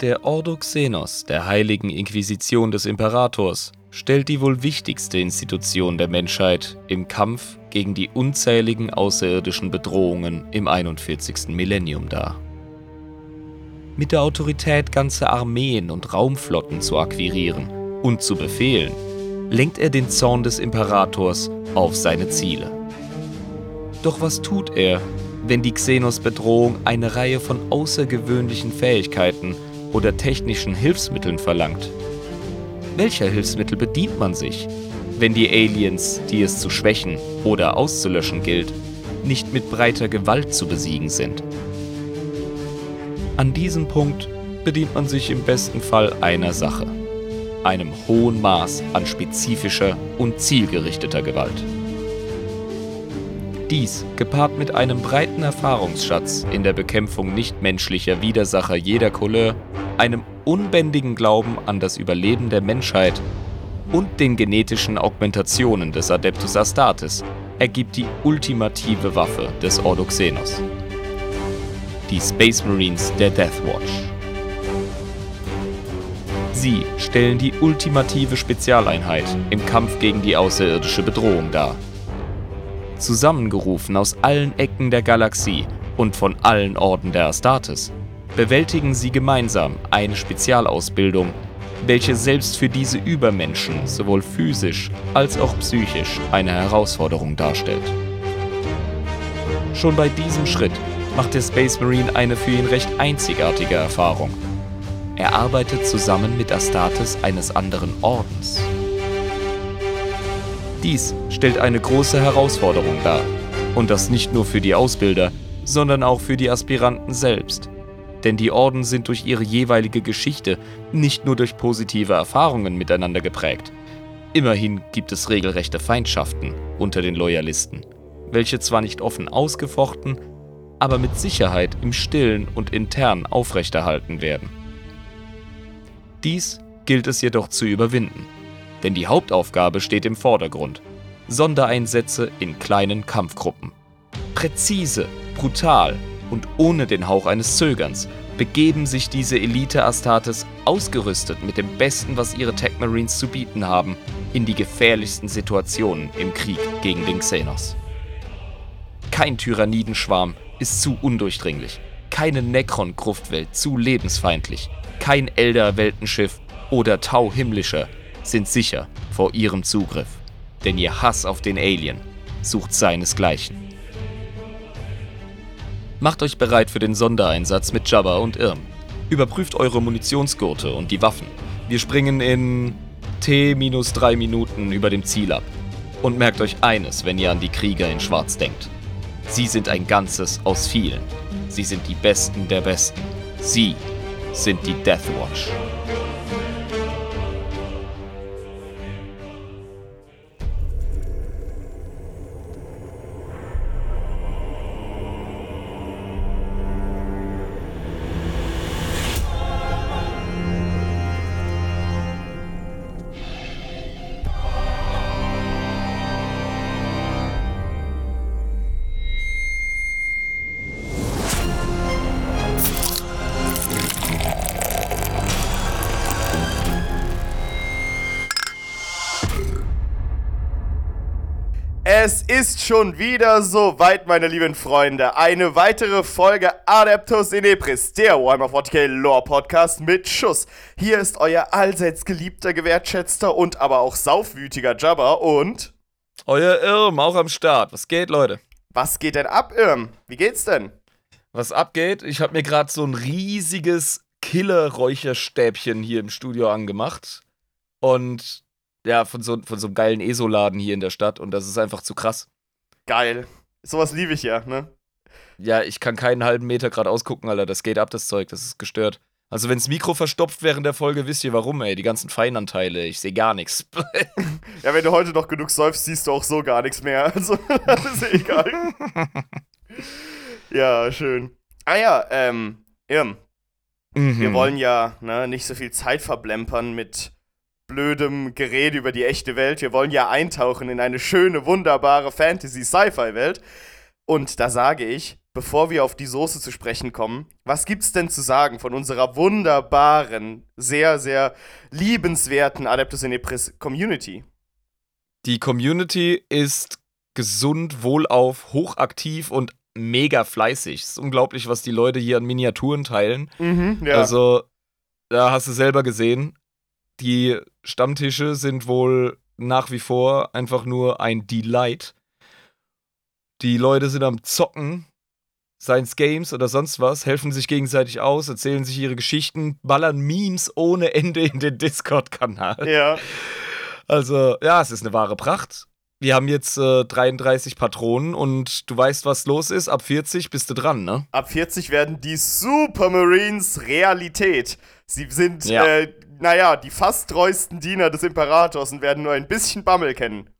Der Ordo Xenos der Heiligen Inquisition des Imperators stellt die wohl wichtigste Institution der Menschheit im Kampf gegen die unzähligen außerirdischen Bedrohungen im 41. Millennium dar. Mit der Autorität, ganze Armeen und Raumflotten zu akquirieren und zu befehlen, lenkt er den Zorn des Imperators auf seine Ziele. Doch was tut er, wenn die Xenos-Bedrohung eine Reihe von außergewöhnlichen Fähigkeiten oder technischen Hilfsmitteln verlangt? Welcher Hilfsmittel bedient man sich, wenn die Aliens, die es zu schwächen oder auszulöschen gilt, nicht mit breiter Gewalt zu besiegen sind? An diesem Punkt bedient man sich im besten Fall einer Sache, einem hohen Maß an spezifischer und zielgerichteter Gewalt. Dies, gepaart mit einem breiten Erfahrungsschatz in der Bekämpfung nichtmenschlicher Widersacher jeder Couleur, einem unbändigen Glauben an das Überleben der Menschheit und den genetischen Augmentationen des Adeptus Astartes, ergibt die ultimative Waffe des Ordo Xenos. Die Space Marines der Death Watch. Sie stellen die ultimative Spezialeinheit im Kampf gegen die außerirdische Bedrohung dar zusammengerufen aus allen Ecken der Galaxie und von allen Orden der Astartes, bewältigen sie gemeinsam eine Spezialausbildung, welche selbst für diese Übermenschen sowohl physisch als auch psychisch eine Herausforderung darstellt. Schon bei diesem Schritt macht der Space Marine eine für ihn recht einzigartige Erfahrung. Er arbeitet zusammen mit Astartes eines anderen Ordens. Dies stellt eine große Herausforderung dar. Und das nicht nur für die Ausbilder, sondern auch für die Aspiranten selbst. Denn die Orden sind durch ihre jeweilige Geschichte nicht nur durch positive Erfahrungen miteinander geprägt. Immerhin gibt es regelrechte Feindschaften unter den Loyalisten, welche zwar nicht offen ausgefochten, aber mit Sicherheit im stillen und intern aufrechterhalten werden. Dies gilt es jedoch zu überwinden denn die Hauptaufgabe steht im Vordergrund. Sondereinsätze in kleinen Kampfgruppen. Präzise, brutal und ohne den Hauch eines Zögerns begeben sich diese Elite Astartes, ausgerüstet mit dem Besten, was ihre Tech Marines zu bieten haben, in die gefährlichsten Situationen im Krieg gegen den Xenos. Kein Tyrannidenschwarm ist zu undurchdringlich, keine Necron-Gruftwelt zu lebensfeindlich, kein Elder-Weltenschiff oder Tau himmlischer sind sicher vor ihrem Zugriff, denn ihr Hass auf den Alien sucht seinesgleichen. Macht euch bereit für den Sondereinsatz mit Jabba und Irm. Überprüft eure Munitionsgurte und die Waffen. Wir springen in T-3 Minuten über dem Ziel ab. Und merkt euch eines, wenn ihr an die Krieger in Schwarz denkt. Sie sind ein Ganzes aus vielen. Sie sind die Besten der Besten. Sie sind die Death Watch. Schon wieder so weit, meine lieben Freunde. Eine weitere Folge Adeptus Inepris, der Warhammer 40k Lore Podcast mit Schuss. Hier ist euer allseits geliebter, gewertschätzter und aber auch saufwütiger Jabba und... Euer Irm, auch am Start. Was geht, Leute? Was geht denn ab, Irm? Wie geht's denn? Was abgeht? Ich habe mir gerade so ein riesiges Killer-Räucherstäbchen hier im Studio angemacht. Und ja, von so, von so einem geilen ESO-Laden hier in der Stadt und das ist einfach zu krass. Geil. Sowas liebe ich ja, ne? Ja, ich kann keinen halben Meter gerade ausgucken, Alter. Das geht ab, das Zeug. Das ist gestört. Also, wenn das Mikro verstopft während der Folge, wisst ihr warum, ey. Die ganzen Feinanteile. Ich sehe gar nichts. ja, wenn du heute noch genug säufst, siehst du auch so gar nichts mehr. Also, das ist egal. ja, schön. Ah ja, ähm, Irm. Mhm. Wir wollen ja ne, nicht so viel Zeit verblempern mit blödem Gerede über die echte Welt. Wir wollen ja eintauchen in eine schöne, wunderbare Fantasy-Sci-Fi-Welt. Und da sage ich, bevor wir auf die Soße zu sprechen kommen, was gibt's denn zu sagen von unserer wunderbaren, sehr, sehr liebenswerten Adeptus Inepris Community? Die Community ist gesund, wohlauf, hochaktiv und mega fleißig. Es ist unglaublich, was die Leute hier an Miniaturen teilen. Mhm, ja. Also, da hast du selber gesehen, die Stammtische sind wohl nach wie vor einfach nur ein Delight. Die Leute sind am Zocken, Science Games oder sonst was, helfen sich gegenseitig aus, erzählen sich ihre Geschichten, ballern Memes ohne Ende in den Discord-Kanal. ja. Also, ja, es ist eine wahre Pracht. Wir haben jetzt äh, 33 Patronen und du weißt, was los ist. Ab 40 bist du dran, ne? Ab 40 werden die Supermarines Realität. Sie sind, Ja. äh, naja, die fast treuesten Diener des Imperators und werden nur ein bisschen Bammel kennen.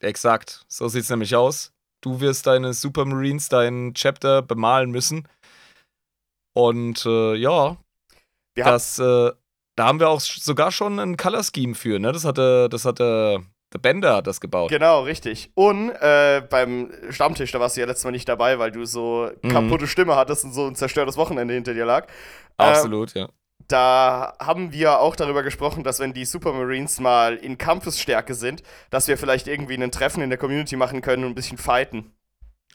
Exakt. So sieht's nämlich aus. Du wirst deine Supermarines, deinen Chapter bemalen müssen. Und äh, ja, Wir das, äh, da haben wir auch sogar schon ein Color Scheme für, ne? Das hatte, das hatte, der Bender hat das gebaut. genau, richtig. Und äh, beim Stammtisch, da warst du ja letztes Mal nicht dabei, weil du so Mhm. kaputte Stimme hattest und so ein zerstörtes Wochenende hinter dir lag. Absolut, ja. Da haben wir auch darüber gesprochen, dass wenn die Supermarines mal in Kampfesstärke sind, dass wir vielleicht irgendwie ein Treffen in der Community machen können und ein bisschen fighten.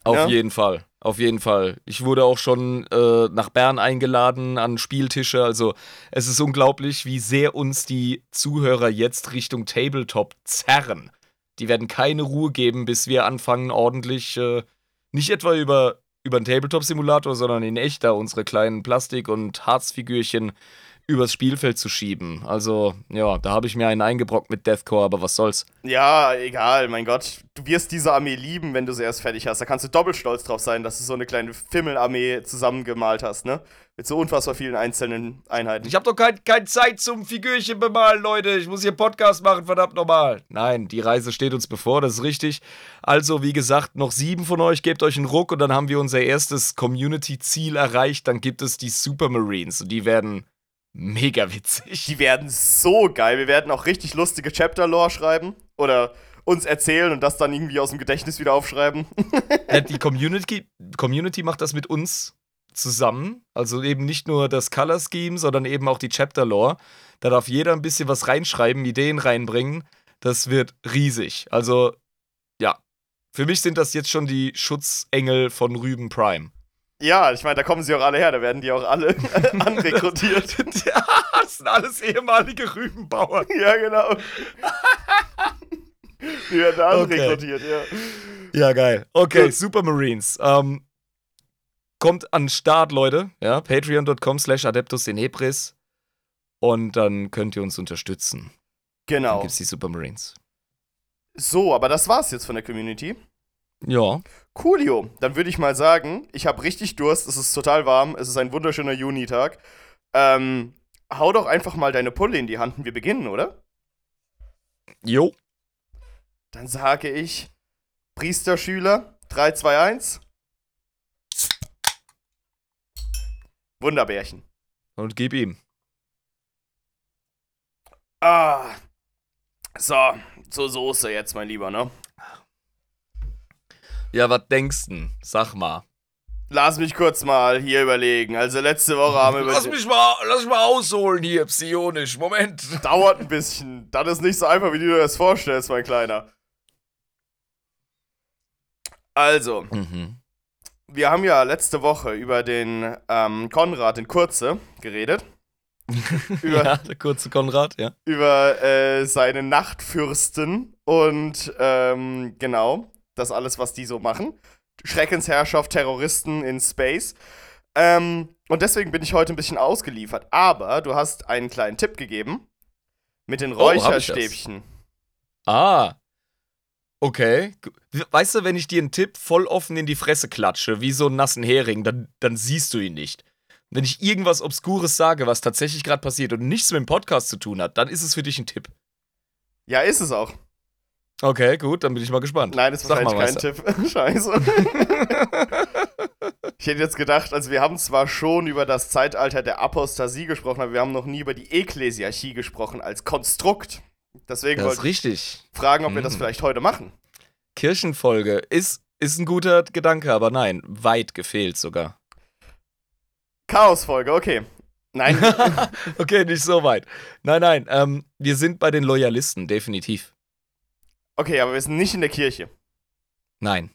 Auf Ja. jeden Fall, auf jeden Fall. Ich wurde auch schon äh, nach Bern eingeladen an Spieltische. Also es ist unglaublich, wie sehr uns die Zuhörer jetzt Richtung Tabletop zerren. Die werden keine Ruhe geben, bis wir anfangen, ordentlich, äh, nicht etwa über, über einen Tabletop-Simulator, sondern in echt da unsere kleinen Plastik- und Harzfigürchen übers Spielfeld zu schieben. Also, ja, da habe ich mir einen eingebrockt mit Deathcore, aber was soll's. Ja, egal, mein Gott. Du wirst diese Armee lieben, wenn du sie erst fertig hast. Da kannst du doppelt stolz drauf sein, dass du so eine kleine Fimmelarmee zusammengemalt hast, ne? Mit so unfassbar vielen einzelnen Einheiten. Ich habe doch kein, keine Zeit zum Figürchen bemalen, Leute. Ich muss hier Podcast machen, verdammt nochmal. Nein, die Reise steht uns bevor, das ist richtig. Also, wie gesagt, noch sieben von euch, gebt euch einen Ruck und dann haben wir unser erstes Community-Ziel erreicht. Dann gibt es die Supermarines und die werden mega witzig. Die werden so geil. Wir werden auch richtig lustige Chapter-Lore schreiben. Oder uns erzählen und das dann irgendwie aus dem Gedächtnis wieder aufschreiben. Die Community, Community macht das mit uns zusammen. Also eben nicht nur das Color Scheme, sondern eben auch die Chapter Lore. Da darf jeder ein bisschen was reinschreiben, Ideen reinbringen. Das wird riesig. Also, ja. Für mich sind das jetzt schon die Schutzengel von Rüben Prime. ja, ich meine, da kommen sie auch alle her. Da werden die auch alle anrekrutiert. Ja, das sind alles ehemalige Rübenbauern. ja, genau. die werden Okay. anrekrutiert, ja. Ja, geil. Okay, Gut. Supermarines. Ähm, kommt an den Start, Leute. Ja, patreon.com slash adeptus in Hebris. Und dann könnt ihr uns unterstützen. Dann Genau. gibt's die Supermarines. So, aber das war's jetzt von der Community. Ja. Coolio. Dann würde ich mal sagen, ich habe richtig Durst, es ist total warm, es ist ein wunderschöner Junitag. Ähm, hau doch einfach mal deine Pulle in die Hand und wir beginnen, oder? Jo. Dann sage ich Priesterschüler 3, 2, 1. Wunderbärchen. Und gib ihm. Ah. So, zur Soße jetzt, mein Lieber, ne? Ja, was denkst du? Sag mal. Lass mich kurz mal hier überlegen. Also letzte Woche haben wir Lass mich mal, lass mich mal ausholen hier, psionisch. Moment. dauert ein bisschen. Das ist nicht so einfach, wie du dir das vorstellst, mein Kleiner. Also, Mhm. Wir haben ja letzte Woche über den ähm, Konrad in Kurze geredet. Über, Ja, der kurze Konrad, ja. über äh, seine Nachtfürsten und ähm, genau, das alles, was die so machen. Schreckensherrschaft, Terroristen in Space. Ähm, und deswegen bin ich heute ein bisschen ausgeliefert. Aber du hast einen kleinen Tipp gegeben mit den Oh? Räucherstäbchen. Ah. Okay. Weißt du, wenn ich dir einen Tipp voll offen in die Fresse klatsche, wie so einen nassen Hering, dann, dann siehst du ihn nicht. Wenn ich irgendwas Obskures sage, was tatsächlich gerade passiert und nichts mit dem Podcast zu tun hat, dann ist es für dich ein Tipp. Ja, ist es auch. Okay, gut, dann bin ich mal gespannt. Nein, ist Sag wahrscheinlich mal, kein Tipp. Scheiße. ich hätte jetzt gedacht, also wir haben zwar schon über das Zeitalter der Apostasie gesprochen, aber wir haben noch nie über die Ekklesiarchie gesprochen als Konstrukt. Deswegen Das wollte ich richtig. fragen, ob wir das Mhm. vielleicht heute machen. Kirchenfolge ist Ist ein guter Gedanke, aber nein, weit gefehlt sogar. Chaosfolge, okay. Nein. okay, nicht so weit. Nein, nein, ähm, wir sind bei den Loyalisten, definitiv. okay, aber wir sind nicht in der Kirche. Nein.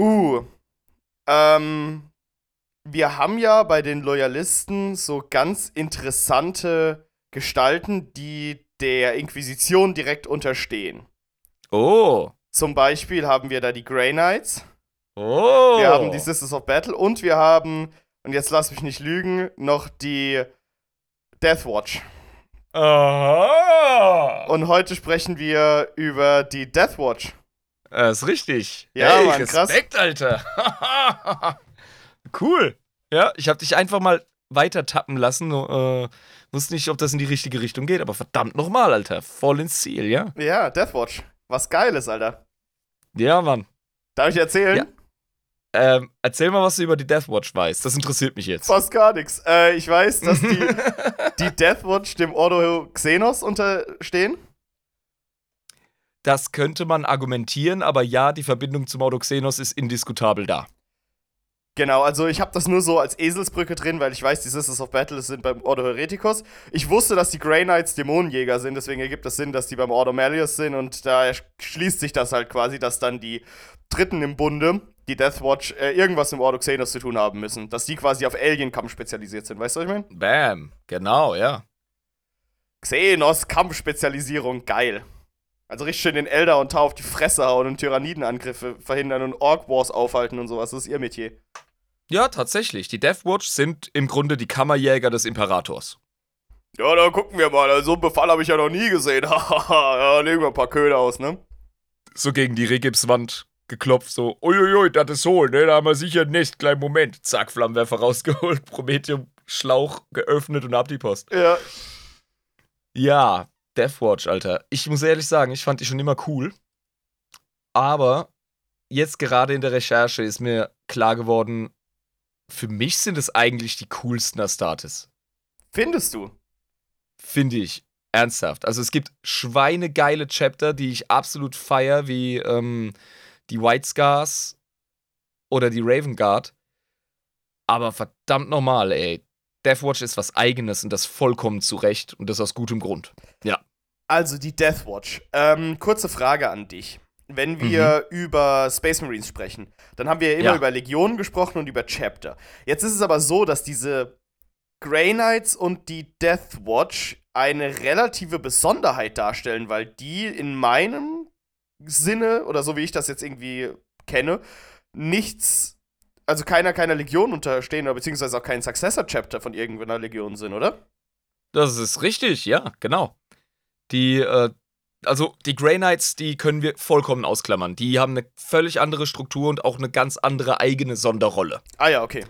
Uh. Ähm, wir haben ja bei den Loyalisten so ganz interessante Gestalten, die der Inquisition direkt unterstehen. Oh. Zum Beispiel haben wir da die Grey Knights, Oh. wir haben die Sisters of Battle und wir haben, und jetzt lass mich nicht lügen, noch die Death Watch. Aha. Und heute sprechen wir über die Death Watch. Das ist richtig. Ja, hey, Mann, krass. Respekt, Alter. cool. Ja, ich habe dich einfach mal weiter tappen lassen. Äh, wusste nicht, ob das in die richtige Richtung geht, aber verdammt nochmal, Alter. Voll ins Ziel, ja? Ja, Death Watch. Was Geiles, Alter. Ja, Mann. Darf ich erzählen? Ja. Ähm, erzähl mal, was du über die Deathwatch weißt. Das interessiert mich jetzt. Fast gar nichts. Äh, ich weiß, dass die, die Death Watch dem Ordo Xenos unterstehen. Das könnte man argumentieren, aber ja, die Verbindung zum Audoxenos ist indiskutabel da. Genau, also ich habe das nur so als Eselsbrücke drin, weil ich weiß, die Sisters of Battle sind beim Ordo Hereticus. Ich wusste, dass die Grey Knights Dämonenjäger sind, deswegen ergibt es Sinn, dass die beim Ordo Malleus sind und da schließt sich das halt quasi, dass dann die Dritten im Bunde, die Death Watch, äh, irgendwas im Ordo Xenos zu tun haben müssen. Dass die quasi auf Alien-Kampf spezialisiert sind, weißt du, was ich meine? Bam. Genau, ja. Xenos-Kampfspezialisierung, geil. Also richtig schön den Elder und Tau auf die Fresse hauen und Tyrannidenangriffe verhindern und Orc Wars aufhalten und sowas. Das ist ihr Metier. Ja, tatsächlich. Die Deathwatch sind im Grunde die Kammerjäger des Imperators. Ja, dann gucken wir mal. So einen Befall habe ich ja noch nie gesehen. Ja, legen wir ein paar Köder aus, ne? So gegen die Regipswand geklopft, so, uiuiui, das ist so, ne? Da haben wir sicher Nest. Kleinen Moment. Zack, Flammenwerfer rausgeholt, Prometheum Schlauch geöffnet und ab die Post. Ja. Ja, Deathwatch, Alter. Ich muss ehrlich sagen, ich fand die schon immer cool. Aber jetzt gerade in der Recherche ist mir klar geworden, für mich sind es eigentlich die coolsten Astartes. Findest du? Finde ich. Ernsthaft. Also es gibt schweinegeile Chapter, die ich absolut feier, wie ähm, die White Scars oder die Raven Guard. Aber verdammt normal, ey. Deathwatch ist was Eigenes und das vollkommen zu Recht und das aus gutem Grund. Ja. Also die Death Watch. Ähm, kurze Frage an dich. Wenn wir über Space Marines sprechen, dann haben wir ja immer Ja. über Legionen gesprochen und über Chapter. Jetzt ist es aber so, dass diese Grey Knights und die Death Watch eine relative Besonderheit darstellen, weil die in meinem Sinne, oder so wie ich das jetzt irgendwie kenne, nichts, also keiner keiner Legion unterstehen oder beziehungsweise auch kein Successor-Chapter von irgendeiner Legion sind, oder? Das ist richtig, ja, genau. Die, äh, also die Grey Knights, die können wir vollkommen ausklammern. Die haben eine völlig andere Struktur und auch eine ganz andere eigene Sonderrolle. Ah ja, okay.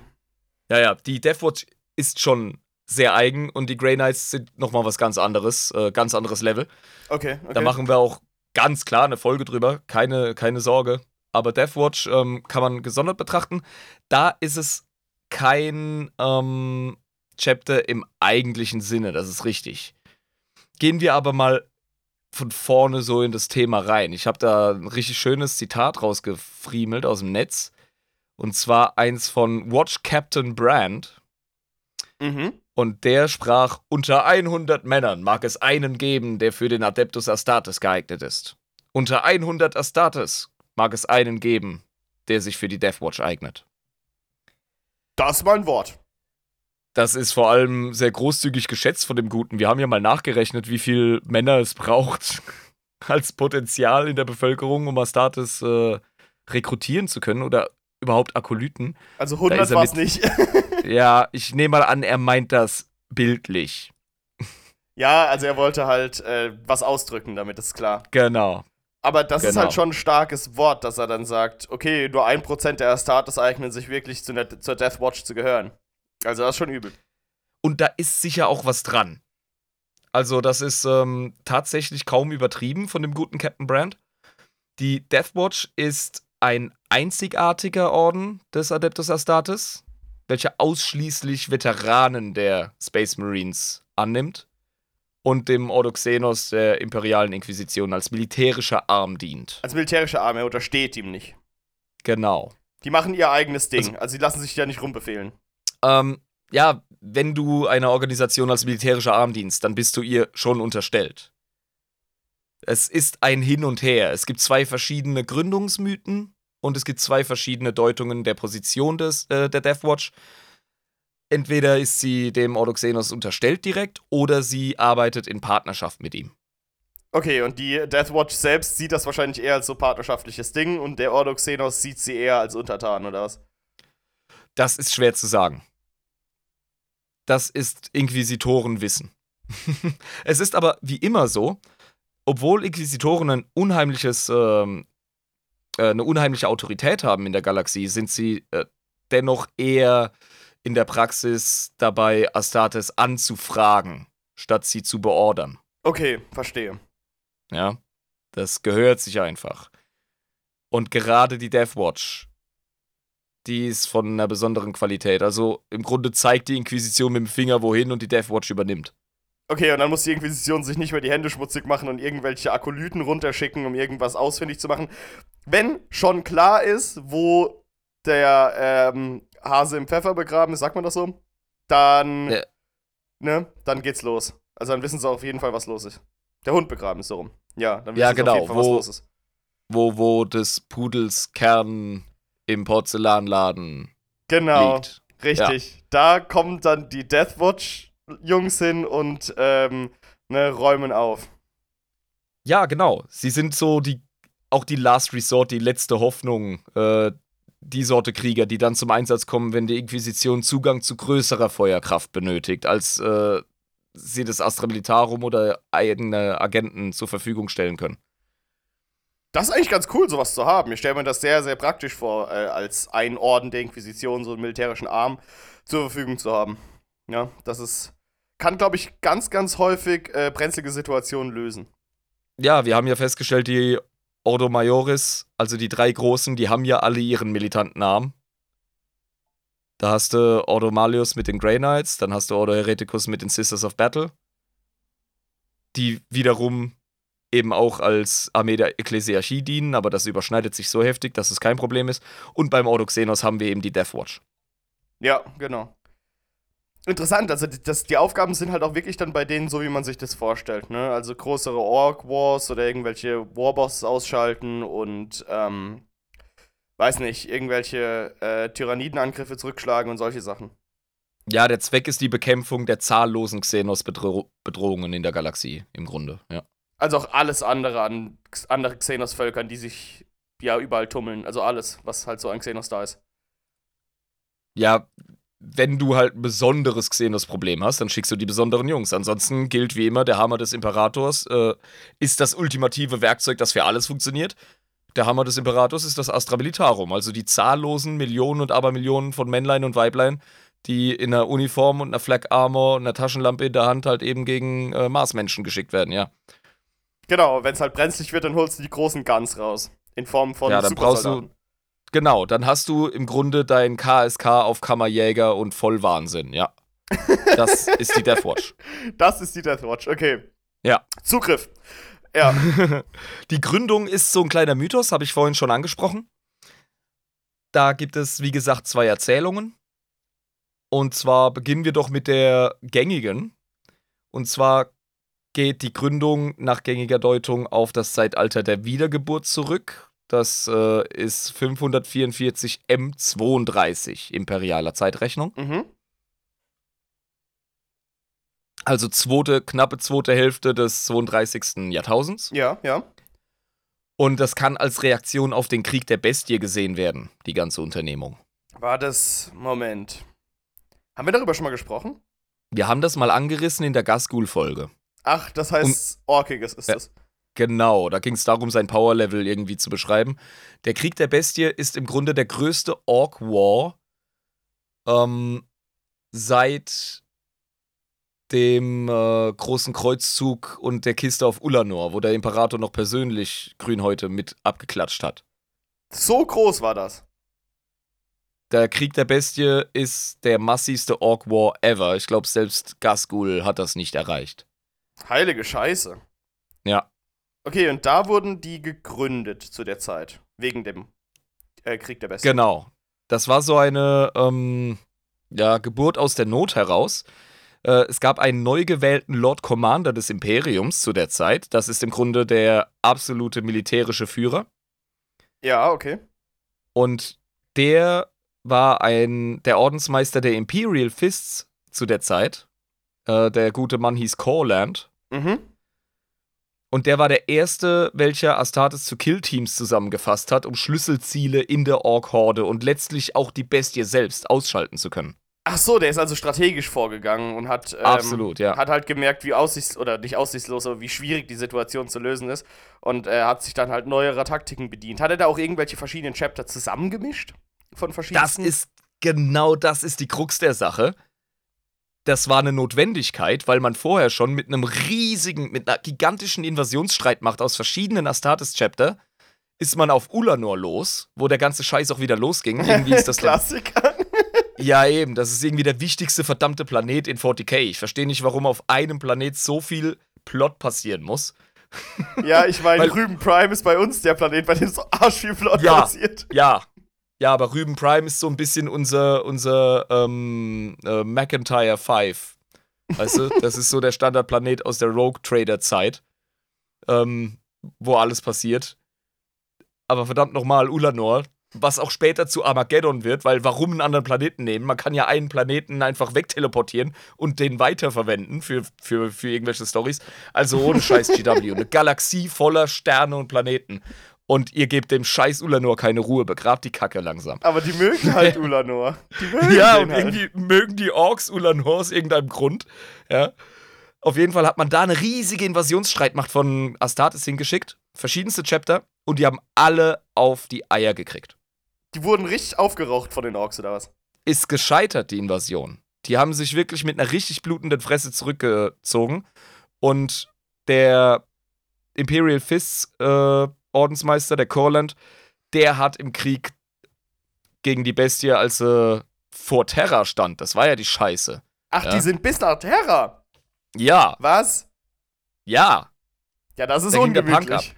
Ja, ja, die Deathwatch ist schon sehr eigen und die Grey Knights sind nochmal was ganz anderes, äh, ganz anderes Level. Okay, okay. Da machen wir auch ganz klar eine Folge drüber, keine, keine Sorge. Aber Deathwatch ähm, kann man gesondert betrachten. Da ist es kein ähm, Chapter im eigentlichen Sinne, das ist richtig. Gehen wir aber mal von vorne so in das Thema rein. Ich habe da ein richtig schönes Zitat rausgefriemelt aus dem Netz. Und zwar eins von Watch Captain Brand. mhm. Und der sprach, unter 100 Männern mag es einen geben, der für den Adeptus Astartes geeignet ist. Unter 100 Astartes mag es einen geben, der sich für die Deathwatch eignet. Das ist mein Wort. Das ist vor allem sehr großzügig geschätzt von dem Guten. Wir haben ja mal nachgerechnet, wie viel Männer es braucht als Potenzial in der Bevölkerung, um Astartes äh, rekrutieren zu können oder überhaupt Akolyten. Also Da 100 ist er war es nicht. Ja, ich nehme mal an, er meint das bildlich. ja, also er wollte halt äh, was ausdrücken, damit ist klar. Genau. Aber das ist Genau. halt schon ein starkes Wort, dass er dann sagt, okay, nur 1% der Astartes eignen sich wirklich zu zur Death Watch zu gehören. Also das ist schon übel. Und da ist sicher auch was dran. Also, das ist ähm, tatsächlich kaum übertrieben von dem guten Captain Brand. Die Deathwatch ist ein einzigartiger Orden des Adeptus Astartes, welcher ausschließlich Veteranen der Space Marines annimmt und dem Ordo Xenos der imperialen Inquisition als militärischer Arm dient. Als militärischer Arm, er untersteht ihm nicht. Genau. Die machen ihr eigenes Ding, also, also sie lassen sich ja nicht rumbefehlen. Ähm, ja, wenn du einer Organisation als militärischer Arm dienst, dann bist du ihr schon unterstellt. Es ist ein Hin und Her. Es gibt zwei verschiedene Gründungsmythen und es gibt zwei verschiedene Deutungen der Position des, äh, der Deathwatch. Entweder ist sie dem Ordoxenos unterstellt direkt oder sie arbeitet in Partnerschaft mit ihm. Okay, und die Deathwatch selbst sieht das wahrscheinlich eher als so partnerschaftliches Ding und der Ordoxenos sieht sie eher als Untertan, oder was? Das ist schwer zu sagen. Das ist Inquisitorenwissen. es ist aber wie immer so, obwohl Inquisitoren ein unheimliches, ähm, äh, eine unheimliche Autorität haben in der Galaxie, sind sie äh, dennoch eher in der Praxis dabei, Astartes anzufragen, statt sie zu beordern. Okay, verstehe. Ja, das gehört sich einfach. Und gerade die Deathwatch, die ist von einer besonderen Qualität. Also im Grunde zeigt die Inquisition mit dem Finger wohin und die Deathwatch übernimmt. Okay, und dann muss die Inquisition sich nicht mehr die Hände schmutzig machen und irgendwelche Akolyten runterschicken, um irgendwas ausfindig zu machen. Wenn schon klar ist, wo der ähm, Hase im Pfeffer begraben ist, sagt man das so, dann, ja. ne, dann geht's los. Also dann wissen sie auf jeden Fall, was los ist. Der Hund begraben ist so rum. Ja, dann wissen ja, genau, sie auf jeden Fall, was los ist. Wo, wo des Pudels Kern im Porzellanladen genau, liegt. richtig. Ja. Da kommen dann die Deathwatch-Jungs hin und ähm, ne, räumen auf. Ja, genau. Sie sind so die, auch die Last Resort, die letzte Hoffnung, äh, die Sorte Krieger, die dann zum Einsatz kommen, wenn die Inquisition Zugang zu größerer Feuerkraft benötigt, als äh, sie das Astra Militarum oder eigene Agenten zur Verfügung stellen können. Das ist eigentlich ganz cool, sowas zu haben. Ich stelle mir das sehr, sehr praktisch vor, äh, als ein Orden der Inquisition so einen militärischen Arm zur Verfügung zu haben. Ja, das ist. Kann, glaube ich, ganz, ganz häufig äh, brenzlige Situationen lösen. Ja, wir haben ja festgestellt, die Ordo Majoris, also die drei Großen, die haben ja alle ihren militanten Arm. Da hast du Ordo Malius mit den Grey Knights, dann hast du Ordo Hereticus mit den Sisters of Battle, die wiederum eben auch als Armee der Ekklesiarchie dienen, aber das überschneidet sich so heftig, dass es kein Problem ist. Und beim Ordoxenos haben wir eben die Deathwatch. Ja, genau. Interessant, also das, die Aufgaben sind halt auch wirklich dann bei denen so, wie man sich das vorstellt. Ne? Also größere Orc-Wars oder irgendwelche Warbosses ausschalten und, ähm, weiß nicht, irgendwelche äh, Tyrannidenangriffe zurückschlagen und solche Sachen. Ja, der Zweck ist die Bekämpfung der zahllosen Xenos-Bedrohungen in der Galaxie, im Grunde, ja. Also auch alles andere an andere Xenos-Völkern, die sich ja überall tummeln. Also alles, was halt so an Xenos da ist. Ja, wenn du halt ein besonderes Xenos-Problem hast, dann schickst du die besonderen Jungs. Ansonsten gilt wie immer, der Hammer des Imperators äh, ist das ultimative Werkzeug, das für alles funktioniert. Der Hammer des Imperators ist das Astra Militarum, also die zahllosen Millionen und Abermillionen von Männlein und Weiblein, die in einer Uniform und einer Flak Armor und einer Taschenlampe in der Hand halt eben gegen äh, Marsmenschen geschickt werden, ja. Genau, wenn es halt brenzlig wird, dann holst du die großen Guns raus. In Form von Ja, dann brauchst du. Genau, dann hast du im Grunde dein KSK auf Kammerjäger und Vollwahnsinn, ja. Das ist die Deathwatch. Das ist die Deathwatch, okay. Ja. Zugriff. Ja. die Gründung ist so ein kleiner Mythos, habe ich vorhin schon angesprochen. Da gibt es, wie gesagt, zwei Erzählungen. Und zwar beginnen wir doch mit der gängigen. Und zwar geht die Gründung nach gängiger Deutung auf das Zeitalter der Wiedergeburt zurück. Das äh, ist 544 M32 imperialer Zeitrechnung. Mhm. Also zweite, knappe zweite Hälfte des 32. Jahrtausends. Ja, ja. Und das kann als Reaktion auf den Krieg der Bestie gesehen werden, die ganze Unternehmung. War das. Moment. Haben wir darüber schon mal gesprochen? Wir haben das mal angerissen in der Gasgul-Folge. Ach, das heißt, Und, Orkiges ist das. Genau, da ging es darum, sein Power-Level irgendwie zu beschreiben. Der Krieg der Bestie ist im Grunde der größte Orc-War ähm, seit dem äh, großen Kreuzzug und der Kiste auf Ulanor, wo der Imperator noch persönlich Grünhäute mit abgeklatscht hat. So groß war das. Der Krieg der Bestie ist der massivste Orc War ever. Ich glaube, selbst Gasgul hat das nicht erreicht. Heilige Scheiße. Ja. Okay, und da wurden die gegründet zu der Zeit. Wegen dem äh, Krieg der Bestien. Genau. Das war so eine ähm, ja, Geburt aus der Not heraus. Äh, es gab einen neu gewählten Lord Commander des Imperiums zu der Zeit. Das ist im Grunde der absolute militärische Führer. Ja, okay. Und der war ein der Ordensmeister der Imperial Fists zu der Zeit. Äh, der gute Mann hieß Corland. Mhm. Und der war der erste, welcher Astartes zu Killteams zusammengefasst hat, um Schlüsselziele in der Ork-Horde und letztlich auch die Bestie selbst ausschalten zu können. Ach so, der ist also strategisch vorgegangen und hat, ähm, Absolut, ja. hat halt gemerkt, wie aussichts- oder nicht aussichtslos, aber wie schwierig die Situation zu lösen ist. Und er hat sich dann halt neuerer Taktiken bedient. Hat er da auch irgendwelche verschiedenen Chapter zusammengemischt? Von Das verschiedenen? ist genau das ist die Krux der Sache. Das war eine Notwendigkeit, weil man vorher schon mit einem riesigen, mit einer gigantischen Invasionsstreitmacht aus verschiedenen Astartes-Chapter ist man auf Ulanor los, wo der ganze Scheiß auch wieder losging. Irgendwie ist das Klassiker. Ja, eben. Das ist irgendwie der wichtigste verdammte Planet in 40k. Ich verstehe nicht, warum auf einem Planet so viel Plot passieren muss. ja, ich meine, Rüben Prime ist bei uns der Planet, bei dem so arsch viel Plot Ja. passiert. Ja. Ja, aber Rüben Prime ist so ein bisschen unser, unser ähm, äh, McIntyre 5. Weißt du? Das ist so der Standardplanet aus der Rogue Trader Zeit, ähm, wo alles passiert. Aber verdammt nochmal, Ulanor, was auch später zu Armageddon wird, weil warum einen anderen Planeten nehmen? Man kann ja einen Planeten einfach wegteleportieren und den weiterverwenden für, für, für irgendwelche Stories. Also ohne Scheiß GW. Eine Galaxie voller Sterne und Planeten. Und ihr gebt dem Scheiß Ulanor keine Ruhe, begrabt die Kacke langsam. Aber die mögen halt Ulanor. Die mögen Ja, und halt. irgendwie mögen die Orks Ulanor aus irgendeinem Grund. Ja. Auf jeden Fall hat man da eine riesige Invasionsstreitmacht von Astartes hingeschickt. Verschiedenste Chapter. Und die haben alle auf die Eier gekriegt. Die wurden richtig aufgeraucht von den Orks, oder was? Ist gescheitert, die Invasion. Die haben sich wirklich mit einer richtig blutenden Fresse zurückgezogen. Und der Imperial Fists äh, Ordensmeister, der Corland, der hat im Krieg gegen die Bestie, als sie vor Terra stand, das war ja die Scheiße. Ach, Ja. die sind bis nach Terra. Ja, Was? ja. Ja, das ist Da ungemütlich.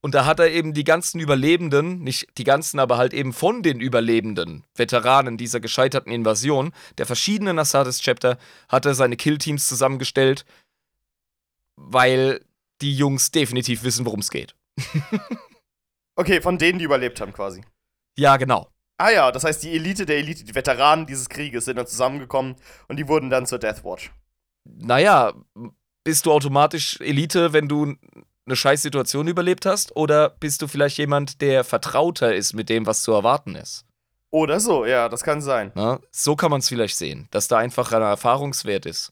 Und da hat er eben die ganzen Überlebenden, nicht die ganzen, aber halt eben von den Überlebenden, Veteranen dieser gescheiterten Invasion, der verschiedenen Astartes-Chapter, hat er seine Killteams zusammengestellt, weil die Jungs definitiv wissen, worum es geht. Okay, von denen, die überlebt haben quasi. Ja, genau. Ah ja, das heißt, die Elite der Elite, die Veteranen dieses Krieges sind dann zusammengekommen und die wurden dann zur Deathwatch. Naja, bist du automatisch Elite, wenn du eine scheiß Situation überlebt hast? Oder bist du vielleicht jemand, der vertrauter ist mit dem, was zu erwarten ist? Oder so, ja, das kann sein. Na, so kann man es vielleicht sehen, dass da einfach ein Erfahrungswert ist.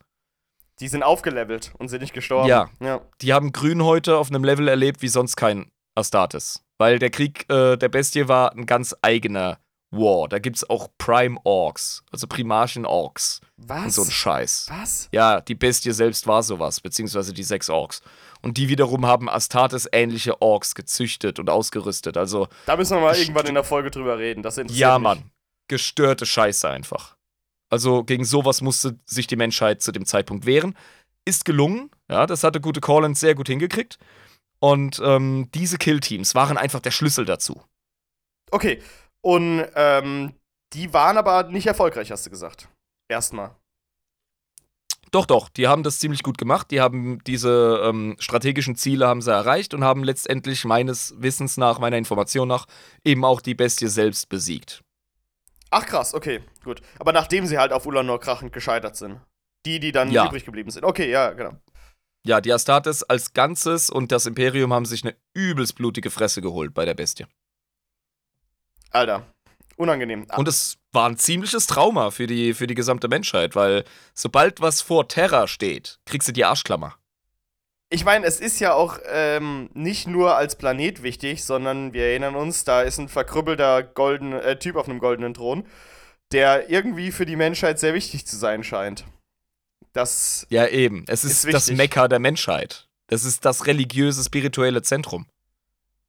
Die sind aufgelevelt und sind nicht gestorben. Ja. ja. Die haben Grün heute auf einem Level erlebt wie sonst kein Astartes. Weil der Krieg äh, der Bestie war ein ganz eigener War. Da gibt's auch Prime Orks, also Primarchen Orks und Was? so ein Scheiß. Was? Ja, die Bestie selbst war sowas, beziehungsweise die sechs Orks. Und die wiederum haben Astartes ähnliche Orks gezüchtet und ausgerüstet. Also, Da müssen wir mal irgendwann in der Folge drüber reden. Das interessiert ja, mich. Mann. Gestörte Scheiße einfach. Also, gegen sowas musste sich die Menschheit zu dem Zeitpunkt wehren. Ist gelungen. Ja, das hatte gute Collins sehr gut hingekriegt. Und ähm, diese Killteams waren einfach der Schlüssel dazu. Okay. Und ähm, die waren aber nicht erfolgreich, hast du gesagt. Erstmal. Doch, doch, die haben das ziemlich gut gemacht. Die haben diese ähm, strategischen Ziele haben sie erreicht und haben letztendlich meines Wissens nach, meiner Information nach, eben auch die Bestie selbst besiegt. Ach krass, okay, gut. Aber nachdem sie halt auf Ulanor krachend gescheitert sind. Die, die dann Ja. übrig geblieben sind. Okay, ja, genau. Ja, die Astartes als Ganzes und das Imperium haben sich eine übelst blutige Fresse geholt bei der Bestie. Alter, unangenehm. Und es war ein ziemliches Trauma für die, für die gesamte Menschheit, weil sobald was vor Terra steht, kriegst du die Arschklammer. Ich meine, es ist ja auch ähm, nicht nur als Planet wichtig, sondern wir erinnern uns, da ist ein verkrüppelter golden, äh, Typ auf einem goldenen Thron, der irgendwie für die Menschheit sehr wichtig zu sein scheint. Das, Ja, eben. Es Ist ist, das. Mekka der Menschheit. Das ist das religiöse, spirituelle Zentrum.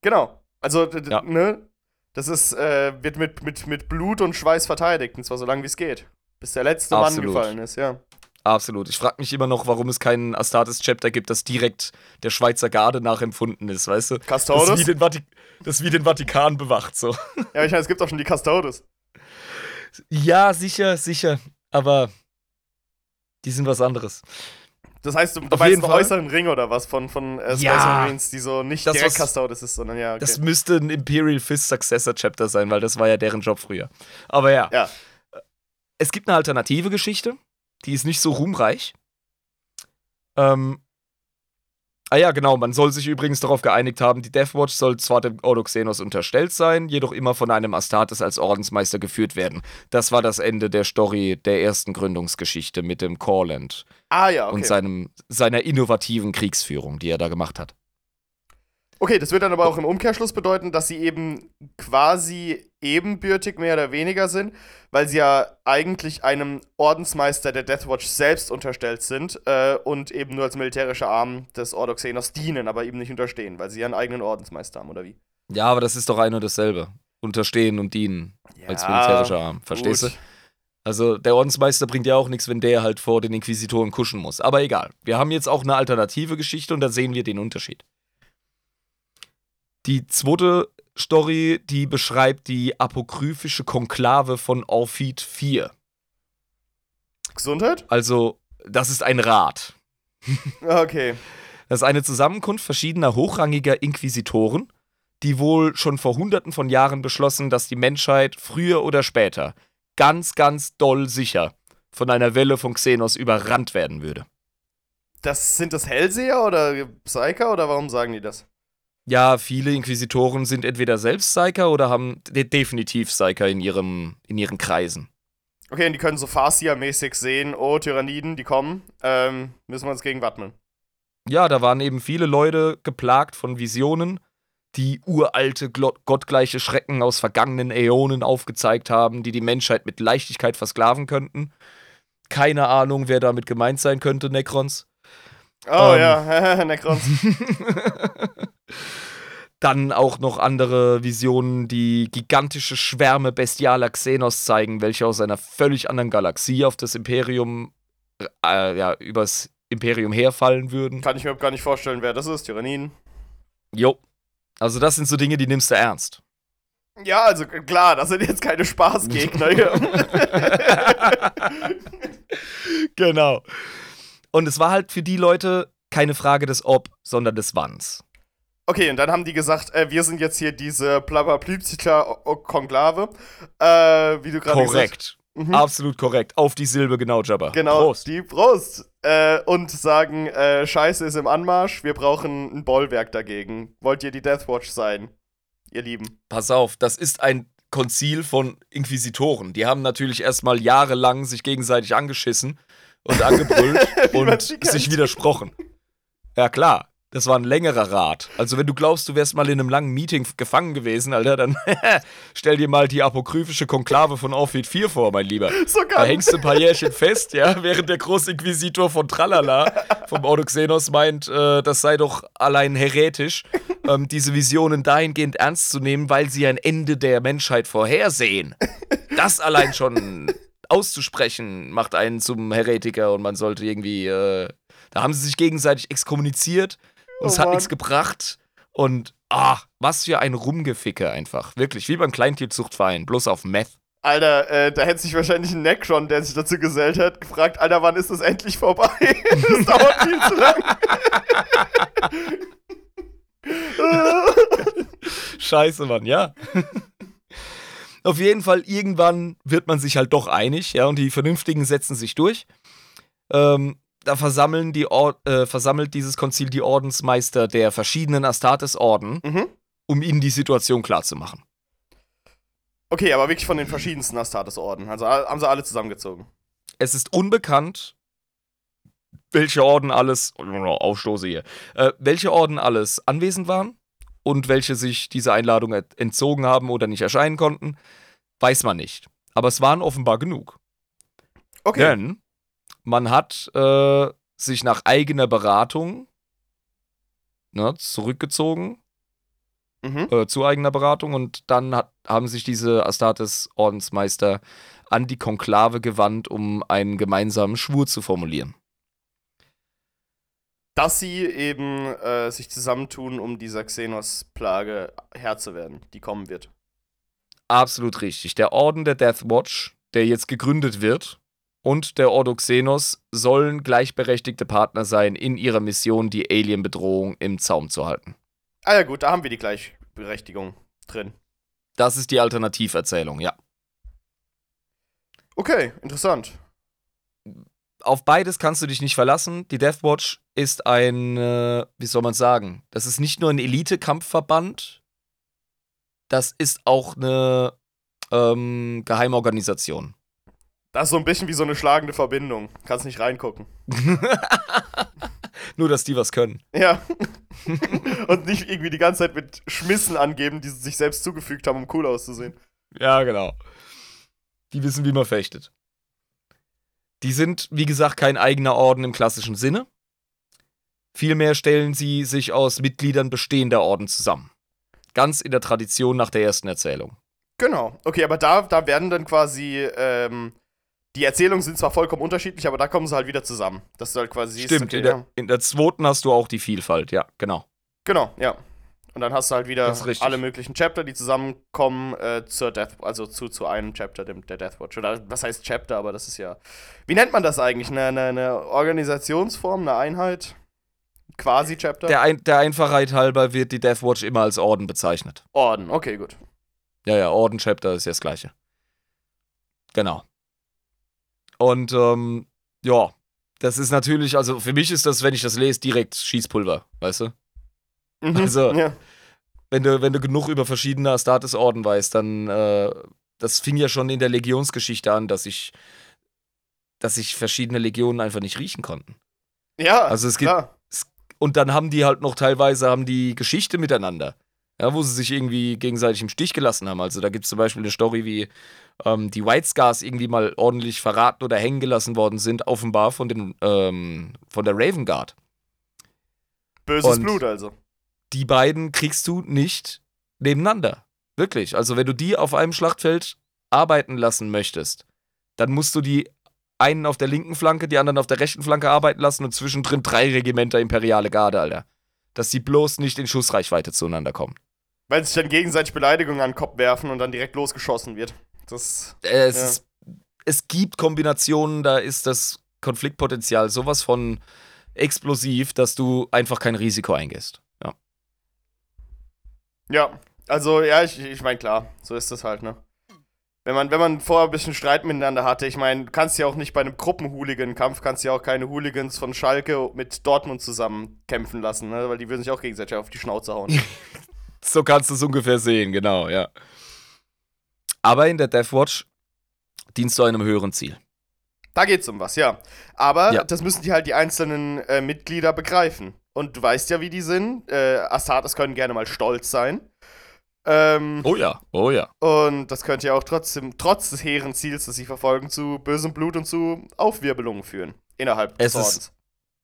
genau. Also, Ja. ne? Das ist, äh, wird mit, mit, mit Blut und Schweiß verteidigt, und zwar so lange wie es geht. Bis der letzte Absolut. Mann gefallen ist, ja. Absolut. Ich frage mich immer noch, warum es keinen Astartes-Chapter gibt, das direkt der Schweizer Garde nachempfunden ist, weißt du? Custodes? Das wie den, Vati das wie den Vatikan bewacht, so. Ja, ich meine, es gibt auch schon die Custodes. Ja, sicher, sicher. Aber die sind was anderes. Das heißt, du, du meinst einen Fall. äußeren Ring oder was von, von äh, Space Ja. Marines, die so nicht Das, direkt Custodes ist, sondern ja, okay. Das müsste ein Imperial Fist Successor Chapter sein, weil das war ja deren Job früher. Aber ja. Ja. Es gibt eine alternative Geschichte, die ist nicht so ruhmreich. Ähm. Ah ja, genau, man soll sich übrigens darauf geeinigt haben, die Deathwatch soll zwar dem Ordo Xenos unterstellt sein, jedoch immer von einem Astartes als Ordensmeister geführt werden. Das war das Ende der Story der ersten Gründungsgeschichte mit dem Corland ah, ja, okay. und seinem, seiner innovativen Kriegsführung, die er da gemacht hat. Okay, das wird dann aber auch im Umkehrschluss bedeuten, dass sie eben quasi ebenbürtig mehr oder weniger sind, weil sie ja eigentlich einem Ordensmeister der Deathwatch selbst unterstellt sind äh, und eben nur als militärischer Arm des Ordo Xenos dienen, aber eben nicht unterstehen, weil sie ja einen eigenen Ordensmeister haben, oder wie? Ja, aber das ist doch ein und dasselbe. Unterstehen und dienen als militärischer Arm. Verstehst du? gut. Also der Ordensmeister bringt ja auch nichts, wenn der halt vor den Inquisitoren kuschen muss. Aber egal. Wir haben jetzt auch eine alternative Geschichte und da sehen wir den Unterschied. Die zweite Story, die beschreibt die apokryphische Konklave von Orphid 4. Gesundheit? Also, das ist ein Rat. Okay. Das ist eine Zusammenkunft verschiedener hochrangiger Inquisitoren, die wohl schon vor hunderten von Jahren beschlossen, dass die Menschheit früher oder später ganz, ganz doll sicher von einer Welle von Xenos überrannt werden würde. Das sind das Hellseher oder Psyker oder warum sagen die das? Ja, viele Inquisitoren sind entweder selbst Psyker oder haben de definitiv Psyker in, ihrem, in ihren Kreisen. Okay, und die können so Farsia-mäßig sehen, oh, Tyranniden, die kommen, ähm, müssen wir uns gegen wappnen. Ja, da waren eben viele Leute geplagt von Visionen, die uralte, gottgleiche Schrecken aus vergangenen Äonen aufgezeigt haben, die die Menschheit mit Leichtigkeit versklaven könnten. Keine Ahnung, wer damit gemeint sein könnte, Necrons. Oh Ähm. ja, Necrons. Dann auch noch andere Visionen, die gigantische Schwärme bestialer Xenos zeigen, welche aus einer völlig anderen Galaxie auf das Imperium, äh, ja, übers Imperium herfallen würden. Kann ich mir überhaupt gar nicht vorstellen, wer das ist, Tyranniden. Jo. Also, das sind so Dinge, die nimmst du ernst. Ja, also klar, das sind jetzt keine Spaßgegner hier. genau. Und es war halt für die Leute keine Frage des Ob, sondern des Wanns. Okay, und dann haben die gesagt, äh, wir sind jetzt hier diese Blablablüpzitler-Konklave, äh, wie du gerade gesagt Korrekt. Mhm. Absolut korrekt. Auf die Silbe, genau, Jabba. Genau, Prost. die Brust. Äh, und sagen, äh, Scheiße ist im Anmarsch, wir brauchen ein Bollwerk dagegen. Wollt ihr die Deathwatch sein, ihr Lieben? Pass auf, das ist ein Konzil von Inquisitoren. Die haben natürlich erstmal jahrelang sich gegenseitig angeschissen und angebrüllt und sich widersprochen. Ja, klar. Das war ein längerer Rat. Also, wenn du glaubst, du wärst mal in einem langen Meeting gefangen gewesen, Alter, dann stell dir mal die apokryphische Konklave von Orphid 4 vor, mein Lieber. Da Sogar. hängst du ein paar Jährchen fest, ja, während der Großinquisitor von Tralala vom Ordoxenos meint, äh, das sei doch allein heretisch, ähm, diese Visionen dahingehend ernst zu nehmen, weil sie ein Ende der Menschheit vorhersehen. Das allein schon auszusprechen, macht einen zum Heretiker und man sollte irgendwie, äh, da haben sie sich gegenseitig exkommuniziert und Oh es hat Mann. nichts gebracht und ah, was für ein Rumgeficke einfach. Wirklich, wie beim Kleintierzuchtverein, bloß auf Meth. Alter, äh, da hätte sich wahrscheinlich ein Necron, der sich dazu gesellt hat, gefragt, Alter, wann ist das endlich vorbei? das dauert viel zu lang. Scheiße, Mann, ja. Auf jeden Fall, irgendwann wird man sich halt doch einig, ja, und die Vernünftigen setzen sich durch. Ähm, da versammeln die Or äh, versammelt dieses Konzil die Ordensmeister der verschiedenen Astartes-Orden, mhm. um ihnen die Situation klarzumachen. Okay, aber wirklich von den verschiedensten Astartes-Orden. Also haben sie alle zusammengezogen. Es ist unbekannt, welche Orden alles, Aufstoße hier, äh, welche Orden alles anwesend waren und welche sich dieser Einladung ent- entzogen haben oder nicht erscheinen konnten, weiß man nicht. Aber es waren offenbar genug. Okay. Denn man hat äh, sich nach eigener Beratung ne, zurückgezogen, Mhm. äh, zu eigener Beratung und dann hat, haben sich diese Astartes-Ordensmeister an die Konklave gewandt, um einen gemeinsamen Schwur zu formulieren. Dass sie eben äh, sich zusammentun, um dieser Xenos-Plage Herr zu werden, die kommen wird. Absolut richtig. Der Orden der Death Watch, der jetzt gegründet wird, und der Ordo Xenos sollen gleichberechtigte Partner sein in ihrer Mission, die Alien-Bedrohung im Zaum zu halten. Ah ja gut, da haben wir die Gleichberechtigung drin. Das ist die Alternativerzählung, ja. Okay, interessant. Auf beides kannst du dich nicht verlassen. Die Death Watch ist ein, äh, wie soll man sagen, das ist nicht nur ein Elite-Kampfverband, das ist auch eine ähm, Geheimorganisation. Das ist so ein bisschen wie so eine schlagende Verbindung. Kannst nicht reingucken. Nur, dass die was können. Ja. Und nicht irgendwie die ganze Zeit mit Schmissen angeben, die sie sich selbst zugefügt haben, um cool auszusehen. Ja, genau. Die wissen, wie man fechtet. Die sind, wie gesagt, kein eigener Orden im klassischen Sinne. Vielmehr stellen sie sich aus Mitgliedern bestehender Orden zusammen. Ganz in der Tradition nach der ersten Erzählung. Genau. Okay, aber da, da werden dann quasi ähm, die Erzählungen sind zwar vollkommen unterschiedlich, aber da kommen sie halt wieder zusammen. Das ist halt quasi. Stimmt, okay, in, der, in der zweiten hast du auch die Vielfalt, ja, genau. Genau, ja. Und dann hast du halt wieder alle möglichen Chapter, die zusammenkommen äh, zur Death, also zu, zu einem Chapter dem, der Deathwatch. Oder was heißt Chapter, aber das ist ja. Wie nennt man das eigentlich? Eine, eine, eine Organisationsform, eine Einheit? Quasi Chapter? Der, ein, der Einfachheit halber wird die Deathwatch immer als Orden bezeichnet. Orden, okay, gut. Ja, ja, Orden Chapter ist ja das gleiche. Genau. Und ähm, ja, das ist natürlich, also für mich ist das, wenn ich das lese, direkt Schießpulver, weißt du? Mhm, also, ja. wenn du, wenn du genug über verschiedene Astartes-Orden weißt, dann, äh, das fing ja schon in der Legionsgeschichte an, dass ich, dass sich verschiedene Legionen einfach nicht riechen konnten. Ja, also es gibt, es, und dann haben die halt noch teilweise, haben die Geschichte miteinander ja, wo sie sich irgendwie gegenseitig im Stich gelassen haben. Also da gibt es zum Beispiel eine Story, wie ähm, die White Scars irgendwie mal ordentlich verraten oder hängen gelassen worden sind, offenbar von, den, ähm, von der Raven Guard. Böses Und Blut also. Die beiden kriegst du nicht nebeneinander. Wirklich. Also wenn du die auf einem Schlachtfeld arbeiten lassen möchtest, dann musst du die einen auf der linken Flanke, die anderen auf der rechten Flanke arbeiten lassen und zwischendrin drei Regimenter Imperiale Garde, Alter. Dass sie bloß nicht in Schussreichweite zueinander kommen. Weil sich dann gegenseitig Beleidigungen an den Kopf werfen und dann direkt losgeschossen wird. Das, es, ja. ist, es gibt Kombinationen, da ist das Konfliktpotenzial sowas von explosiv, dass du einfach kein Risiko eingehst. Ja. Ja, also ja, ich, ich meine, klar, so ist das halt, ne? Wenn man, wenn man vorher ein bisschen Streit miteinander hatte, ich meine, du kannst ja auch nicht bei einem Gruppenhooligan-Kampf, kannst ja auch keine Hooligans von Schalke mit Dortmund zusammen kämpfen lassen, ne? Weil die würden sich auch gegenseitig auf die Schnauze hauen. so kannst du es ungefähr sehen, genau, ja. Aber in der Deathwatch dienst du einem höheren Ziel. Da geht's um was, ja. Aber ja. das müssen die halt die einzelnen äh, Mitglieder begreifen. Und du weißt ja, wie die sind. Äh, Astartes können gerne mal stolz sein. Ähm, oh ja, oh ja. Und das könnte ja auch trotzdem, trotz des hehren Ziels, das sie verfolgen, zu bösem Blut und zu Aufwirbelungen führen. Innerhalb des es Ordens. Ist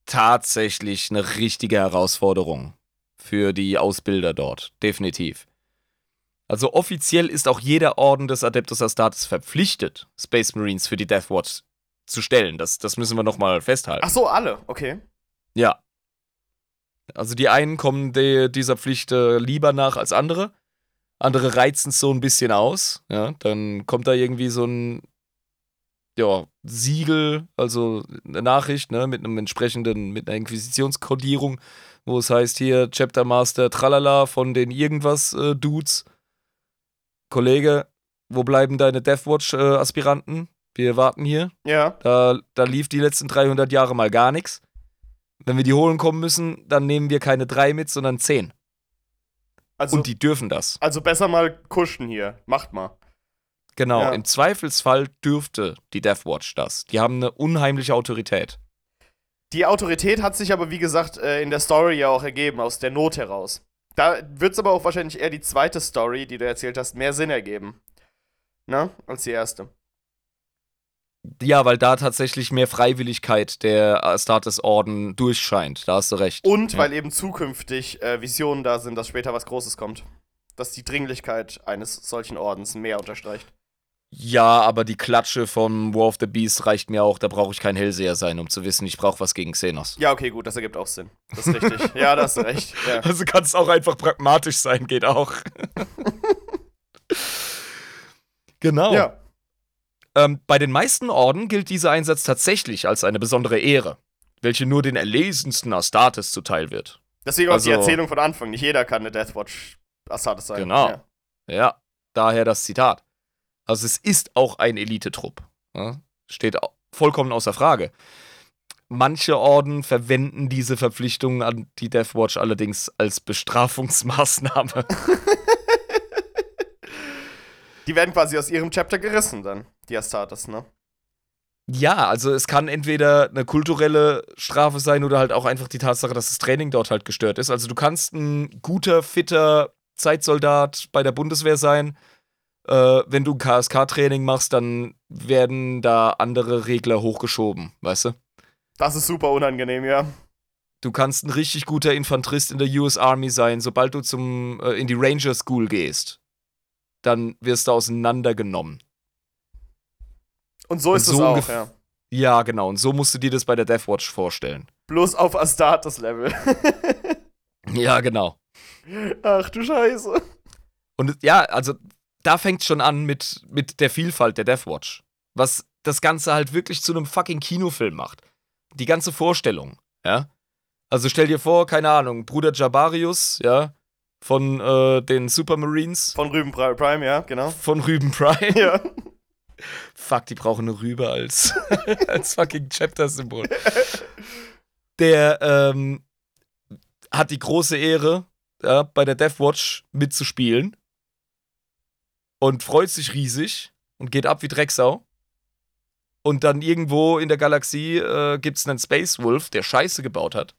tatsächlich eine richtige Herausforderung für die Ausbilder dort. Definitiv. Also offiziell ist auch jeder Orden des Adeptus Astartes verpflichtet, Space Marines für die Death Watch zu stellen. Das, das müssen wir nochmal festhalten. Ach so, alle, okay. Ja. Also die einen kommen de, dieser Pflicht äh, lieber nach als andere. Andere reizen es so ein bisschen aus. Ja, dann kommt da irgendwie so ein ja, Siegel, also eine Nachricht, ne, mit einem entsprechenden, mit einer Inquisitionskodierung, wo es heißt hier Chapter Master Tralala von den irgendwas äh, Dudes. Kollege, wo bleiben deine Deathwatch äh, Aspiranten? Wir warten hier. Ja. Da, da lief die letzten 300 Jahre mal gar nichts. Wenn wir die holen kommen müssen, dann nehmen wir keine drei mit, sondern zehn. Also, Und die dürfen das. Also besser mal kuschen hier. Macht mal. Genau, ja. im Zweifelsfall dürfte die Deathwatch das. Die haben eine unheimliche Autorität. Die Autorität hat sich aber, wie gesagt, äh, in der Story ja auch ergeben, aus der Not heraus. Da wird es aber auch wahrscheinlich eher die zweite Story, die du erzählt hast, mehr Sinn ergeben. Ne? Als die erste. Ja, weil da tatsächlich mehr Freiwilligkeit der Astartes-Orden durchscheint. Da hast du recht. Und ja. weil eben zukünftig äh, Visionen da sind, dass später was Großes kommt. Dass die Dringlichkeit eines solchen Ordens mehr unterstreicht. Ja, aber die Klatsche von War of the Beast reicht mir auch. Da brauche ich kein Hellseher sein, um zu wissen, ich brauche was gegen Xenos. Ja, okay, gut, das ergibt auch Sinn. Das ist richtig. ja, da hast du recht. Ja. Also kann es auch einfach pragmatisch sein, geht auch. genau. ja. Ähm, bei den meisten Orden gilt dieser Einsatz tatsächlich als eine besondere Ehre, welche nur den erlesensten Astartes zuteil wird. Deswegen auch die Also- Erzählung von Anfang. Nicht jeder kann eine Deathwatch Astartes sein. Genau. Ja. Ja, daher das Zitat. Also es ist auch ein Elitetrupp. Ja? Steht vollkommen außer Frage. Manche Orden verwenden diese Verpflichtungen an die Deathwatch allerdings als Bestrafungsmaßnahme. Die werden quasi aus ihrem Chapter gerissen dann, die Astartes, ne? ja, also es kann entweder eine kulturelle Strafe sein oder halt auch einfach die Tatsache, dass das Training dort halt gestört ist. Also du kannst ein guter, fitter Zeitsoldat bei der Bundeswehr sein. Äh, wenn du ein KSK-Training machst, dann werden da andere Regler hochgeschoben, weißt du? Das ist super unangenehm, ja. Du kannst ein richtig guter Infanterist in der US Army sein. Sobald du zum, äh, in die Ranger School gehst, dann wirst du auseinandergenommen. Und so Und ist so es auch, ja. Ja, genau. Und so musst du dir das bei der Deathwatch vorstellen. Bloß auf Astartes-Level. Ja, genau. Ach du Scheiße. Und ja, also da fängt schon an mit, mit der Vielfalt der Deathwatch. Was das Ganze halt wirklich zu einem fucking Kinofilm macht. Die ganze Vorstellung, ja. Also stell dir vor, keine Ahnung, Bruder Jabarius, ja, von äh, den Supermarines, Von Rüben Pri- Prime, ja, genau. von Rüben Prime. Ja. Fuck, die brauchen eine Rübe als, als fucking Chapter-Symbol. Der ähm, hat die große Ehre, ja, bei der Deathwatch mitzuspielen und freut sich riesig und geht ab wie Drecksau. Und dann irgendwo in der Galaxie äh, gibt es einen Space Wolf, der Scheiße gebaut hat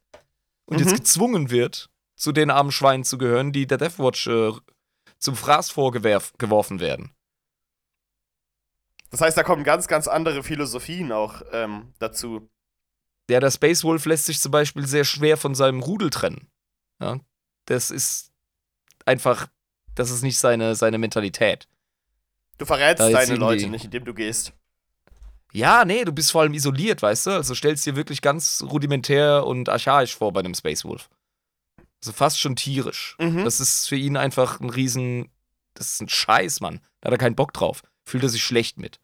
und jetzt Mhm. gezwungen wird, zu den armen Schweinen zu gehören, die der Deathwatch äh, zum Fraß vorgeworfen werden. Das heißt, da kommen ganz, ganz andere Philosophien auch ähm, dazu. Ja, der Space Wolf lässt sich zum Beispiel sehr schwer von seinem Rudel trennen. Ja, das ist einfach, das ist nicht seine, seine Mentalität. Du verrätst deine Leute irgendwie- nicht, indem du gehst. Ja, nee, du bist vor allem isoliert, weißt du? Also stellst dir wirklich ganz rudimentär und archaisch vor bei einem Space Wolf. Also fast schon tierisch. Mhm. Das ist für ihn einfach ein riesen, das ist ein Scheiß, Mann. Da hat er keinen Bock drauf. Fühlt er sich schlecht mit.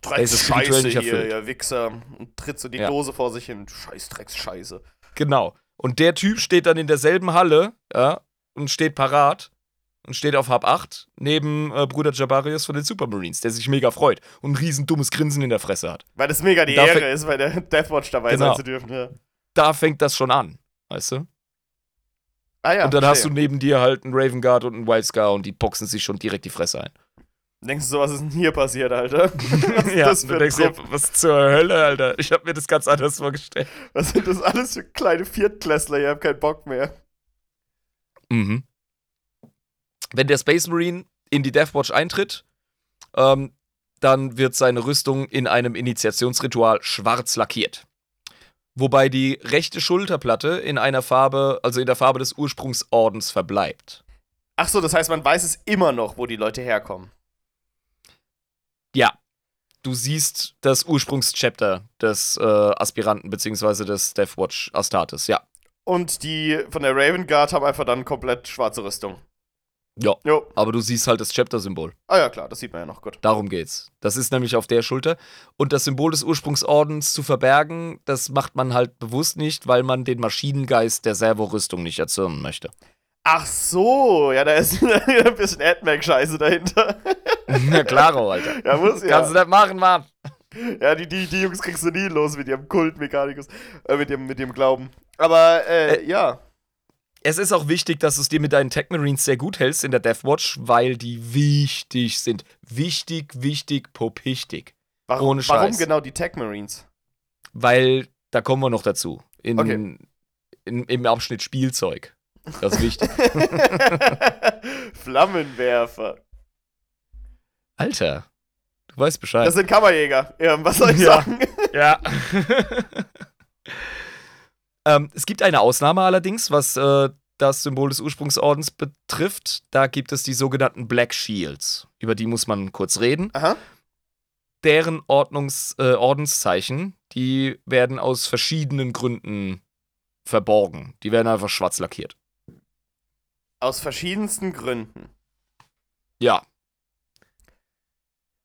Drecks ist spirituell Scheiße nicht hier, erfüllt. ihr Wichser. Und tritt so die Ja. Dose vor sich hin. Scheiß Drecks Scheiße. Genau. Und der Typ steht dann in derselben Halle, ja, und steht parat und steht auf Hab 8 neben äh, Bruder Jabarius von den Supermarines, der sich mega freut und ein riesen dummes Grinsen in der Fresse hat. Weil das mega die Da Ehre ist, bei der Deathwatch dabei Genau. sein zu dürfen. Ja. Da fängt das schon an, weißt du? Ah ja, und dann hast du verstehe. neben dir halt einen Raven Guard und einen Wild Scar und die boxen sich schon direkt die Fresse ein. Denkst du so, was ist denn hier passiert, Alter? Was ja, das für du denkst dir, was zur Hölle, Alter? Ich hab mir das ganz anders vorgestellt. Was sind das alles für kleine Viertklässler? Ihr habt keinen Bock mehr. Mhm. Wenn der Space Marine in die Deathwatch eintritt, ähm, dann wird seine Rüstung in einem Initiationsritual schwarz lackiert. Wobei die rechte Schulterplatte in einer Farbe, also in der Farbe des Ursprungsordens verbleibt. Ach so, das heißt, man weiß es immer noch, wo die Leute herkommen. Ja. Du siehst das Ursprungschapter des äh, Aspiranten bzw. des Deathwatch Astartes, ja. Und die von der Raven Guard haben einfach dann komplett schwarze Rüstung. Ja. Jo. Aber du siehst halt das Chapter-Symbol. Ah ja, klar, das sieht man ja noch gut. Darum geht's. Das ist nämlich auf der Schulter. Und das Symbol des Ursprungsordens zu verbergen, das macht man halt bewusst nicht, weil man den Maschinengeist der Servorüstung nicht erzürnen möchte. Ach so, ja, da ist ein bisschen AdMac-Scheiße dahinter. Na klaro, Alter. Ja, muss ja. Kannst du nicht machen, Mann. Ja, die, die, die Jungs kriegst du nie los mit ihrem Kult Mechanicus, äh, mit ihrem, mit ihrem Glauben. Aber, äh, Äh, ja. Es ist auch wichtig, dass du es dir mit deinen Tech Marines sehr gut hältst in der Deathwatch, weil die wichtig sind. Wichtig, wichtig, popichtig. Warum, ohne warum Scheiß. genau die Tech Marines? Weil, da kommen wir noch dazu. In, Okay. in, Im Abschnitt Spielzeug. Das ist wichtig. Flammenwerfer. Alter, du weißt Bescheid. Das sind Kammerjäger. Ja, was soll ich Ja. sagen? Ja. ähm, es gibt eine Ausnahme allerdings, was äh, das Symbol des Ursprungsordens betrifft. Da gibt es die sogenannten Black Shields. Über die muss man kurz reden. Aha. deren Ordnungs, äh, Ordenszeichen, die werden aus verschiedenen Gründen verborgen. Die werden einfach schwarz lackiert. Aus verschiedensten Gründen. Ja.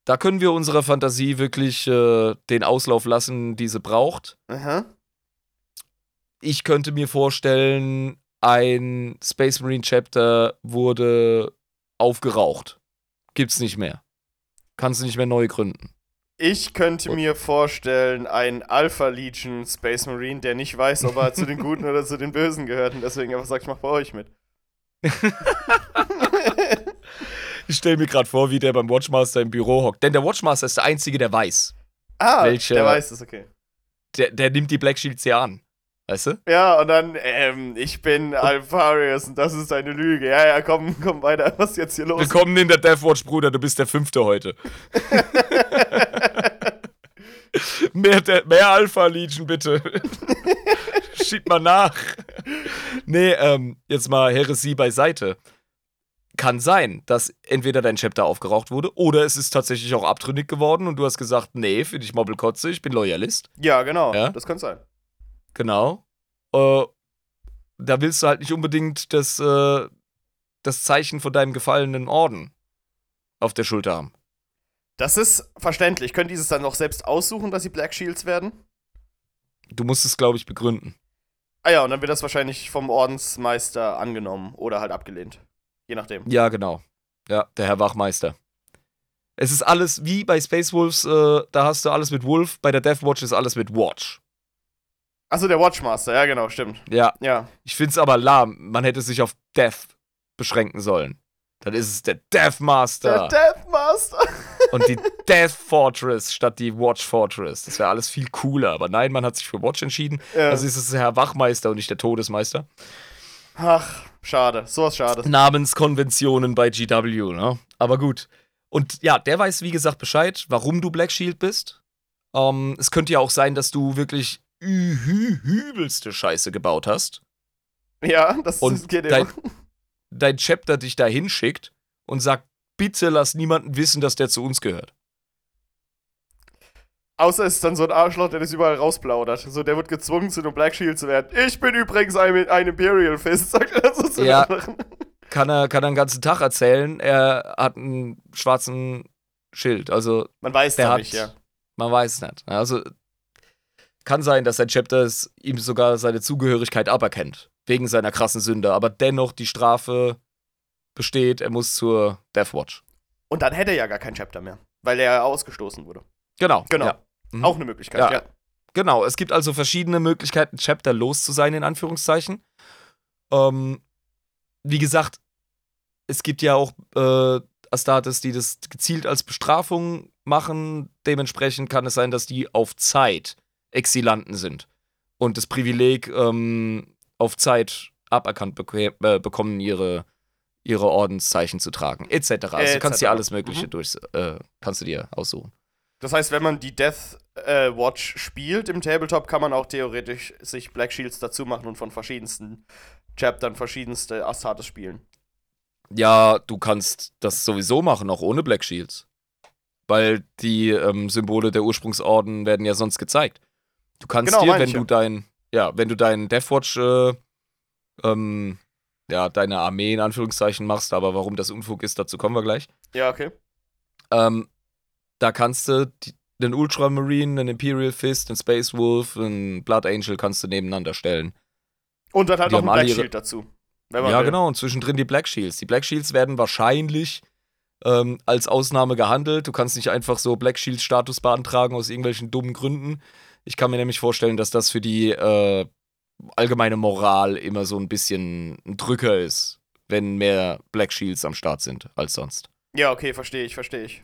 Da können wir unserer Fantasie wirklich äh, den Auslauf lassen, die sie braucht. Aha. Ich könnte mir vorstellen, ein Space Marine Chapter wurde aufgeraucht. Gibt's nicht mehr. Kannst du nicht mehr neu gründen. Ich könnte mir vorstellen, ein Alpha Legion Space Marine, der nicht weiß, ob er zu den Guten oder zu den Bösen gehört und deswegen einfach sagt, ich mach bei euch mit. Ich stelle mir gerade vor, wie der beim Watchmaster im Büro hockt. Denn der Watchmaster ist der Einzige, der weiß. Ah, Welcher- der weiß es, okay. Der, der nimmt die Black Shields ja an. Weißt du? Ja, und dann, ähm, ich bin Alpharius und das ist eine Lüge. Ja, ja, komm, komm weiter, was ist jetzt hier los? Willkommen in der Deathwatch, Bruder. Du bist der Fünfte heute. mehr, der, mehr Alpha Legion, bitte. Schieb mal nach. Nee, ähm, jetzt mal Heresie beiseite. Kann sein, dass entweder dein Chapter aufgeraucht wurde oder es ist tatsächlich auch abtrünnig geworden und du hast gesagt, nee, finde ich Mobbelkotze, ich bin Loyalist. Ja, genau, Ja? das kann sein. Genau. Äh, da willst du halt nicht unbedingt das, äh, das Zeichen von deinem gefallenen Orden auf der Schulter haben. Das ist verständlich. Können die es dann noch selbst aussuchen, dass sie Black Shields werden? Du musst es, glaube ich, begründen. Ah ja, und dann wird das wahrscheinlich vom Ordensmeister angenommen oder halt abgelehnt. Je nachdem. Ja, genau. Ja, der Herr Wachmeister. Es ist alles wie bei Space Wolves, äh, da hast du alles mit Wolf, bei der Death Watch ist alles mit Watch. Achso, der Watchmaster, ja, genau, stimmt. Ja, Ja. ich finde es aber lahm. Man hätte sich auf Death beschränken sollen. Dann ist es der Death Master Der Deathmaster! und die Death Fortress statt die Watch Fortress. Das wäre alles viel cooler. Aber nein, man hat sich für Watch entschieden. Ja. Also ist es der Herr Wachmeister und nicht der Todesmeister. Ach, schade. Sowas schade. Namenskonventionen bei GW, ne? Aber gut. Und ja, der weiß, wie gesagt, Bescheid, warum du Black Shield bist. Ähm, es könnte ja auch sein, dass du wirklich übelste Scheiße gebaut hast. Ja, das, Und geht dein, immer. dein Chapter dich da hinschickt und sagt, bitte lass niemanden wissen, dass der zu uns gehört. Außer es ist dann so ein Arschloch, der das überall rausplaudert. So, der wird gezwungen, zu einem Black Shield zu werden. Ich bin übrigens ein, ein Imperial Fist, sagt er so zu Ja. Kann er, kann er den ganzen Tag erzählen, er hat einen schwarzen Schild. Also Man weiß hat- nicht, ja. Man weiß es nicht. Also kann sein, dass sein Chapter es ihm sogar seine Zugehörigkeit aberkennt. Wegen seiner krassen Sünde. Aber dennoch die Strafe besteht, er muss zur Deathwatch. Und dann hätte er ja gar kein Chapter mehr, weil er ausgestoßen wurde. Genau. Genau. Ja. Mhm. Auch eine Möglichkeit, Ja. ja. Genau. Es gibt also verschiedene Möglichkeiten, Chapter los zu sein, in Anführungszeichen. Ähm, wie gesagt, es gibt ja auch äh, Astartes, die das gezielt als Bestrafung machen. Dementsprechend kann es sein, dass die auf Zeit Exilanten sind und das Privileg ähm, auf Zeit aberkannt beke- äh, bekommen, ihre, ihre Ordenszeichen zu tragen, etc. Also Äh, du kannst dir alles Mögliche Mhm. durch, äh, kannst du dir aussuchen. Das heißt, wenn man die Death äh, Watch spielt im Tabletop, kann man auch theoretisch sich Black Shields dazu machen und von verschiedensten Chaptern verschiedenste Astartes spielen. Ja, du kannst das sowieso machen, auch ohne Black Shields. Weil die ähm, Symbole der Ursprungsorden werden ja sonst gezeigt. Du kannst Genau, dir, wenn du ja. dein, ja, wenn du deinen Deathwatch, äh, ähm, ja, deine Armee in Anführungszeichen machst, aber warum das Unfug ist, dazu kommen wir gleich. Ja, okay. Ähm, da kannst du die, den Ultramarine, den Imperial Fist, den Space Wolf, den Blood Angel kannst du nebeneinander stellen. Und dann halt noch ein Black Shield dazu. Ja, will. genau, und zwischendrin die Black Shields. Die Black Shields werden wahrscheinlich ähm, als Ausnahme gehandelt. Du kannst nicht einfach so Black Shield-Status beantragen aus irgendwelchen dummen Gründen. Ich kann mir nämlich vorstellen, dass das für die äh, allgemeine Moral immer so ein bisschen ein Drücker ist, wenn mehr Black Shields am Start sind als sonst. Ja, okay, verstehe ich, verstehe ich.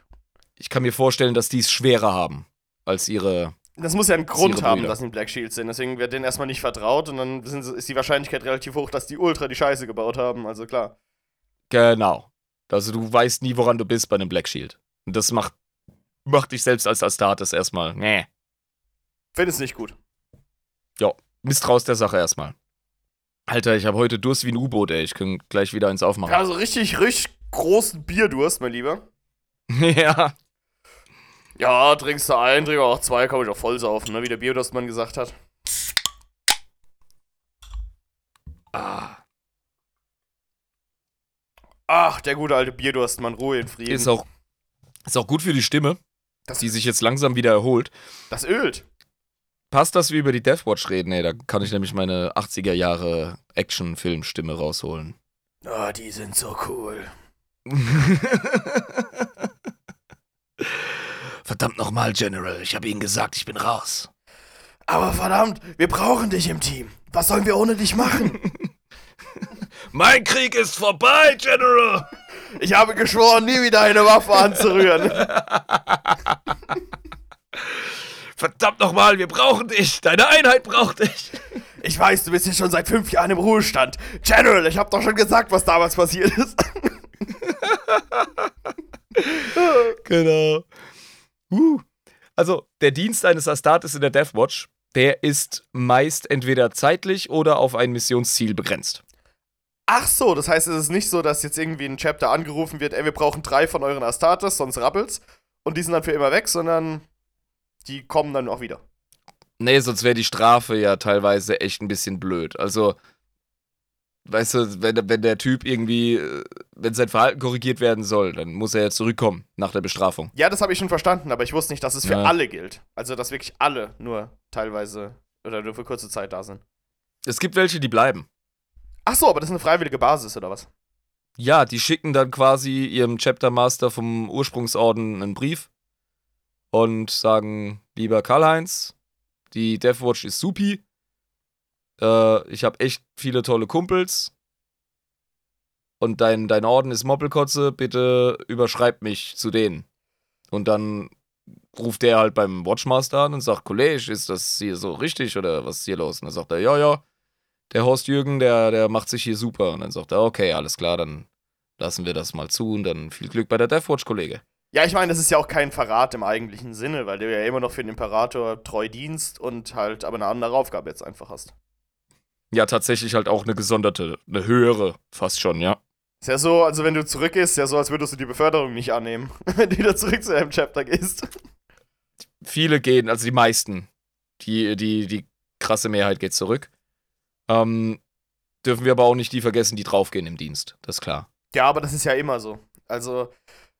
Ich kann mir vorstellen, dass die es schwerer haben als ihre. Das muss ja einen Grund haben, Brüder. dass sie Black Shields sind. Deswegen wird denen erstmal nicht vertraut und dann sind, ist die Wahrscheinlichkeit relativ hoch, dass die Ultra die Scheiße gebaut haben. Also klar. Genau. Also du weißt nie, woran du bist bei einem Black Shield. Und das macht, macht dich selbst als Astartes erstmal. Nee. Finde es nicht gut. misstraust der Sache erstmal. Alter, ich habe heute Durst wie ein U-Boot, ey. Ich kann gleich wieder eins aufmachen. Also richtig, richtig großen Bierdurst, mein Lieber. ja. Ja, trinkst du ein, trink auch zwei, kann ich auch voll saufen, ne? wie der Biodostmann gesagt hat. Ah. Ach, der gute alte Bierdurstmann, Ruhe in Frieden. Ist auch, ist auch gut für die Stimme, das, die sich jetzt langsam wieder erholt. das ölt. Passt, dass wir über die Deathwatch reden, ey. Da kann ich nämlich meine 80er Jahre Action-Film-Stimme rausholen. Oh, die sind so cool. Verdammt nochmal, General. Ich habe Ihnen gesagt, ich bin raus. Aber verdammt, wir brauchen dich im Team. Was sollen wir ohne dich machen? Mein Krieg ist vorbei, General! Ich habe geschworen, nie wieder eine Waffe anzurühren. Verdammt nochmal, wir brauchen dich! Deine Einheit braucht dich! Ich weiß, du bist jetzt schon seit fünf Jahren im Ruhestand. General, ich habe doch schon gesagt, was damals passiert ist. Genau. Uh. Also, der Dienst eines Astartes in der Deathwatch, der ist meist entweder zeitlich oder auf ein Missionsziel begrenzt. Ach so, das heißt, es ist nicht so, dass jetzt irgendwie ein Chapter angerufen wird, ey, wir brauchen drei von euren Astartes, sonst rappelt's. Und die sind dann für immer weg, sondern die kommen dann auch wieder. Nee, sonst wäre die Strafe ja teilweise echt ein bisschen blöd. Also, weißt du, wenn, wenn der Typ irgendwie, äh, wenn sein Verhalten korrigiert werden soll, dann muss er ja zurückkommen nach der Bestrafung. Ja, das habe ich schon verstanden, aber ich wusste nicht, dass es für Ja. alle gilt. Also, dass wirklich alle nur teilweise oder nur für kurze Zeit da sind. Es gibt welche, die bleiben. Ach so, aber das ist eine freiwillige Basis oder was? Ja, die schicken dann quasi ihrem Chaptermaster vom Ursprungsorden einen Brief und sagen, lieber Karl-Heinz, die Deathwatch ist supi. Äh, ich habe echt viele tolle Kumpels. Und dein, dein Orden ist Moppelkotze, bitte überschreib mich zu denen. Und dann ruft der halt beim Watchmaster an und sagt, Kollege, ist das hier so richtig oder was ist hier los? Und dann sagt er, ja, ja, der Horst Jürgen, der, der macht sich hier super. Und dann sagt er, okay, alles klar, dann lassen wir das mal zu und dann viel Glück bei der Deathwatch, Kollege. Ja, ich meine, das ist ja auch kein Verrat im eigentlichen Sinne, weil du ja immer noch für den Imperator treu dienst und halt aber eine andere Aufgabe jetzt einfach hast. Ja, tatsächlich halt auch eine gesonderte, eine höhere, fast schon, ja. Ist ja so, also wenn du zurückgehst, ist ja so, als würdest du die Beförderung nicht annehmen, wenn du wieder zurück zu deinem Chapter gehst. Viele gehen, also die meisten, die, die, die krasse Mehrheit geht zurück. Ähm, dürfen wir aber auch nicht die vergessen, die draufgehen im Dienst, das ist klar. Ja, aber das ist ja immer so. Also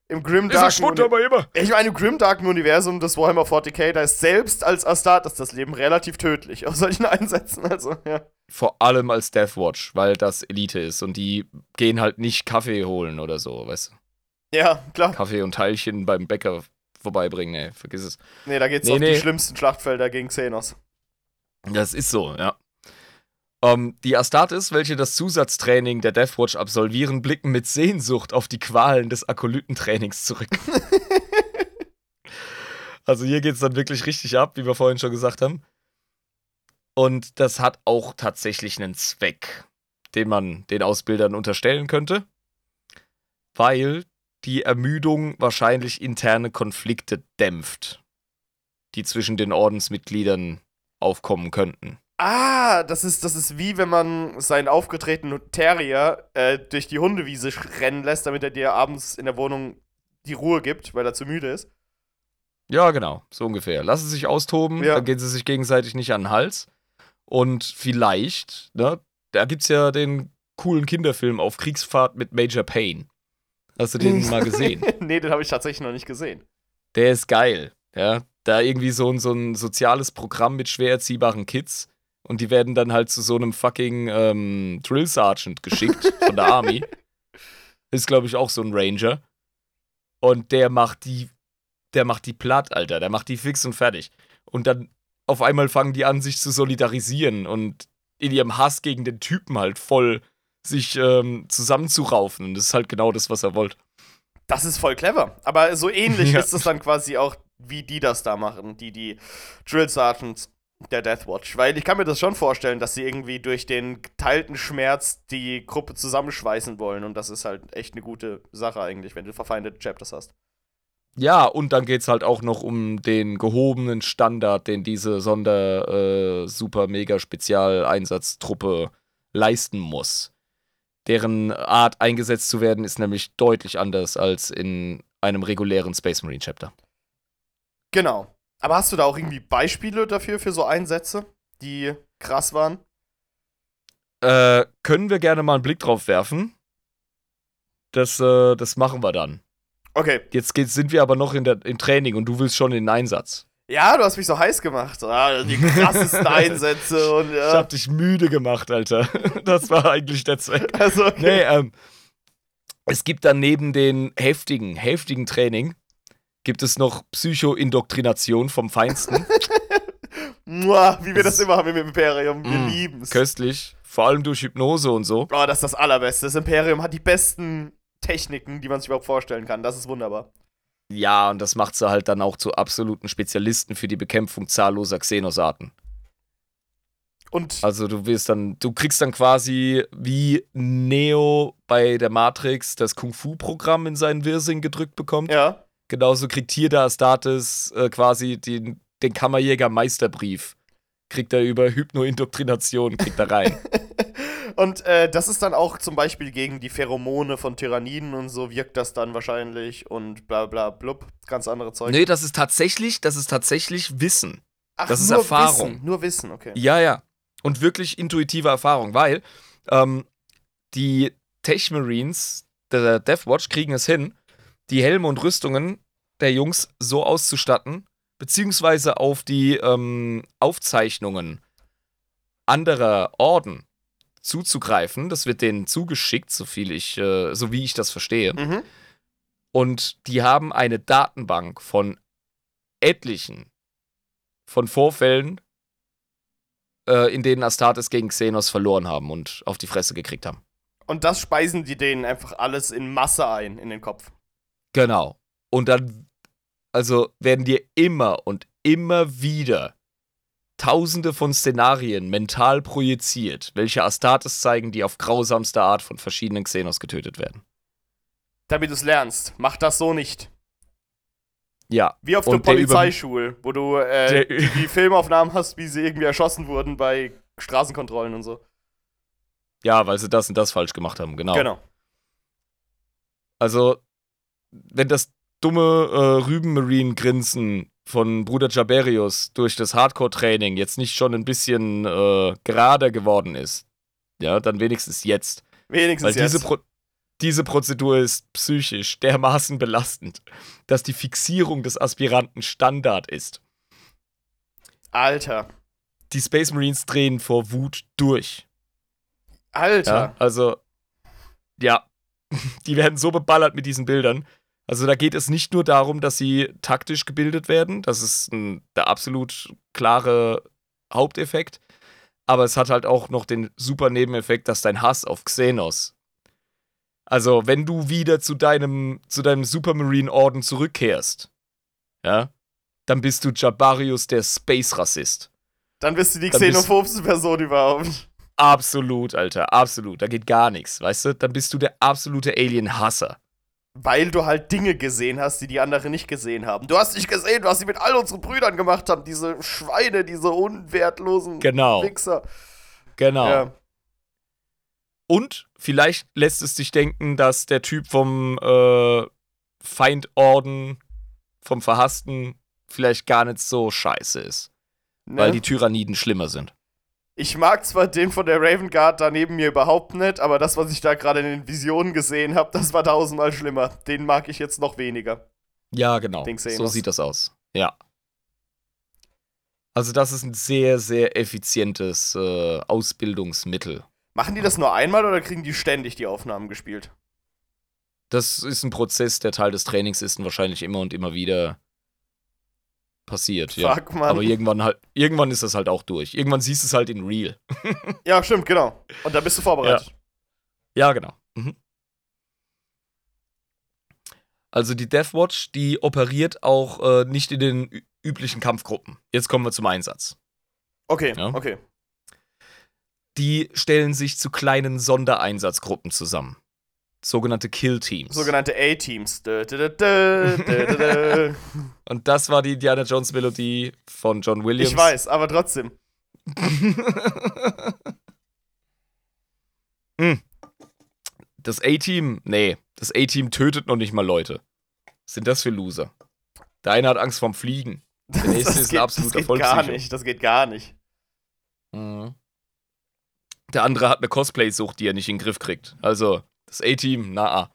im Grimdarken. aber immer. Ich meine, im Grimdarken Universum des Warhammer 40k, da ist selbst als Astartes das Leben relativ tödlich auf solchen Einsätzen. Also, ja. Vor allem als Deathwatch, weil das Elite ist und die gehen halt nicht Kaffee holen oder so, weißt du. Ja, klar. Kaffee und Teilchen beim Bäcker vorbeibringen, ey, vergiss es. Nee, da geht's Nee, auf nee. die schlimmsten Schlachtfelder gegen Xenos. Das ist so, ja. Ähm, die Astartes, welche das Zusatztraining der Deathwatch absolvieren, blicken mit Sehnsucht auf die Qualen des Akolytentrainings zurück. also hier geht's dann wirklich richtig ab, wie wir vorhin schon gesagt haben. Und das hat auch tatsächlich einen Zweck, den man den Ausbildern unterstellen könnte, weil die Ermüdung wahrscheinlich interne Konflikte dämpft, die zwischen den Ordensmitgliedern aufkommen könnten. Ah, das ist, das ist wie wenn man seinen aufgetretenen Terrier äh, durch die Hundewiese rennen lässt, damit er dir abends in der Wohnung die Ruhe gibt, weil er zu müde ist. Ja, genau, so ungefähr. Lassen sie sich austoben, Ja. dann gehen sie sich gegenseitig nicht an den Hals. Und vielleicht, ne, da gibt's ja den coolen Kinderfilm auf Kriegsfahrt mit Major Payne. Hast du den mal gesehen? nee, den habe ich tatsächlich noch nicht gesehen. Der ist geil, ja. Da irgendwie so ein, so ein soziales Programm mit schwer erziehbaren Kids. Und die werden dann halt zu so einem fucking ähm, Drill Sergeant geschickt von der Army. Ist, glaube ich, auch so ein Ranger. Und der macht die, der macht die platt, Alter. Der macht die fix und fertig. Und dann auf einmal fangen die an, sich zu solidarisieren und in ihrem Hass gegen den Typen halt voll sich ähm, zusammenzuraufen. Und das ist halt genau das, was er wollte. Das ist voll clever. Aber so ähnlich Ja. ist es dann quasi auch, wie die das da machen, die, die Drill Sergeants der Deathwatch. Weil ich kann mir das schon vorstellen, dass sie irgendwie durch den geteilten Schmerz die Gruppe zusammenschweißen wollen. Und das ist halt echt eine gute Sache eigentlich, wenn du verfeindete Chapters hast. Ja, und dann geht's halt auch noch um den gehobenen Standard, den diese Sonder äh, super mega Spezialeinsatztruppe leisten muss. Deren Art eingesetzt zu werden ist nämlich deutlich anders als in einem regulären Space Marine Chapter. Genau. Aber hast du da auch irgendwie Beispiele dafür, für so Einsätze, die krass waren? Äh, können wir gerne mal einen Blick drauf werfen. Das, äh, das machen wir dann. Okay. Jetzt geht, sind wir aber noch in der, im Training und du willst schon in den Einsatz. Ja, du hast mich so heiß gemacht. Ah, die krassesten Einsätze und Ich ja. hab dich müde gemacht, Alter. Das war eigentlich der Zweck. Also, okay. Nee, ähm, es gibt dann neben den heftigen, heftigen Training, gibt es noch Psycho-Indoktrination vom Feinsten. Mua, wie wir das immer haben im Imperium. Wir Mm, lieben's. Köstlich. Vor allem durch Hypnose und so. Oh, das ist das Allerbeste. Das Imperium hat die besten Techniken, die man sich überhaupt vorstellen kann. Das ist wunderbar. Ja, und das macht sie halt dann auch zu absoluten Spezialisten für die Bekämpfung zahlloser Xenosarten. Und Also du wirst dann, du kriegst dann quasi wie Neo bei der Matrix das Kung-Fu-Programm in seinen Wirsing gedrückt bekommt. ja. Genauso kriegt hier der Astartes äh, quasi den, den Kammerjäger-Meisterbrief. Kriegt er über Hypno-Indoktrination, kriegt er rein. Und äh, das ist dann auch zum Beispiel gegen die Pheromone von Tyranniden und so wirkt das dann wahrscheinlich und bla bla blub. Ganz andere Zeug. nee, das ist tatsächlich, das ist tatsächlich Wissen. Ach, das ist nur Erfahrung. Wissen, nur Wissen, okay. Ja, ja. Und wirklich intuitive Erfahrung, weil ähm, die Tech Marines der Death Watch kriegen es hin, die Helme und Rüstungen der Jungs so auszustatten, beziehungsweise auf die ähm, Aufzeichnungen anderer Orden zuzugreifen. Das wird denen zugeschickt, so viel ich, äh, so wie ich das verstehe. Mhm. Und die haben eine Datenbank von etlichen von Vorfällen, äh, in denen Astartes gegen Xenos verloren haben und auf die Fresse gekriegt haben. Und das speisen die denen einfach alles in Masse ein, in den Kopf. Genau. Und dann, also werden dir immer und immer wieder tausende von Szenarien mental projiziert, welche Astartes zeigen, die auf grausamste Art von verschiedenen Xenos getötet werden. Damit du es lernst. Mach das so nicht. Ja. Wie auf der Polizeischule, wo du äh, die Filmaufnahmen hast, wie sie irgendwie erschossen wurden bei Straßenkontrollen und so. Ja, weil sie das und das falsch gemacht haben, genau. Genau. Also, wenn das dumme äh, Rübenmarine-Grinsen von Bruder Jaberius durch das Hardcore-Training jetzt nicht schon ein bisschen äh, gerader geworden ist, ja, dann wenigstens jetzt. Wenigstens Weil diese, jetzt. Pro diese Prozedur ist psychisch dermaßen belastend, dass die Fixierung des Aspiranten Standard ist. Alter. Die Space Marines drehen vor Wut durch. Alter. Ja, also, ja, die werden so beballert mit diesen Bildern. Also da geht es nicht nur darum, dass sie taktisch gebildet werden, das ist ein, der absolut klare Haupteffekt, aber es hat halt auch noch den super Nebeneffekt, dass dein Hass auf Xenos, also wenn du wieder zu deinem, zu deinem Supermarine-Orden zurückkehrst, ja, dann bist du Jabarius der Space-Rassist. Dann bist du die xenophobste Person überhaupt. Absolut, Alter, absolut. Da geht gar nichts, weißt du? Dann bist du der absolute Alien-Hasser. Weil du halt Dinge gesehen hast, die die anderen nicht gesehen haben. Du hast nicht gesehen, was sie mit all unseren Brüdern gemacht haben. Diese Schweine, diese unwertlosen Genau. Wichser. Genau. Ja. Und vielleicht lässt es dich denken, dass der Typ vom äh, Feindorden, vom Verhassten, vielleicht gar nicht so scheiße ist. Ne? Weil die Tyranniden schlimmer sind. Ich mag zwar den von der Raven Guard da neben mir überhaupt nicht, aber das, was ich da gerade in den Visionen gesehen habe, das war tausendmal schlimmer. Den mag ich jetzt noch weniger. Ja, genau. So sieht das aus. Ja. Also, das ist ein sehr, sehr effizientes äh, Ausbildungsmittel. Machen die das nur einmal oder kriegen die ständig die Aufnahmen gespielt? Das ist ein Prozess, der Teil des Trainings ist und wahrscheinlich immer und immer wieder passiert. Ja. Fuck, Mann. Aber irgendwann halt, irgendwann ist das halt auch durch. Irgendwann siehst du es halt in real. Ja, stimmt, genau. Und da bist du vorbereitet. Ja, genau. Mhm. Also die Death Watch, die operiert auch äh, nicht in den üblichen Kampfgruppen. Jetzt kommen wir zum Einsatz. Okay, Ja. okay. Die stellen sich zu kleinen Sondereinsatzgruppen zusammen. Sogenannte Kill-Teams. Sogenannte A-Teams. Und das war die Indiana Jones Melodie von John Williams. Ich weiß, aber trotzdem. Hm. Das A-Team, nee, das A-Team tötet noch nicht mal Leute. Was sind das für Loser? Der eine hat Angst vorm Fliegen. Der nächste das ist geht, ein absoluter Das geht gar nicht, das geht gar nicht. Mhm. Der andere hat eine Cosplay-Sucht, die er nicht in den Griff kriegt. Also, das A-Team, na ah.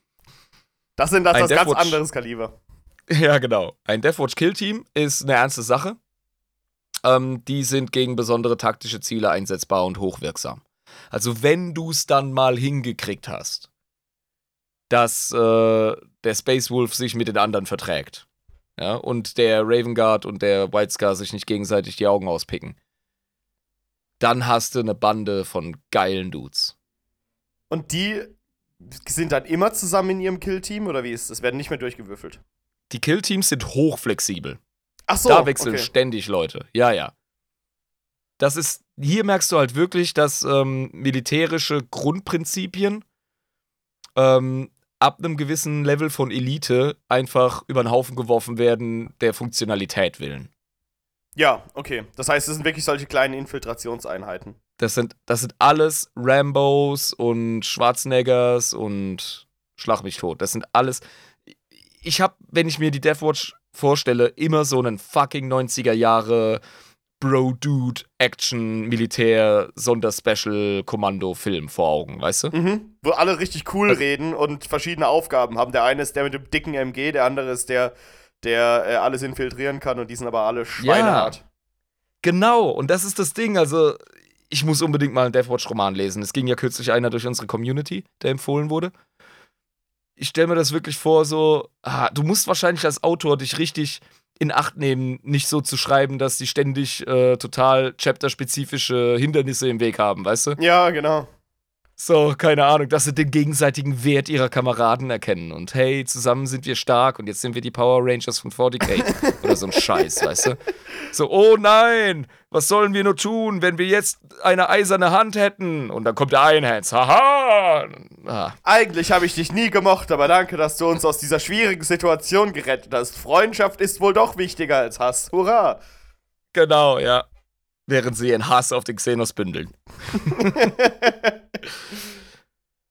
Das sind das, Ein das ganz Deathwatch. anderes Kaliber. Ja, genau. Ein Deathwatch Kill Team ist eine ernste Sache. Ähm, die sind gegen besondere taktische Ziele einsetzbar und hochwirksam. Also, wenn du es dann mal hingekriegt hast, dass äh, der Space Wolf sich mit den anderen verträgt. Ja, und der Raven Guard und der White Scar sich nicht gegenseitig die Augen auspicken. Dann hast du eine Bande von geilen Dudes. Und die sind dann immer zusammen in ihrem Kill-Team oder wie ist das? Werden nicht mehr durchgewürfelt. Die Kill-Teams sind hochflexibel. Ach so. da wechseln okay. ständig Leute. Ja, ja. Das ist, hier merkst du halt wirklich, dass ähm, militärische Grundprinzipien ähm, ab einem gewissen Level von Elite einfach über den Haufen geworfen werden, der Funktionalität willen. Ja, okay. Das heißt, es sind wirklich solche kleinen Infiltrationseinheiten. Das sind, das sind alles Rambos und Schwarzeneggers und Schlag mich tot. Das sind alles. Ich habe, wenn ich mir die Deathwatch vorstelle, immer so einen fucking 90er Jahre Bro-Dude, Action, Militär, Sonderspecial-Kommando-Film vor Augen, weißt du? Mhm. Wo alle richtig cool Also- reden und verschiedene Aufgaben haben. Der eine ist der mit dem dicken MG, der andere ist der, der äh, alles infiltrieren kann und die sind aber alle schweinehart. Genau, und das ist das Ding. Also, ich muss unbedingt mal einen Deathwatch-Roman lesen. Es ging ja kürzlich einer durch unsere Community, der empfohlen wurde. Ich stelle mir das wirklich vor, so, ah, du musst wahrscheinlich als Autor dich richtig in Acht nehmen, nicht so zu schreiben, dass die ständig äh, total chapterspezifische Hindernisse im Weg haben, weißt du? Ja, genau. So, keine Ahnung, dass sie den gegenseitigen Wert ihrer Kameraden erkennen und hey, zusammen sind wir stark und jetzt sind wir die Power Rangers von 40k oder so ein Scheiß, weißt du? So, oh nein, was sollen wir nur tun, wenn wir jetzt eine eiserne Hand hätten? Und dann kommt der Einhands, haha! Ah, Eigentlich habe ich dich nie gemocht, aber danke, dass du uns aus dieser schwierigen Situation gerettet hast. Freundschaft ist wohl doch wichtiger als Hass. Hurra! genau, ja. Während sie ihren Hass auf den Xenos bündeln.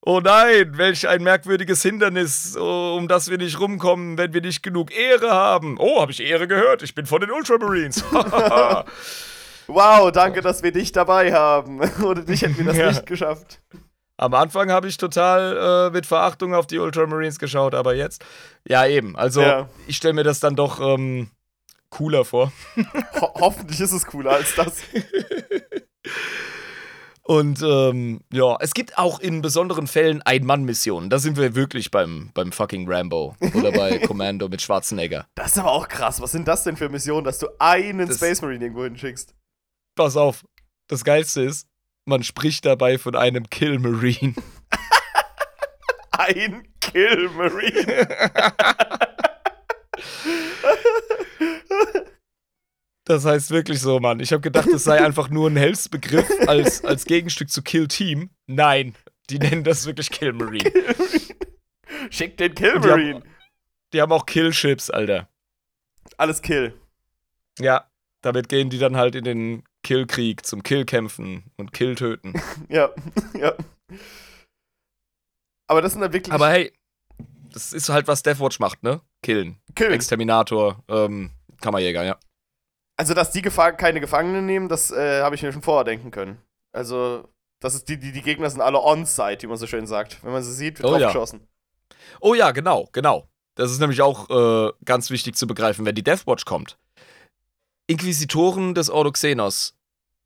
Oh nein, welch ein merkwürdiges Hindernis, um das wir nicht rumkommen, wenn wir nicht genug Ehre haben. Oh, habe ich Ehre gehört? Ich bin von den Ultramarines. Wow, danke, dass wir dich dabei haben. Ohne dich hätten wir das Ja. nicht geschafft. Am Anfang habe ich total äh, mit Verachtung auf die Ultramarines geschaut, aber jetzt, ja eben. Also Ja. ich stelle mir das dann doch ähm, cooler vor. Ho hoffentlich ist es cooler als das. Und ähm, ja, es gibt auch in besonderen Fällen Ein-Mann-Missionen. Da sind wir wirklich beim, beim fucking Rambo oder bei Commando mit Schwarzenegger. Das ist aber auch krass. Was sind das denn für Missionen, dass du einen Das- Space Marine irgendwo hinschickst? Pass auf, das Geilste ist, man spricht dabei von einem Kill Marine. Ein Kill Marine. Das heißt wirklich so, Mann. Ich habe gedacht, das sei einfach nur ein Hilfsbegriff als, als Gegenstück zu Kill Team. Nein, die nennen das wirklich Kill Marine. Schick den Kill Und die haben- Marine. Die haben auch Kill Ships, Alter. Alles Kill. Ja, damit gehen die dann halt in den Killkrieg zum Kill kämpfen und Kill töten. Ja, ja. Aber das sind dann wirklich Aber hey, das ist halt, was Deathwatch macht, ne? Killen. Killen. Exterminator, ähm, Kammerjäger, ja. Also, dass die Gefa keine Gefangenen nehmen, das äh, habe ich mir schon vorher denken können. Also, das ist die, die, die Gegner sind alle on-site, wie man so schön sagt. Wenn man sie sieht, wird Oh drauf ja. Oh ja, genau, genau. Das ist nämlich auch äh, ganz wichtig zu begreifen, wenn die Deathwatch kommt. Inquisitoren des Ordo Xenos,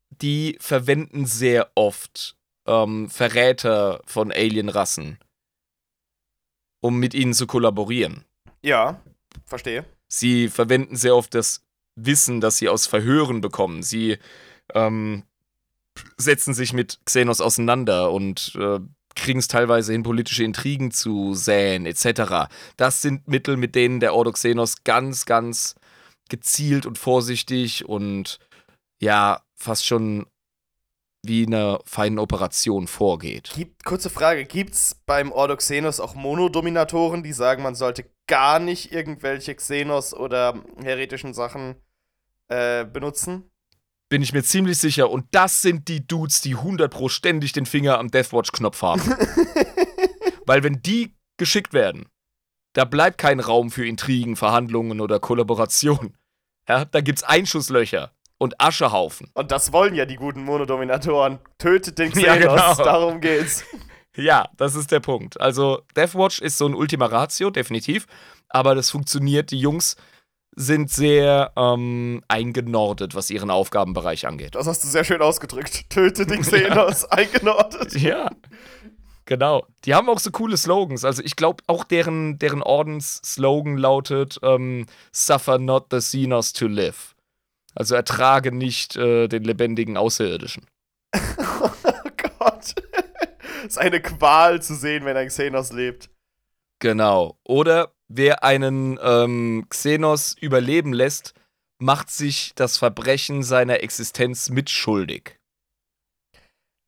die verwenden sehr oft ähm, Verräter von Alienrassen, um mit ihnen zu kollaborieren. Ja, verstehe. Sie verwenden sehr oft das Wissen, das sie aus Verhören bekommen. Sie ähm, setzen sich mit Xenos auseinander und äh, kriegen es teilweise hin, politische Intrigen zu säen, etc. Das sind Mittel, mit denen der Ordo Xenos ganz, ganz gezielt und vorsichtig und ja, fast schon wie in einer feinen Operation vorgeht. Gibt, kurze Frage: Gibt's beim Ordo Xenos auch Monodominatoren, die sagen, man sollte gar nicht irgendwelche Xenos oder heretischen Sachen äh, benutzen? Bin ich mir ziemlich sicher. Und das sind die Dudes, die 100 pro ständig den Finger am Deathwatch-Knopf haben. Weil wenn die geschickt werden, Da bleibt kein Raum für Intrigen, Verhandlungen oder Kollaboration. Ja, da gibt's Einschusslöcher und Aschehaufen. Und das wollen ja die guten Monodominatoren. Tötet den Ja, Xenos, genau. darum geht's. Ja, das ist der Punkt. Also, Deathwatch ist so ein Ultima Ratio, definitiv. Aber das funktioniert. Die Jungs sind sehr ähm, eingenordet, was ihren Aufgabenbereich angeht. Das hast du sehr schön ausgedrückt. Tötet den Xenos, eingenordet. Ja. Genau. Die haben auch so coole Slogans. Also ich glaube, auch deren, deren Ordensslogan lautet ähm, Suffer not the Xenos to live. Also ertrage nicht äh, den lebendigen Außerirdischen. Oh Gott. Ist eine Qual zu sehen, wenn ein Xenos lebt. Genau. Oder wer einen ähm, Xenos überleben lässt, macht sich das Verbrechen seiner Existenz mitschuldig.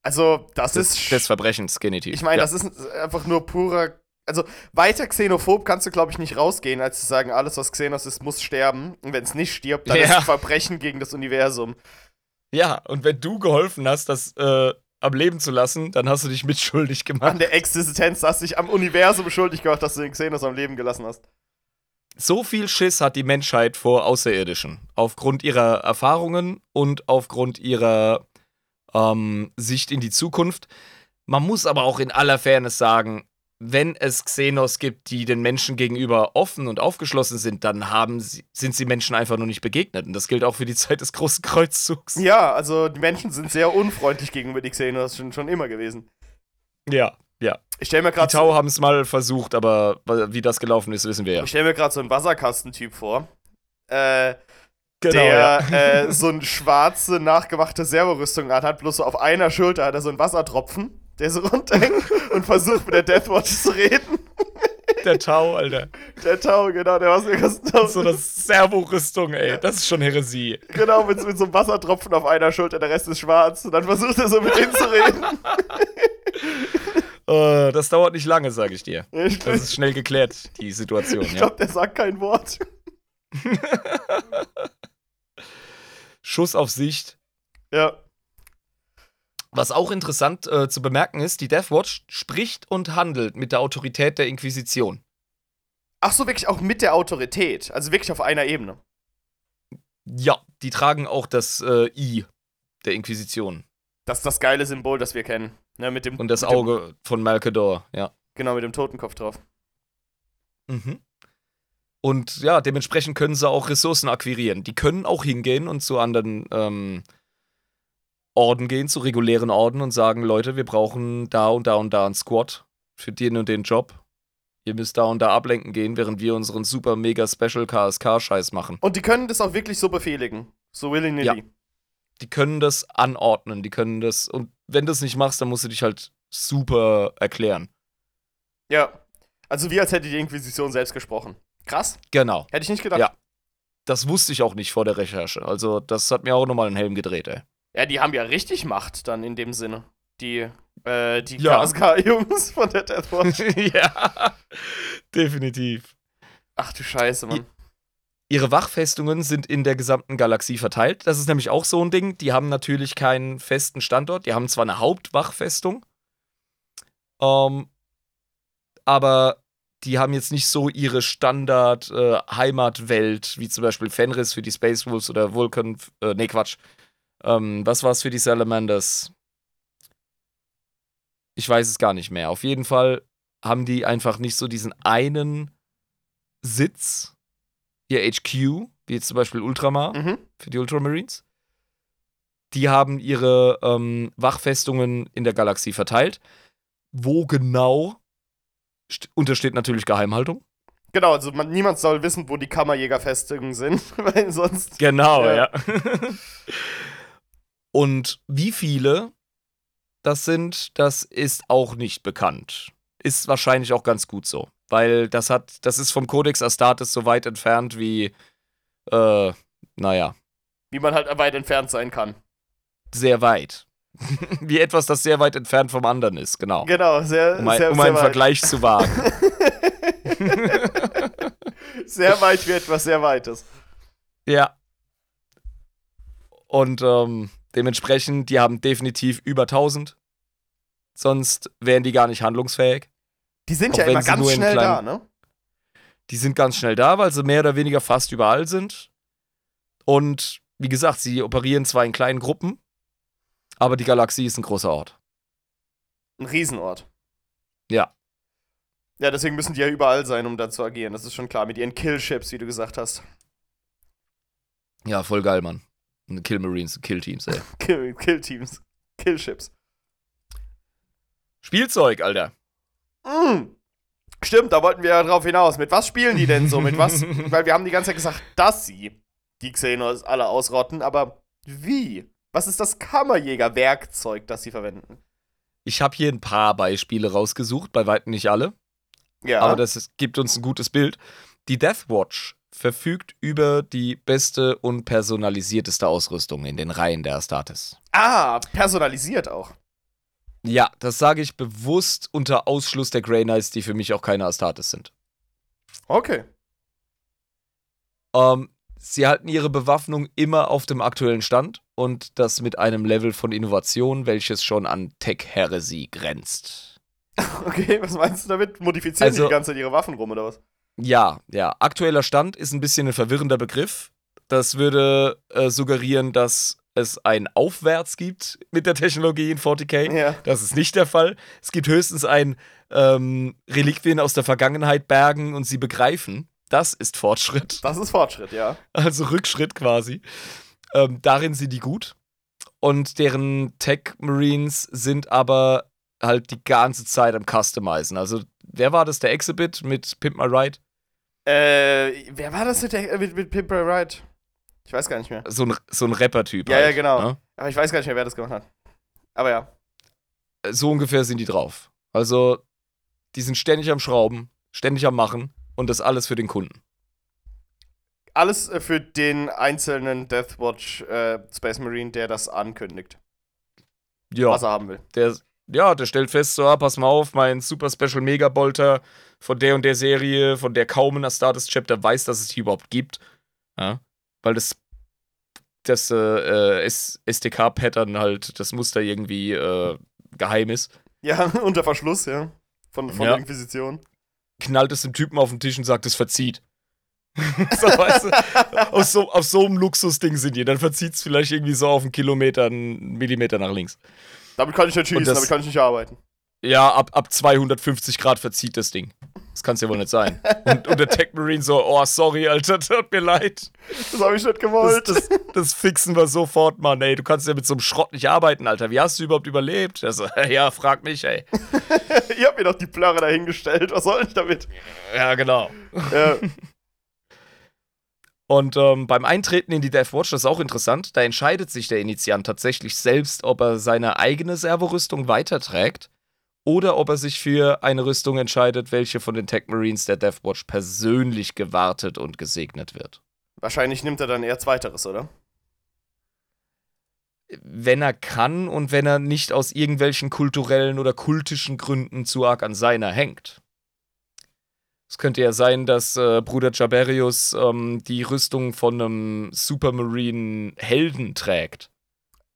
Also, das Des, ist. des Verbrechens, genitiv. ich meine, ja. das ist einfach nur purer. Also, weiter xenophob kannst du, glaube ich, nicht rausgehen, als zu sagen, alles, was Xenos ist, muss sterben. Und wenn es nicht stirbt, dann Ja. ist es Verbrechen gegen das Universum. Ja, und wenn du geholfen hast, das äh, am Leben zu lassen, dann hast du dich mitschuldig An gemacht. der Existenz hast du dich am Universum schuldig gemacht, dass du den Xenos am Leben gelassen hast. So viel Schiss hat die Menschheit vor Außerirdischen. Aufgrund ihrer Erfahrungen und aufgrund ihrer ähm, Sicht in die Zukunft. Man muss aber auch in aller Fairness sagen, wenn es Xenos gibt, die den Menschen gegenüber offen und aufgeschlossen sind, dann haben sie, sind sie Menschen einfach nur nicht begegnet. Und das gilt auch für die Zeit des großen Kreuzzugs. Ja, also die Menschen sind sehr unfreundlich gegenüber die Xenos, schon, schon immer gewesen. Ja, ja. Ich stelle mir Die gerade Tau haben es mal versucht, aber wie das gelaufen ist, wissen wir ja. Ich stell mir gerade so einen Wasserkastentyp vor. Äh, Genau, der äh, so eine schwarze, nachgemachte Servorüstung anhat, bloß so auf einer Schulter hat er so einen Wassertropfen, der so runterhängt und versucht mit der Deathwatch zu reden. Der Tau, Alter. Der Tau, genau, der Wasserkasten. So eine Servo-Rüstung, ey. Das ist schon Heresie. Genau, mit, mit so einem Wassertropfen auf einer Schulter, der Rest ist schwarz. Und dann versucht er so mit denen zu reden. Äh, das dauert nicht lange, sage ich dir. Ich, Das ist schnell geklärt, die Situation, ich ja. glaube, der sagt kein Wort. Schuss auf Sicht. Ja. Was auch interessant äh, zu bemerken ist, die Deathwatch spricht und handelt mit der Autorität der Inquisition. Ach so, wirklich auch mit der Autorität. Also wirklich auf einer Ebene. Ja, die tragen auch das äh, I der Inquisition Das ist das geile Symbol, das wir kennen. Ne, mit dem, und das mit dem- Auge von Malkador, ja. Genau, mit dem Totenkopf drauf. Mhm. Und ja, dementsprechend können sie auch Ressourcen akquirieren. Die können auch hingehen und zu anderen ähm, Orden gehen, zu regulären Orden und sagen, Leute, wir brauchen da und da und da einen Squad für den und den Job. Ihr müsst da und da ablenken gehen, während wir unseren super mega Special KSK-Scheiß machen. Und die können das auch wirklich so befehligen. So willy-nilly. Ja. Die können das anordnen, die können das. Und wenn du es nicht machst, dann musst du dich halt super erklären. Ja. Also wie als hätte die Inquisition selbst gesprochen. Krass. Genau. Hätte ich nicht gedacht. Ja. Das wusste ich auch nicht vor der Recherche. Also, das hat mir auch nochmal einen Helm gedreht, ey. Ja, die haben ja richtig Macht dann in dem Sinne. Die, äh, die Ja. KSK-Jungs von der Deathwatch. ja, definitiv. Ach du Scheiße, Mann. Ihre Wachfestungen sind in der gesamten Galaxie verteilt. Das ist nämlich auch so ein Ding. Die haben natürlich keinen festen Standort. Die haben zwar eine Hauptwachfestung, ähm, aber die haben jetzt nicht so ihre Standard-Heimatwelt, wie zum Beispiel Fenris für die Space Wolves oder Vulcan. Äh, nee, Quatsch. Ähm, was war es für die Salamanders? Ich weiß es gar nicht mehr. Auf jeden Fall haben die einfach nicht so diesen einen Sitz, ihr HQ, wie jetzt zum Beispiel Ultramar Mhm. für die Ultramarines. Die haben ihre ähm, Wachfestungen in der Galaxie verteilt. Wo genau st- untersteht natürlich Geheimhaltung. Genau, also man, niemand soll wissen, wo die Kammerjägerfestungen sind, weil sonst. Genau, Ja. ja. Und wie viele das sind, das ist auch nicht bekannt. Ist wahrscheinlich auch ganz gut so. Weil das hat, das ist vom Codex Astartes so weit entfernt wie, äh, naja, Wie man halt weit entfernt sein kann. sehr weit. wie etwas, das sehr weit entfernt vom anderen ist, genau. Genau, sehr, Um, ein, sehr, um sehr einen weit. Vergleich zu wagen. sehr weit wie etwas sehr Weites. ja. Und ähm, dementsprechend, die haben definitiv über 1000. Sonst wären die gar nicht handlungsfähig. Die sind Auch ja immer ganz schnell da, kleinen- ne? Die sind ganz schnell da, weil sie mehr oder weniger fast überall sind. Und wie gesagt, sie operieren zwar in kleinen Gruppen, aber die Galaxie ist ein großer Ort. Ein Riesenort. Ja. Ja, deswegen müssen die ja überall sein, um da zu agieren. Das ist schon klar. Mit ihren Killships, wie du gesagt hast. Ja, voll geil, Mann. Kill Marines, Kill Teams, ey. Kill, Kill-Teams. Killships. Spielzeug, Alter. Mm. Stimmt, da wollten wir ja drauf hinaus. Mit was spielen die denn so? Mit was? Weil wir haben die ganze Zeit gesagt, dass sie die Xenos alle ausrotten, aber wie? Was ist das Kammerjäger-Werkzeug, das sie verwenden? Ich habe hier ein paar Beispiele rausgesucht, bei weitem nicht alle, Ja. aber das ist, gibt uns ein gutes Bild. Die Death Watch verfügt über die beste und personalisierteste Ausrüstung in den Reihen der Astartes. ah, personalisiert auch. Ja, das sage ich bewusst unter Ausschluss der Grey Knights, die für mich auch keine Astartes sind. Okay. Ähm, sie halten ihre Bewaffnung immer auf dem aktuellen Stand und das mit einem Level von Innovation, welches schon an Tech-Heresie grenzt. Okay, was meinst du damit? Modifizieren Also- die ganze Zeit ihre Waffen rum oder was? Ja, ja, aktueller Stand ist ein bisschen ein verwirrender Begriff. Das würde äh, suggerieren, dass es ein Aufwärts gibt mit der Technologie in 40k. Ja. Das ist nicht der Fall. Es gibt höchstens ein ähm, Reliquien aus der Vergangenheit bergen und sie begreifen. Das ist Fortschritt. Das ist Fortschritt, ja. also Rückschritt quasi. Ähm, darin sind die gut. Und deren Tech Marines sind aber halt die ganze Zeit am Customizen. Also, wer war das? Der Exhibit mit Pimp My Ride? Äh, wer war das mit, der, mit, mit Pimper Ride? Ich weiß gar nicht mehr. So ein, so ein Rapper-Typ. Ja, halt, ja, genau. ne? Aber ich weiß gar nicht mehr, wer das gemacht hat. Aber ja. So ungefähr sind die drauf. Also, die sind ständig am Schrauben, ständig am Machen und das alles für den Kunden. Alles äh, für den einzelnen Deathwatch äh, Space Marine, der das ankündigt, Ja. was er haben will. der, ja, der stellt fest, so, ah, pass mal auf, mein Super Special Mega Bolter von der und der Serie, von der kaum ein Astartes Chapter weiß, dass es die überhaupt gibt. Ja, weil das, das äh, äh, SDK-Pattern halt, das Muster irgendwie äh, geheim ist. Ja, unter Verschluss, ja. Von, von Ja. der Inquisition. Knallt es dem Typen auf den Tisch und sagt, es verzieht. so, weißt du, auf, so, auf so einem Luxusding sind die. Dann verzieht es vielleicht irgendwie so auf einen Kilometer, einen Millimeter nach links. Damit kann ich nicht schießen, das- damit kann ich nicht arbeiten. Ja, ab, ab 250 Grad verzieht das Ding. Das kann es ja wohl nicht sein. Und, und der Tech Marine so, oh, sorry, Alter, tut mir leid. Das habe ich nicht Das, gewollt. das, das fixen wir sofort, Mann, ey. Du kannst ja mit so einem Schrott nicht arbeiten, Alter. Wie hast du überhaupt überlebt? Also, ja, frag mich, ey. Ihr habt mir doch die Plörre dahingestellt. Was soll ich damit? Ja, genau. Ja. Und ähm, beim Eintreten in die Death Watch, das ist auch interessant, da entscheidet sich der Initiant tatsächlich selbst, ob er seine eigene Servorüstung weiterträgt oder ob er sich für eine Rüstung entscheidet, welche von den Tech Marines der Death Watch persönlich gewartet und gesegnet wird. Wahrscheinlich nimmt er dann eher Zweiteres, oder? Wenn er kann und wenn er nicht aus irgendwelchen kulturellen oder kultischen Gründen zu arg an seiner hängt. Es könnte ja sein, dass äh, Bruder Jaberius ähm, die Rüstung von einem Supermarine-Helden trägt.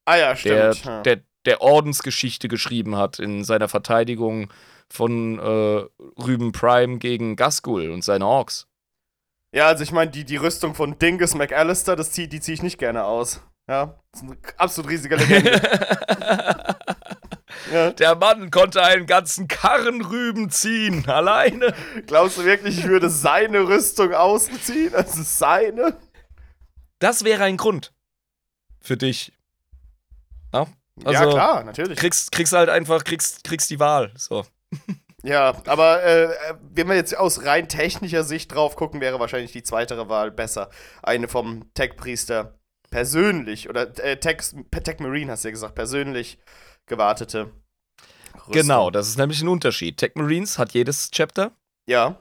Ah ja, der, stimmt. ja. der, der Ordensgeschichte geschrieben hat in seiner Verteidigung von äh, Rüben Prime gegen Gasgul und seine Orks. ja, also ich meine, die, die Rüstung von Dingus McAllister, das zieh, die ziehe ich nicht gerne aus. Ja, das ist eine absolut riesige Legende. ja. Der Mann konnte einen ganzen Karren Rüben ziehen, alleine. Glaubst du wirklich, ich würde seine Rüstung ausziehen? Also seine? Das wäre ein Grund für dich. Ja, ja, Also, klar, natürlich. kriegst, kriegst halt einfach, kriegst, kriegst die Wahl. So. Ja, aber äh, wenn wir jetzt aus rein technischer Sicht drauf gucken, wäre wahrscheinlich die zweitere Wahl besser. Eine vom Tech-Priester persönlich, oder äh, Tech, Tech Marine hast du ja gesagt, persönlich gewartete. Rüstung. Genau, das ist nämlich ein Unterschied. Tech Marines hat jedes Chapter Ja,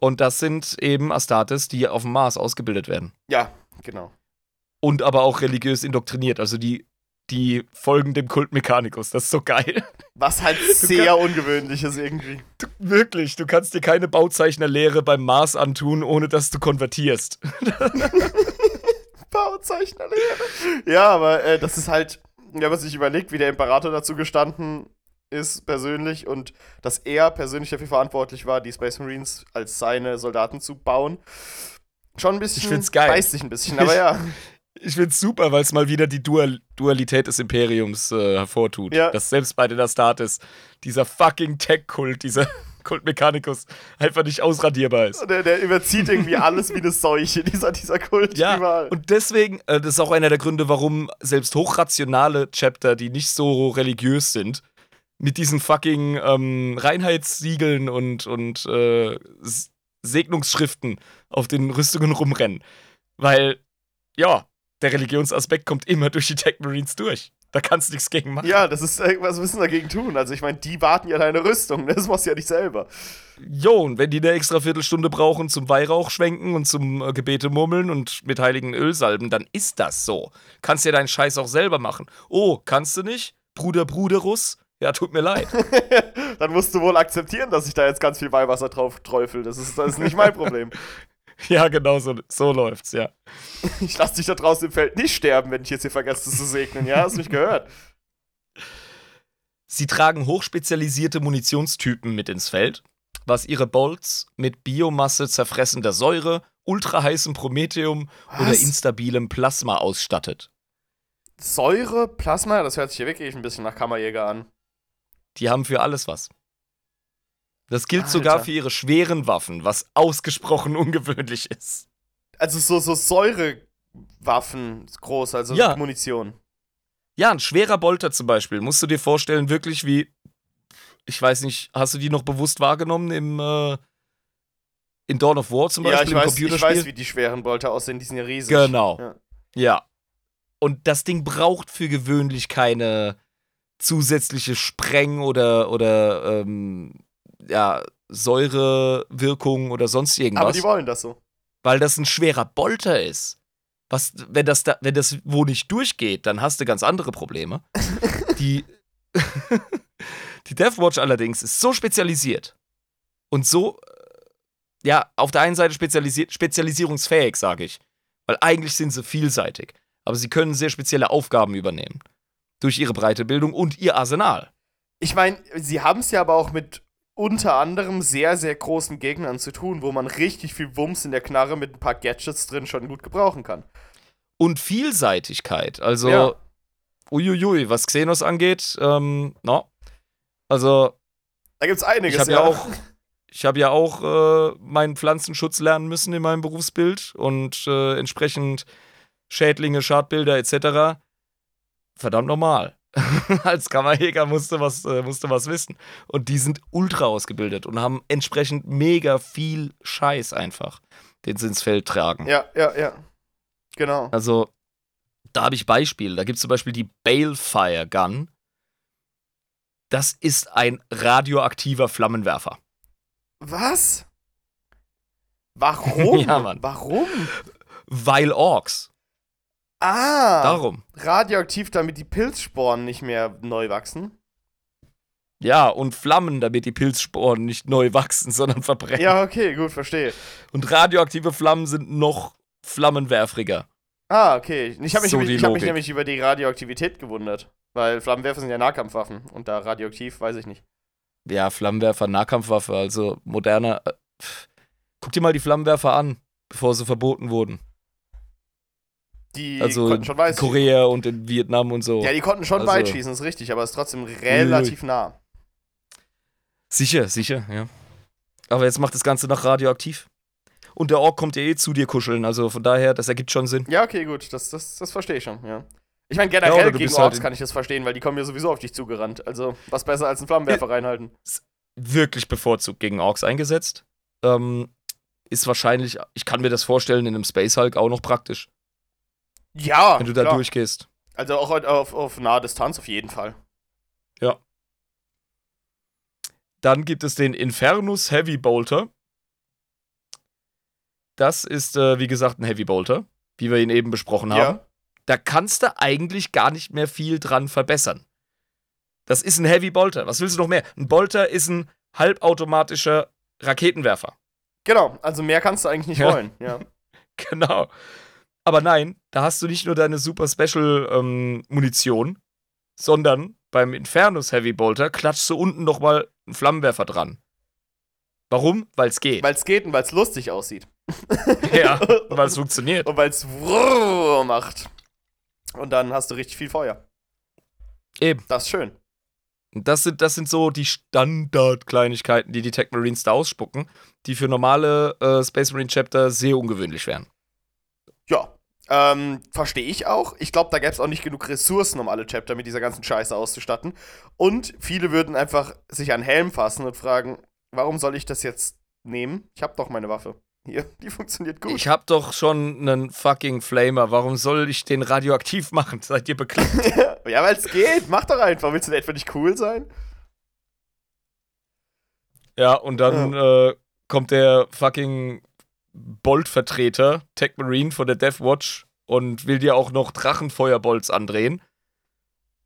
und das sind eben Astartes, die auf dem Mars ausgebildet werden. ja, genau. und aber auch religiös indoktriniert. Also die, die folgen dem Kult Mechanicus. Das ist so geil. Was halt sehr ungewöhnlich ist irgendwie. Du, wirklich, du kannst dir keine Bauzeichnerlehre beim Mars antun, ohne dass du konvertierst. Bauzeichnerlehre. Ja, aber äh, das ist halt, wenn man sich überlegt, wie der Imperator dazu gestanden ist persönlich und dass er persönlich dafür verantwortlich war, die Space Marines als seine Soldaten zu bauen. Schon ein bisschen. Ich find's geil. Beißt sich ein bisschen, aber ja. Ich find's super, weil es mal wieder die Dual Dualität des Imperiums äh, hervortut. Ja. Dass selbst bei den Astartes dieser fucking Tech-Kult, dieser Kult Mechanicus einfach nicht ausradierbar ist. Der, der überzieht irgendwie alles wie eine Seuche, dieser, dieser Kult Ja, überall. und deswegen, äh, das ist auch einer der Gründe, warum selbst hochrationale Chapter, die nicht so religiös sind, mit diesen fucking ähm, Reinheitssiegeln und, und äh, Segnungsschriften auf den Rüstungen rumrennen. Weil, ja, der Religionsaspekt kommt immer durch die Tech Marines durch. Da kannst du nichts gegen machen. Ja, das ist, äh, was müssen wir dagegen tun? Also ich meine, die warten ja deine Rüstung, ne? das machst du ja nicht selber. Jo, und wenn die eine extra Viertelstunde brauchen zum Weihrauch schwenken und zum äh, Gebete murmeln und mit heiligen Ölsalben, dann ist das so. Kannst ja deinen Scheiß auch selber machen. Oh, kannst du nicht? Bruder Bruderus? Ja, tut mir leid. Dann musst du wohl akzeptieren, dass ich da jetzt ganz viel Weihwasser drauf träufel. Das ist, das ist nicht mein Problem. ja, genau so, so läuft's, ja. Ich lasse dich da draußen im Feld nicht sterben, wenn ich jetzt hier vergesse zu segnen. Ja, hast du mich gehört? Sie tragen hochspezialisierte Munitionstypen mit ins Feld, was ihre Bolts mit Biomasse zerfressender Säure, ultraheißem Prometheum oder Was? instabilem Plasma ausstattet. Säure, Plasma, das hört sich hier wirklich ein bisschen nach Kammerjäger an. Die haben für alles was. Das gilt Alter. sogar für ihre schweren Waffen, was ausgesprochen ungewöhnlich ist. Also so, so Säurewaffen groß, also Ja. Munition. Ja, ein schwerer Bolter zum Beispiel, musst du dir vorstellen, wirklich wie, ich weiß nicht, hast du die noch bewusst wahrgenommen im, äh, in Dawn of War zum Ja, Beispiel ich im weiß, ich weiß, wie die schweren Bolter aussehen, die sind ja riesig. Genau. Ja. Ja. Und das Ding braucht für gewöhnlich keine zusätzliche Spreng- oder, oder ähm, ja, Säurewirkung oder sonst Aber irgendwas, die wollen das so. weil das ein schwerer Bolter ist. Was, wenn das da, wenn das wo nicht durchgeht, dann hast du ganz andere Probleme. die, die Deathwatch allerdings ist so spezialisiert und so, äh, ja, auf der einen Seite spezialisiert, spezialisierungsfähig, sage ich. Weil eigentlich sind sie vielseitig. Aber sie können sehr spezielle Aufgaben übernehmen. Durch ihre breite Bildung und ihr Arsenal. Ich meine, sie haben es ja aber auch mit unter anderem sehr, sehr großen Gegnern zu tun, wo man richtig viel Wumms in der Knarre mit ein paar Gadgets drin schon gut gebrauchen kann. Und Vielseitigkeit. Also, Ja. uiuiui, was Xenos angeht, ähm, no. Also, Da gibt's einiges. Ich habe ja auch, ich habe ja auch äh, meinen Pflanzenschutz lernen müssen in meinem Berufsbild und äh, entsprechend Schädlinge, Schadbilder etc. Verdammt normal. Als Kammerjäger musste was, äh, musste was wissen. Und die sind ultra ausgebildet und haben entsprechend mega viel Scheiß einfach, den sie ins Feld tragen. Ja, ja, ja. Genau. Also, da habe ich Beispiele. Da gibt es zum Beispiel die Balefire Gun. Das ist ein radioaktiver Flammenwerfer. Was? Warum? Ja, Mann. Warum? Weil Orks. Ah, Darum. radioaktiv, damit die Pilzsporen nicht mehr neu wachsen. Ja, und Flammen, damit die Pilzsporen nicht neu wachsen, sondern verbrennen. Ja, okay, gut, verstehe. Und radioaktive Flammen sind noch flammenwerfriger. Ah, okay. Ich habe mich, So nämlich- ich hab mich nämlich über die Radioaktivität gewundert. Weil Flammenwerfer sind ja Nahkampfwaffen. Und da radioaktiv, weiß ich nicht. Ja, Flammenwerfer, Nahkampfwaffe, also moderner. Äh, guck dir mal die Flammenwerfer an, bevor sie verboten wurden. Die Also konnten schon weit Korea und in Vietnam und so. Ja, die konnten schon Also- weit schießen, ist richtig, aber ist trotzdem relativ nah. Sicher, sicher, ja. Aber jetzt macht das Ganze noch radioaktiv. Und der Ork kommt ja eh zu dir kuscheln, also von daher, das ergibt schon Sinn. Ja, okay, gut, das, das, das verstehe ich schon, ja. Ich meine, Ja, generell du gegen halt Orks in- kann ich das verstehen, weil die kommen ja sowieso auf dich zugerannt. Also, was besser als einen Flammenwerfer reinhalten. Wirklich bevorzugt gegen Orks eingesetzt. Ähm, ist wahrscheinlich, ich kann mir das vorstellen, in einem Space Hulk auch noch praktisch, Ja, wenn du da klar. durchgehst. Also auch auf, auf nahe Distanz auf jeden Fall. Dann gibt es den Infernus Heavy Bolter. Das ist, äh, wie gesagt, ein Heavy Bolter, wie wir ihn eben besprochen haben. Ja. Da kannst du eigentlich gar nicht mehr viel dran verbessern. Das ist ein Heavy Bolter. Was willst du noch mehr? Ein Bolter ist ein halbautomatischer Raketenwerfer. Genau, also mehr kannst du eigentlich nicht Ja. wollen, ja. Genau. Aber nein, da hast du nicht nur deine Super Special ähm, Munition, sondern beim Infernus Heavy Bolter klatschst du unten nochmal einen Flammenwerfer dran. Warum? Weil es geht. Weil es geht und weil es lustig aussieht. ja, weil es funktioniert. Und weil es macht. Und dann hast du richtig viel Feuer. Eben. Das ist schön. Das sind, das sind so die Standardkleinigkeiten, die die Tech Marines da ausspucken, die für normale äh, Space Marine Chapter sehr ungewöhnlich wären. Ja, ähm, verstehe ich auch. Ich glaube, da gäbe es auch nicht genug Ressourcen, um alle Chapter mit dieser ganzen Scheiße auszustatten. Und viele würden einfach sich an Helm fassen und fragen, warum soll ich das jetzt nehmen? Ich habe doch meine Waffe. Hier, die funktioniert gut. Ich habe doch schon einen fucking Flamer. Warum soll ich den radioaktiv machen? Seid ihr bekloppt? ja, weil es geht. Mach doch einfach. Willst du denn etwa nicht cool sein? Ja, und dann ja. Äh, kommt der fucking Bolt-Vertreter, Tech Marine von der Death Watch und will dir auch noch Drachenfeuerbolts andrehen,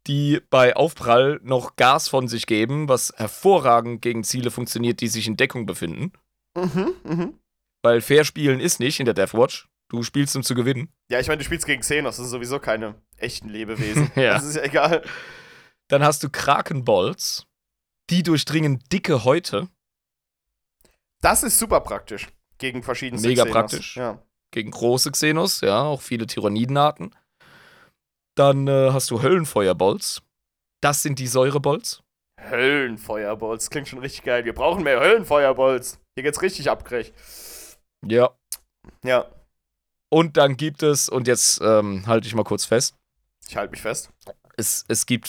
die bei Aufprall noch Gas von sich geben, was hervorragend gegen Ziele funktioniert, die sich in Deckung befinden. Mhm, mhm. Weil fair spielen ist nicht in der Deathwatch. Du spielst, um zu gewinnen. Ja, ich meine, du spielst gegen Xenos, das sind sowieso keine echten Lebewesen. ja. Das ist ja egal. Dann hast du Krakenbolts, die durchdringen dicke Häute. Das ist super praktisch. Gegen verschiedene Mega Xenos. praktisch. Ja. Gegen große Xenos, ja, auch viele Tyrannidenarten. Dann äh, hast du Höllenfeuerbolts. Das sind die Säurebolts. Höllenfeuerbolts, klingt schon richtig geil. Wir brauchen mehr Höllenfeuerbolts. Hier geht's richtig ab. Ja. Ja. Und dann gibt es, und jetzt ähm, halte ich mal kurz fest. Ich halte mich fest. Es, es gibt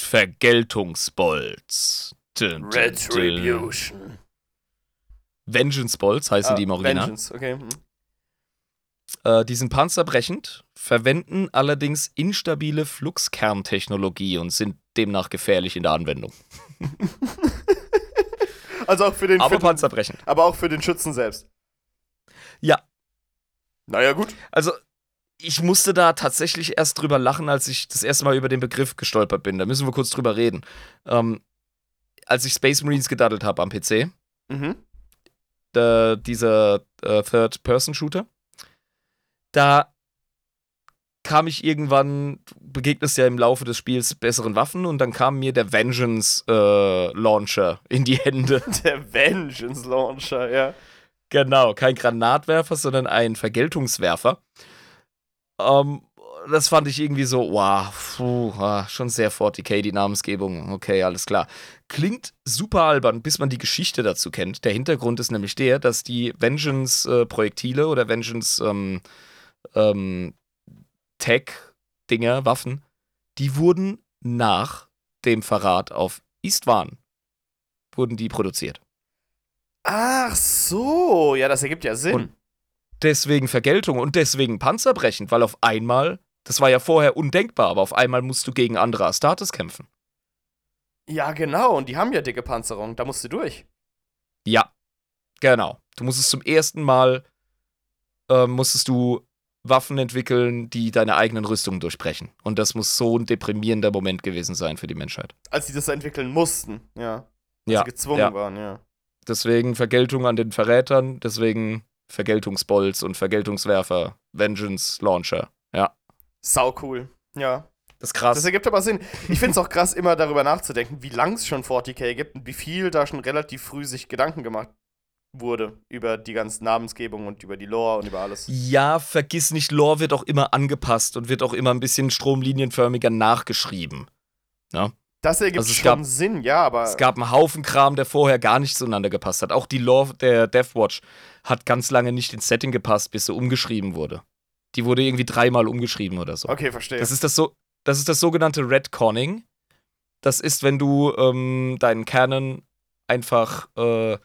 dun, Retribution. Vengeance Bolts heißen ah, die im Original. Vengeance, okay. Hm. Äh, die sind panzerbrechend, verwenden allerdings instabile Fluxkerntechnologie und sind demnach gefährlich in der Anwendung. also auch für den. Aber für panzerbrechend. Den, aber auch für den Schützen selbst. Ja. Naja, gut. Also, ich musste da tatsächlich erst drüber lachen, als ich das erste Mal über den Begriff gestolpert bin. Da müssen wir kurz drüber reden. Ähm, als ich Space Marines gedaddelt habe am PC, mhm. Da, dieser äh, Third-Person-Shooter, da kam ich irgendwann, begegnest ja im Laufe des Spiels besseren Waffen und dann kam mir der Vengeance äh, Launcher in die Hände. Der Vengeance Launcher, ja. Genau, kein Granatwerfer, sondern ein Vergeltungswerfer. Ähm, das fand ich irgendwie so, wow, puh, ah, schon sehr 40k die Namensgebung. Okay, alles klar. Klingt super albern, bis man die Geschichte dazu kennt. Der Hintergrund ist nämlich der, dass die Vengeance-Projektile äh, oder Vengeance ähm, ähm, Waffen, die wurden nach dem Verrat auf Istvan wurden die produziert. Ach so, ja, das ergibt ja Sinn. Und deswegen Vergeltung und deswegen panzerbrechend, weil auf einmal, das war ja vorher undenkbar, aber auf einmal musst du gegen andere Astartes kämpfen. Ja, genau, und die haben ja dicke Panzerung, da musst du durch. Ja, genau. Du musstest zum ersten Mal, äh, musstest du Waffen entwickeln, die deine eigenen Rüstungen durchbrechen. Und das muss so ein deprimierender Moment gewesen sein für die Menschheit. Als sie das entwickeln mussten, ja. Als ja, sie gezwungen ja. waren, ja. Deswegen Vergeltung an den Verrätern, deswegen Vergeltungsbolz und Vergeltungswerfer, Vengeance Launcher. Ja. Sau cool. Ja. Das ist krass. Das ergibt aber Sinn. Ich finde es auch krass, immer darüber nachzudenken, wie lang es schon 40k gibt und wie viel da schon relativ früh sich Gedanken gemacht wurde über die ganze Namensgebung und über die Lore und über alles. Ja, vergiss nicht, Lore wird auch immer angepasst und wird auch immer ein bisschen stromlinienförmiger nachgeschrieben. Ja? Das ergibt also schon gab, Sinn, ja, aber. Es gab einen Haufen Kram, der vorher gar nicht zueinander gepasst hat. Auch die Lore der Deathwatch hat ganz lange nicht ins Setting gepasst, bis sie umgeschrieben wurde. Die wurde irgendwie dreimal umgeschrieben oder so. Okay, verstehe. Das ist das, so, das, ist das sogenannte Redconning. Das ist, wenn du ähm, deinen Canon einfach äh,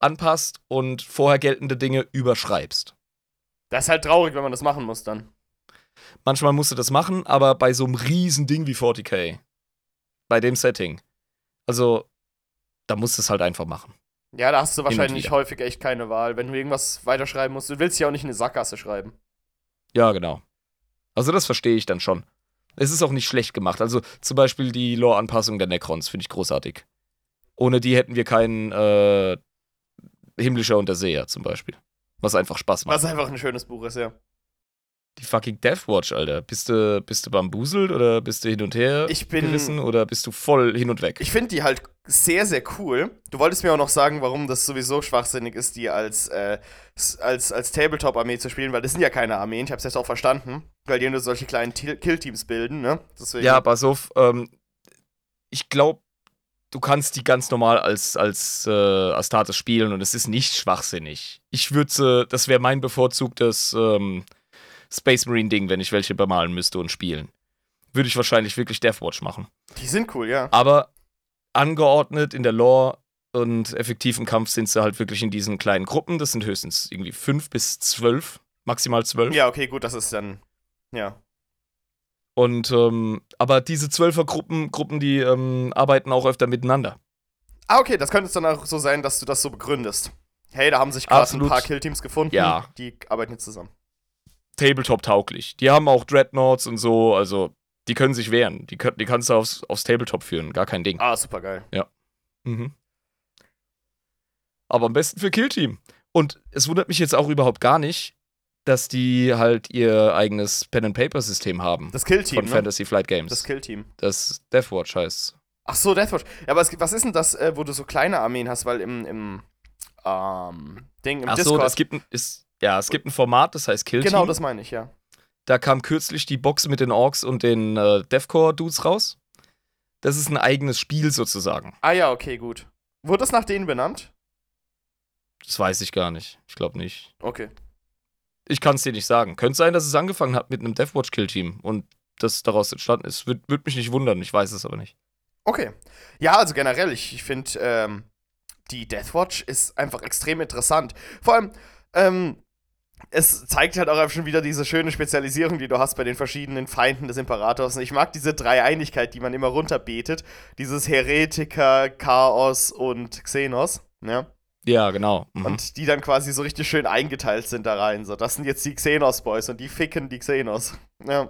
anpasst und vorher geltende Dinge überschreibst. Das ist halt traurig, wenn man das machen muss dann. Manchmal musst du das machen, aber bei so einem riesen Ding wie 40k bei dem Setting. Also, da musst du es halt einfach machen. Ja, da hast du wahrscheinlich häufig echt keine Wahl. Wenn du irgendwas weiterschreiben musst, du willst ja auch nicht eine Sackgasse schreiben. Ja, genau. Also, das verstehe ich dann schon. Es ist auch nicht schlecht gemacht. Also, zum Beispiel die Lore-Anpassung der Necrons finde ich großartig. Ohne die hätten wir keinen äh, himmlischer Unterseher zum Beispiel. Was einfach Spaß macht. Was einfach ein schönes Buch ist, ja. Die fucking Deathwatch, Alter. Bist du, bist du bambuselt oder bist du hin und her Ich bin- gerissen oder bist du voll hin und weg? Ich finde die halt sehr, sehr cool. Du wolltest mir auch noch sagen, warum das sowieso schwachsinnig ist, die als, äh, als, als Tabletop-Armee zu spielen, weil das sind ja keine Armeen. Ich hab's jetzt auch verstanden. Weil die nur solche kleinen Killteams bilden, ne? Deswegen. Ja, pass auf. Ähm, ich glaube, du kannst die ganz normal als, als äh, Astartes spielen und es ist nicht schwachsinnig. Ich würde, das wäre mein bevorzugtes ähm, Space Marine Ding, wenn ich welche bemalen müsste und spielen. Würde ich wahrscheinlich wirklich Deathwatch machen. Die sind cool, ja. Aber angeordnet in der Lore und effektiven Kampf sind sie halt wirklich in diesen kleinen Gruppen. Das sind höchstens irgendwie fünf bis zwölf, maximal zwölf. Ja, okay, gut, das ist dann. Ja. Und ähm, aber diese Zwölfergruppen, Gruppen, die ähm, arbeiten auch öfter miteinander. Ah, okay, das könnte es dann auch so sein, dass du das so begründest. Hey, da haben sich gerade ein paar Killteams gefunden. Ja. Die arbeiten jetzt zusammen. Tabletop-tauglich. Die haben auch Dreadnoughts und so, also die können sich wehren. Die, könnt- die kannst du aufs, aufs Tabletop führen, gar kein Ding. Ah, super geil. Mhm. Aber am besten für Killteam. Und es wundert mich jetzt auch überhaupt gar nicht, dass die halt ihr eigenes Pen-and-Paper-System haben. Das Killteam, von ne? Fantasy Flight Games. Das Das, Killteam. Deathwatch heißt. Ach so, Deathwatch. Ja, aber es, was ist denn das, äh, wo du so kleine Armeen hast? Weil im, im ähm, Ding, im Ach so, Discord. es gibt ein, ist, ja, es gibt ein Format, das heißt Killteam. genau, das meine ich, ja. Da kam kürzlich die Box mit den Orks und den äh, Deathcore-Dudes raus. Das ist ein eigenes Spiel sozusagen. Ah ja, okay, gut. Wurde das nach denen benannt? Das weiß ich gar nicht. Ich glaube nicht. Okay. Ich kann es dir nicht sagen. Könnte sein, dass es angefangen hat mit einem Deathwatch-Kill-Team und das daraus entstanden ist. Würde würd mich nicht wundern, ich weiß es aber nicht. Okay. Ja, also generell, ich, ich finde, ähm, die Deathwatch ist einfach extrem interessant. Vor allem, ähm, es zeigt halt auch schon wieder diese schöne Spezialisierung, die du hast bei den verschiedenen Feinden des Imperators. Und ich mag diese Dreieinigkeit, die man immer runterbetet. Dieses Heretiker, Chaos und Xenos. Ja. Ja, genau. Mhm. Und die dann quasi so richtig schön eingeteilt sind da rein. So, das sind jetzt die Xenos-Boys und die ficken die Xenos. Ja.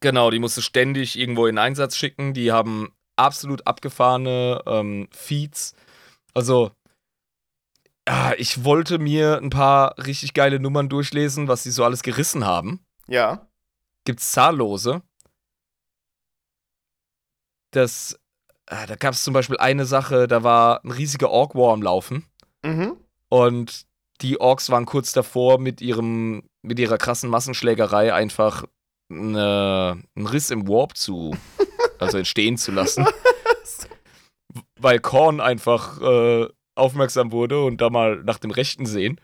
Genau, die musst du ständig irgendwo in Einsatz schicken. Die haben absolut abgefahrene ähm, Feeds. Also, ja, ich wollte mir ein paar richtig geile Nummern durchlesen, was sie so alles gerissen haben. Ja. Gibt's zahllose. Das, äh, da gab es zum Beispiel eine Sache, da war ein riesiger Ork-War am Laufen. Mhm. Und die Orks waren kurz davor, mit ihrem, mit ihrer krassen Massenschlägerei einfach eine, einen Riss im Warp zu, also entstehen zu lassen. weil Korn einfach äh, aufmerksam wurde und da mal nach dem Rechten sehen.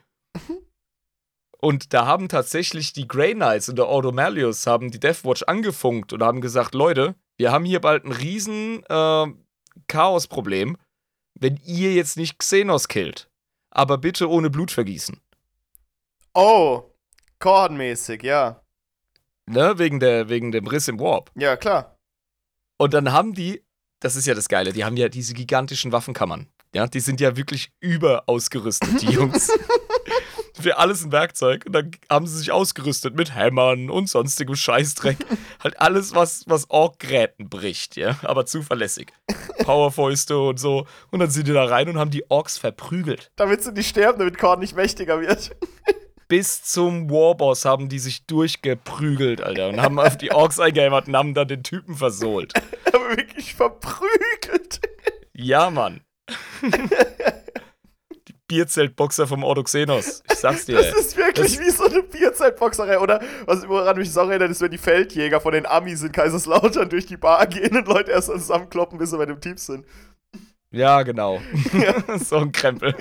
Und da haben tatsächlich die Grey Knights und der Ordo Malleus haben die Deathwatch angefunkt und haben gesagt, Leute, wir haben hier bald ein riesen äh, Chaosproblem, wenn ihr jetzt nicht Xenos killt. Aber bitte ohne Blutvergießen. Oh, Kornmäßig, ja. Ne? Wegen, der, wegen dem Riss im Warp. Ja, klar. Und dann haben die, das ist ja das Geile, die haben ja diese gigantischen Waffenkammern. Ja, die sind ja wirklich überausgerüstet, die Jungs. Für alles ein Werkzeug. Und dann haben sie sich ausgerüstet mit Hämmern und sonstigem Scheißdreck. halt alles, was, was Ork-Gräten bricht, ja. Aber zuverlässig. Powerfäuste und so. Und dann sind die da rein und haben die Orks verprügelt. Damit sie nicht sterben, damit Korn nicht mächtiger wird. Bis zum Warboss haben die sich durchgeprügelt, Alter. Und haben auf die Orks eingehämmert und haben dann den Typen versohlt. Aber wirklich verprügelt. Ja, Mann. Die Bierzeltboxer vom Ordoxenos. Ich sag's dir. Das ist wirklich wie so eine Bierzeitboxerei. Oder was woran mich so erinnert, ist, wenn die Feldjäger von den Amis in Kaiserslautern durch die Bar gehen und Leute erst zusammenkloppen, bis sie bei dem Team sind. Ja, genau. so ein Krempel.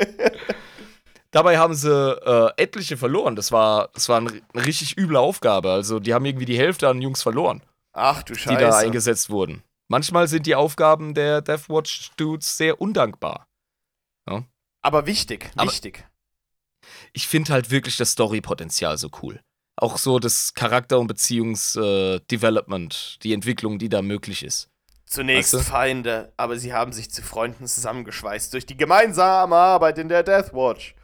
Dabei haben sie äh, etliche verloren. Das war, das war ein, eine richtig üble Aufgabe. Also, die haben irgendwie die Hälfte an Jungs verloren, Ach du die Scheiße. da eingesetzt wurden. Manchmal sind die Aufgaben der Deathwatch-Dudes sehr undankbar. Aber wichtig, Aber- wichtig. ich finde halt wirklich das Story-Potenzial so cool. Auch so das Charakter- und Beziehungs-Development, die Entwicklung, die da möglich ist. Zunächst Weißt du? Feinde, aber sie haben sich zu Freunden zusammengeschweißt durch die gemeinsame Arbeit in der Deathwatch.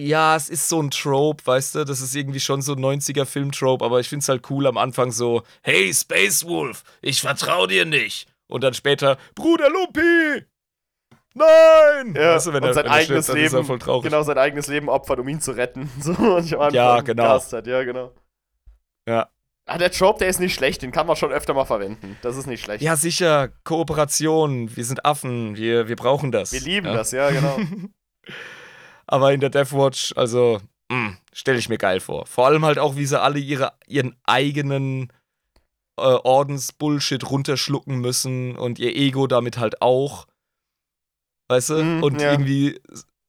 Ja, es ist so ein Trope, weißt du? Das ist irgendwie schon so ein 90er-Film-Trope, aber ich finde es halt cool am Anfang so: Hey, Space Wolf, ich vertrau dir nicht. Und dann später: Bruder Lupi! nein! Ja, Weißt du, wenn und er, sein wenn eigenes stirbt, Leben, voll traurig. genau sein eigenes Leben opfert, um ihn zu retten. So, Ja, genau. Hat. Ja, genau. Ja. Ah, der Trope, der ist nicht schlecht, den kann man schon öfter mal verwenden. Das ist nicht schlecht. Ja, sicher, Kooperation, wir sind Affen, wir, wir brauchen das. Wir lieben ja. das, ja, genau. Aber in der Deathwatch, also, stelle ich mir geil vor. Vor allem halt auch, wie sie alle ihre, ihren eigenen äh, Ordensbullshit runterschlucken müssen und ihr Ego damit halt auch. Weißt du? Mhm, und ja. irgendwie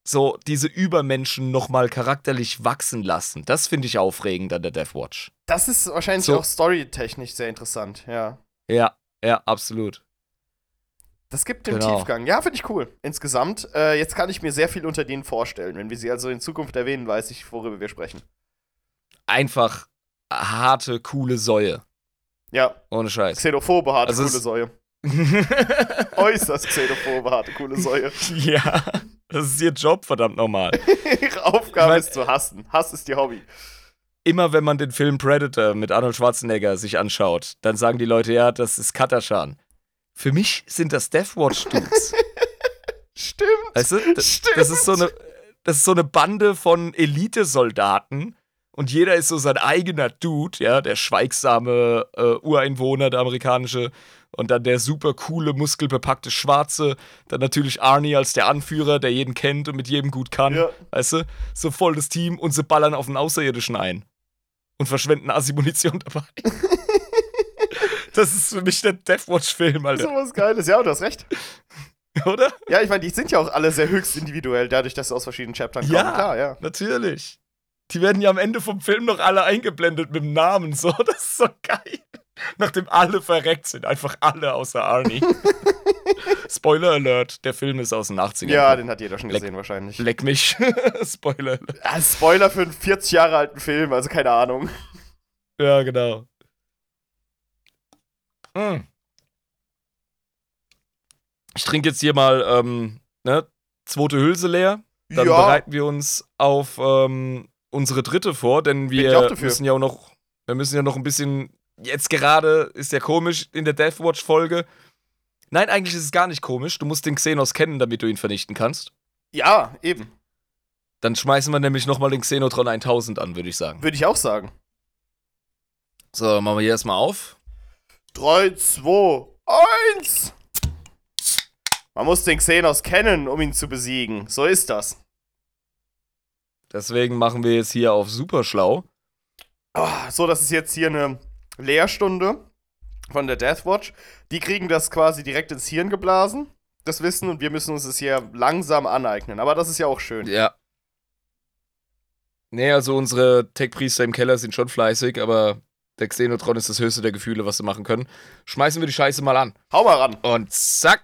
so diese Übermenschen nochmal charakterlich wachsen lassen. Das finde ich aufregend an der Deathwatch. Das ist wahrscheinlich So. auch storytechnisch sehr interessant, ja. Ja, ja, absolut. Das gibt dem Genau. Tiefgang. Ja, finde ich cool. Insgesamt, äh, jetzt kann ich mir sehr viel unter denen vorstellen. Wenn wir sie also in Zukunft erwähnen, weiß ich, worüber wir sprechen. Einfach harte, coole Säue. Ja, Ohne Scheiß. xenophobe, harte, Also coole Säue. Äußerst xenophobe, harte, coole Säue. ja, das ist ihr Job, verdammt nochmal. Ihre Aufgabe mein- ist zu hassen. Hass ist ihr Hobby. Immer wenn man den Film Predator mit Arnold Schwarzenegger sich anschaut, dann sagen die Leute, ja, das ist Katashan. Für mich sind das Deathwatch-Dudes. Stimmt. weißt du? Das, Stimmt. das, ist so eine, das ist so eine Bande von Elitesoldaten und jeder ist so sein eigener Dude, ja, der schweigsame äh, Ureinwohner, der amerikanische und dann der super coole, muskelbepackte Schwarze, dann natürlich Arnie als der Anführer, der jeden kennt und mit jedem gut kann, Ja. weißt du? So voll das Team und sie ballern auf einen Außerirdischen ein und verschwenden Asi-Munition dabei. das ist für mich der Deathwatch-Film, So Alter, was Geiles. Ja, du hast recht. oder? Ja, ich meine, die sind ja auch alle sehr höchst individuell, dadurch, dass sie aus verschiedenen Chaptern kommen. Ja. Klar, ja. Natürlich. Die werden ja am Ende vom Film noch alle eingeblendet mit dem Namen. So, das ist so geil. Nachdem alle verreckt sind. Einfach alle außer Arnie. Spoiler Alert: Der Film ist aus den 80ern. Ja, den hat jeder schon Leck- gesehen, wahrscheinlich. Leck mich. Spoiler Alert. Ah, Spoiler für einen 40 Jahre alten Film, also keine Ahnung. Ja, genau. Hm. Ich trinke jetzt hier mal, ähm, ne, zweite Hülse leer. Dann ja, bereiten wir uns auf ähm, unsere dritte vor, denn wir müssen ja auch noch, wir müssen ja noch ein bisschen. Jetzt gerade ist ja komisch in der Deathwatch-Folge. Nein, eigentlich ist es gar nicht komisch. Du musst den Xenos kennen, damit du ihn vernichten kannst. ja, eben. Dann schmeißen wir nämlich nochmal den Xenotron 1000 an, würde ich sagen. Würde ich auch sagen. So, machen wir hier erstmal auf. 3, 2, 1. Man muss den Xenos kennen, um ihn zu besiegen. So ist das. Deswegen machen wir jetzt hier auf super schlau. Ah, so, das ist jetzt hier eine Lehrstunde von der Deathwatch. Die kriegen das quasi direkt ins Hirn geblasen, das Wissen, und wir müssen uns das hier langsam aneignen. Aber das ist ja auch schön. Ja. Nee, also unsere Tech-Priester im Keller sind schon fleißig, aber der Xenotron ist das höchste der Gefühle, was sie machen können. Schmeißen wir die Scheiße mal an. Hau mal ran. Und zack.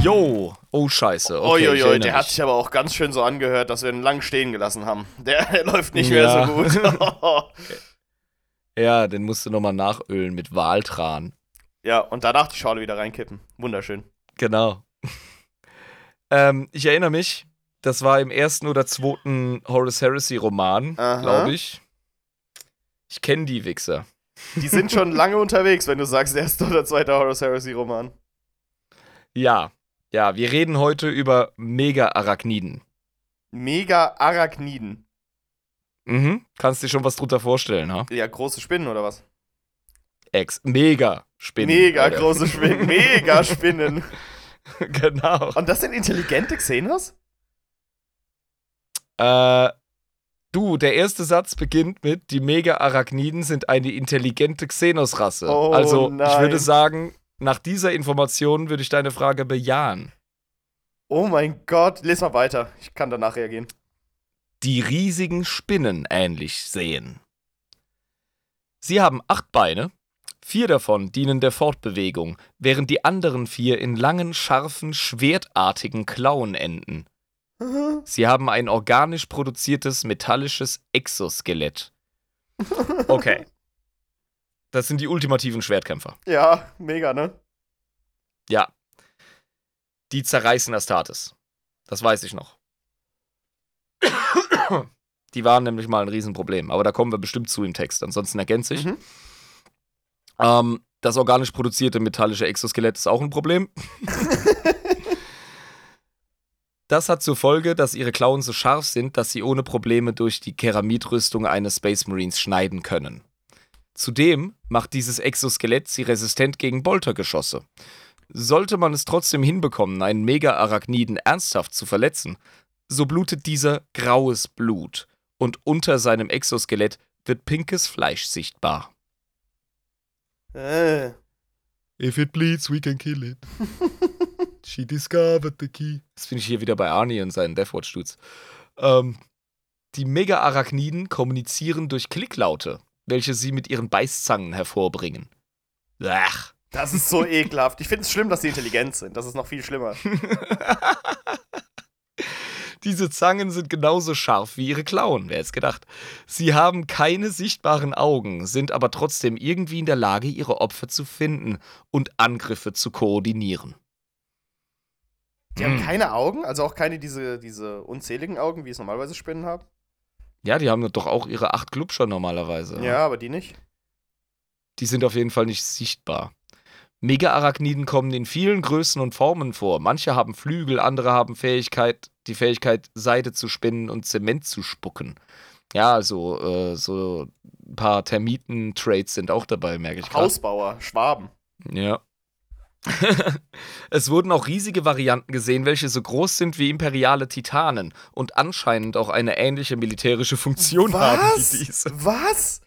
Jo, oh Scheiße. Okay, Uiuiui, der hat sich aber auch ganz schön so angehört, dass wir ihn lang stehen gelassen haben. Der, der läuft nicht Ja. mehr so gut. Ja, den musst du nochmal nachölen mit Waltran. ja, und danach die Schale wieder reinkippen. Wunderschön. Genau. ähm, ich erinnere mich, das war im ersten oder zweiten Horus Heresy Roman, Aha. glaube ich. Ich kenne die Wichser. Die sind schon lange unterwegs, wenn du sagst, erster oder zweiter Horus Heresy Roman. Ja, ja, wir reden heute über Mega-Arachniden. Mega Arachniden. Mhm. Kannst dir schon was drunter vorstellen, ha? Ja, große Spinnen oder was? Ex. Mega-Spinnen. Mega Alter. große Spinnen. Mega Spinnen. genau. Und das sind intelligente Xenos? Äh, du, der erste Satz beginnt mit: Die Mega-Arachniden sind eine intelligente Xenos-Rasse. Oh, also, ich nein. würde sagen, nach dieser Information würde ich deine Frage bejahen. Oh mein Gott. Les mal weiter. Ich kann danach reagieren. Die riesigen Spinnen ähnlich sehen. Sie haben acht Beine, vier davon dienen der Fortbewegung, während die anderen vier in langen, scharfen, schwertartigen Klauen enden. Sie haben ein organisch produziertes metallisches Exoskelett. Okay. Das sind die ultimativen Schwertkämpfer. Ja, mega, ne? Ja. Die zerreißen Astartes. Das weiß ich noch. Die waren nämlich mal ein Riesenproblem, aber da kommen wir bestimmt zu im Text. Ansonsten ergänze ich. Mhm. Ähm, das organisch produzierte metallische Exoskelett ist auch ein Problem. das hat zur Folge, dass ihre Klauen so scharf sind, dass sie ohne Probleme durch die Keramidrüstung eines Space Marines schneiden können. Zudem macht dieses Exoskelett sie resistent gegen Boltergeschosse. Sollte man es trotzdem hinbekommen, einen Mega-Arachniden ernsthaft zu verletzen, so blutet dieser graues Blut und unter seinem Exoskelett wird pinkes Fleisch sichtbar. Äh. If it bleeds, we can kill it. She discovered the key. Das finde ich hier wieder bei Arnie und seinen Deathwatch-Dudes. Ähm, die Mega-Arachniden kommunizieren durch Klicklaute, welche sie mit ihren Beißzangen hervorbringen. Ach. Das ist so ekelhaft. Ich finde es schlimm, dass sie intelligent sind. Das ist noch viel schlimmer. Diese Zangen sind genauso scharf wie ihre Klauen, wer hätte es gedacht. Sie haben keine sichtbaren Augen, sind aber trotzdem irgendwie in der Lage, ihre Opfer zu finden und Angriffe zu koordinieren. Die Hm. haben keine Augen, also auch keine diese, diese unzähligen Augen, wie es normalerweise Spinnen haben. Ja, die haben doch auch ihre acht Glubscher normalerweise. Ja, aber die nicht. Die sind auf jeden Fall nicht sichtbar. Mega-Arachniden kommen in vielen Größen und Formen vor. Manche haben Flügel, andere haben Fähigkeit, die Fähigkeit, Seide zu spinnen und Zement zu spucken. Ja, also äh, so ein paar Termiten-Trades sind auch dabei, merke ich gerade. Hausbauer, Schwaben. Ja. es wurden auch riesige Varianten gesehen, welche so groß sind wie imperiale Titanen und anscheinend auch eine ähnliche militärische Funktion haben Was? wie diese. Was?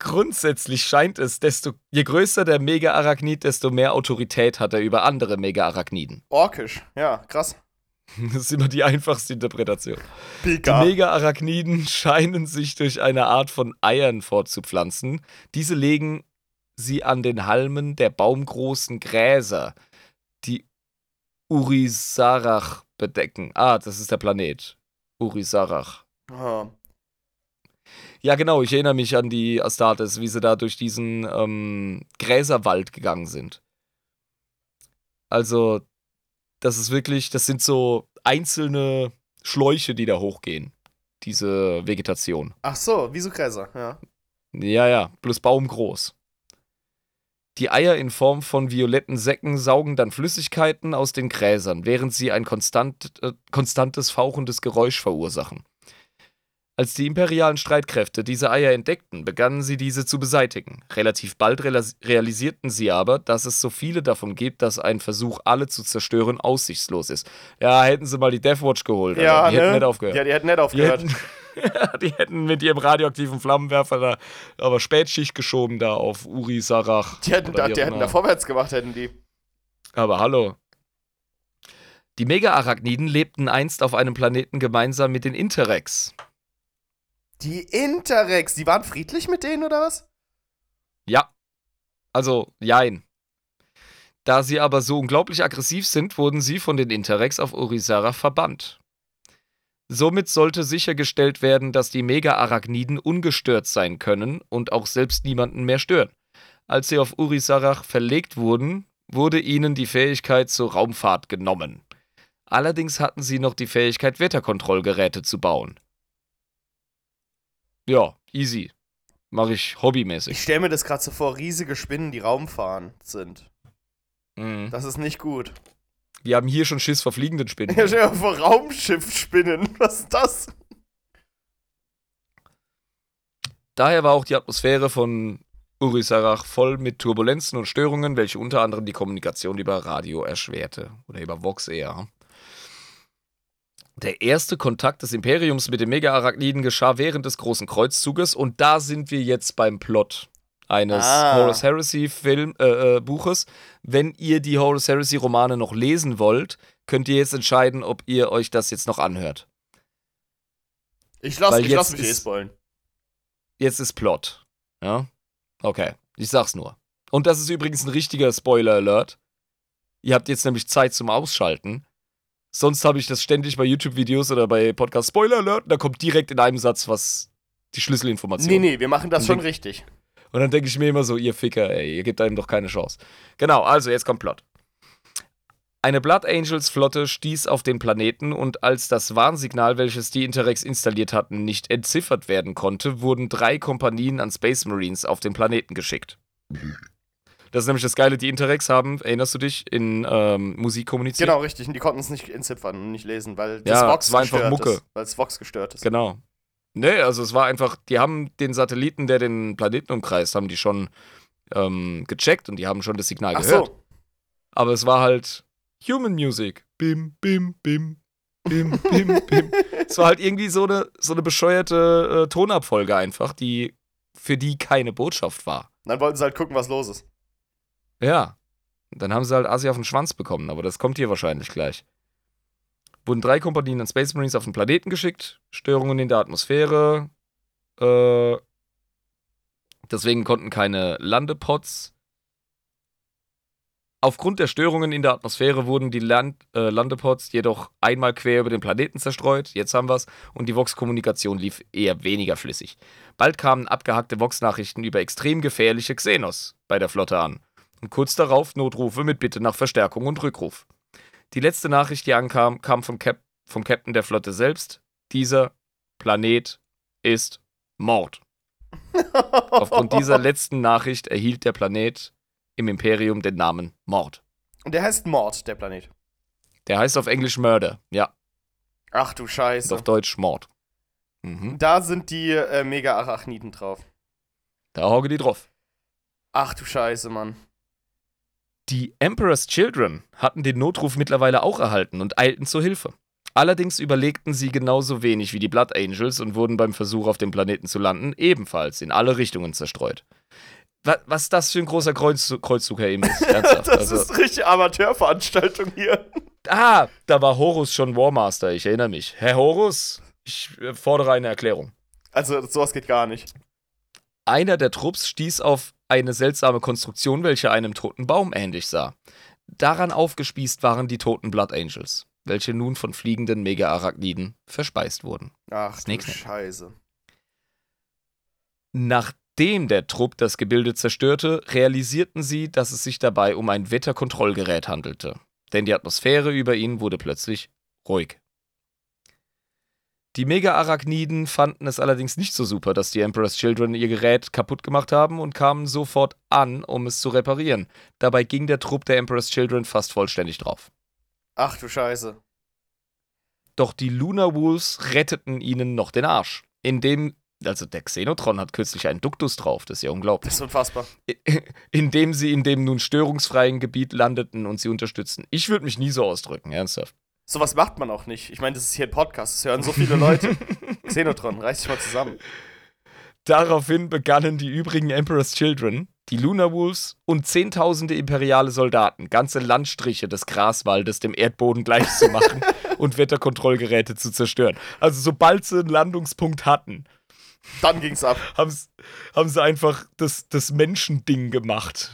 Grundsätzlich scheint es, desto je größer der Mega-Arachnid, desto mehr Autorität hat er über andere Mega-Arachniden. Orkisch. Ja, krass. Das ist immer die einfachste Interpretation. Die Pika. Mega-Arachniden scheinen sich durch eine Art von Eiern fortzupflanzen. Diese legen sie an den Halmen der baumgroßen Gräser, die Urisarach bedecken. Ah, das ist der Planet. Urisarach. Ah. Ja, genau, ich erinnere mich an die Astartes, wie sie da durch diesen ähm, Gräserwald gegangen sind. Also, das ist wirklich, das sind so einzelne Schläuche, die da hochgehen. Diese Vegetation. Ach so, wie so Gräser, ja. Ja, ja, plus baumgroß. Die Eier in Form von violetten Säcken saugen dann Flüssigkeiten aus den Gräsern, während sie ein konstant, äh, konstantes fauchendes Geräusch verursachen. Als die imperialen Streitkräfte diese Eier entdeckten, begannen sie diese zu beseitigen. Relativ bald realis- realisierten sie aber, dass es so viele davon gibt, dass ein Versuch, alle zu zerstören, aussichtslos ist. Ja, hätten sie mal die Deathwatch geholt. Ja, Alter. die hätten ne? nicht aufgehört. Ja, die hätten nicht Die aufgehört. hätten, die hätten mit ihrem radioaktiven Flammenwerfer da aber Spätschicht geschoben da auf Uri Sarach. Die hätten, da, die hätten da vorwärts gemacht, hätten die. Aber hallo. Die Mega-Arachniden lebten einst auf einem Planeten gemeinsam mit den Interrex. Die Interrex, die waren friedlich mit denen oder was? Ja. Also, jein. Da sie aber so unglaublich aggressiv sind, wurden sie von den Interrex auf Urisara verbannt. Somit sollte sichergestellt werden, dass die Mega-Arachniden ungestört sein können und auch selbst niemanden mehr stören. Als sie auf Urisarach verlegt wurden, wurde ihnen die Fähigkeit zur Raumfahrt genommen. Allerdings hatten sie noch die Fähigkeit, Wetterkontrollgeräte zu bauen. Ja, easy. Mache ich hobbymäßig. Ich stelle mir das gerade so vor, riesige Spinnen, die Raumfahren sind. Mhm. Das ist nicht gut. Wir haben hier schon Schiss vor fliegenden Spinnen. Ja, stell dir vor, Raumschiffspinnen. Was ist das? Daher war auch die Atmosphäre von Urisarach voll mit Turbulenzen und Störungen, welche unter anderem die Kommunikation über Radio erschwerte. Oder über Vox eher. Der erste Kontakt des Imperiums mit den Mega-Arachniden geschah während des Großen Kreuzzuges und da sind wir jetzt beim Plot eines Ah. Horus Heresy Film, äh, äh, Buches. Wenn ihr die Horus Heresy Romane noch lesen wollt, könnt ihr jetzt entscheiden, ob ihr euch das jetzt noch anhört. Ich lass, Weil ich lass mich eh spoilen. Jetzt ist Plot. Ja? Okay, ich sag's nur. Und das ist übrigens ein richtiger Spoiler-Alert. Ihr habt jetzt nämlich Zeit zum Ausschalten. Sonst habe ich das ständig bei YouTube-Videos oder bei Podcast Spoiler-Alert und da kommt direkt in einem Satz was, die Schlüsselinformation. Nee, nee, wir machen das Und schon richtig. Und dann denke ich mir immer so, ihr Ficker, ey, ihr gebt einem doch keine Chance. Genau, also jetzt kommt Plot. Eine Blood Angels Flotte stieß auf den Planeten und als das Warnsignal, welches die Interrex installiert hatten, nicht entziffert werden konnte, wurden drei Kompanien an Space Marines auf den Planeten geschickt. Das ist nämlich das Geile, die Interrex haben, erinnerst du dich, in ähm, Musik kommuniziert? Genau, richtig. Und die konnten es nicht entziffern und nicht lesen, weil Ja, das Vox es war einfach Mucke. ist. Weil das Vox gestört ist. Genau. Nee, also es war einfach, die haben den Satelliten, der den Planeten umkreist, haben die schon ähm, gecheckt und die haben schon das Signal Ach gehört. so. Aber es war halt Human Music. Bim, bim, bim. Bim, bim, bim. es war halt irgendwie so eine, so eine bescheuerte äh, Tonabfolge einfach, die für die keine Botschaft war. Dann wollten sie halt gucken, was los ist. Ja. Dann haben sie halt Asi auf den Schwanz bekommen, aber das kommt hier wahrscheinlich gleich. Wurden drei Kompanien an Space Marines auf den Planeten geschickt, Störungen in der Atmosphäre, äh, deswegen konnten keine Landepods. Aufgrund der Störungen in der Atmosphäre wurden die Land äh, Landepods jedoch einmal quer über den Planeten zerstreut, jetzt haben wir's, und die Vox-Kommunikation lief eher weniger flüssig. Bald kamen abgehackte Vox-Nachrichten über extrem gefährliche Xenos bei der Flotte an und kurz darauf Notrufe mit Bitte nach Verstärkung und Rückruf. Die letzte Nachricht, die ankam, kam vom, Cap vom Captain der Flotte selbst. Dieser Planet ist Mord. Aufgrund dieser letzten Nachricht erhielt der Planet im Imperium den Namen Mord. Und der heißt Mord, der Planet. Der heißt auf Englisch Murder, ja, Ach du und Scheiße. auf Deutsch Mord. Mhm. Da sind die äh, Mega-Arachniden drauf. Da hauge die drauf. Ach du Scheiße, Mann. Die Emperor's Children hatten den Notruf mittlerweile auch erhalten und eilten zur Hilfe. Allerdings überlegten sie genauso wenig wie die Blood Angels und wurden beim Versuch, auf dem Planeten zu landen, ebenfalls in alle Richtungen zerstreut. Was, das für ein großer Kreuzzug, Kreuzzug Herr Emis? Ernsthaft. Das also, ist richtig Amateurveranstaltung hier. ah, da war Horus schon Warmaster, ich erinnere mich. Herr Horus, ich äh, fordere eine Erklärung. Also, sowas geht gar nicht. Einer der Trupps stieß auf eine seltsame Konstruktion, welche einem toten Baum ähnlich sah. Daran aufgespießt waren die toten Blood Angels, welche nun von fliegenden Mega-Arachniden verspeist wurden. Ach du. Scheiße. Nachdem der Trupp das Gebilde zerstörte, realisierten sie, dass es sich dabei um ein Wetterkontrollgerät handelte. Denn die Atmosphäre über ihnen wurde plötzlich ruhig. Die Mega-Arachniden fanden es allerdings nicht so super, dass die Emperor's Children ihr Gerät kaputt gemacht haben und kamen sofort an, um es zu reparieren. Dabei ging der Trupp der Emperor's Children fast vollständig drauf. Ach du Scheiße. Doch die Lunar Wolves retteten ihnen noch den Arsch. Indem, also der Xenotron hat kürzlich einen Duktus drauf, das ist ja unglaublich. Das ist unfassbar. indem sie in dem nun störungsfreien Gebiet landeten und sie unterstützten. Ich würde mich nie so ausdrücken, ernsthaft. Sowas macht man auch nicht. Ich meine, das ist hier ein Podcast. Das hören so viele Leute. Xenotron, reiß dich mal zusammen. Daraufhin begannen die übrigen Emperor's Children, die Lunar Wolves und zehntausende imperiale Soldaten, ganze Landstriche des Graswaldes dem Erdboden gleichzumachen und Wetterkontrollgeräte zu zerstören. Also sobald sie einen Landungspunkt hatten, Dann ging's ab. haben sie, haben sie einfach das, das Menschending gemacht.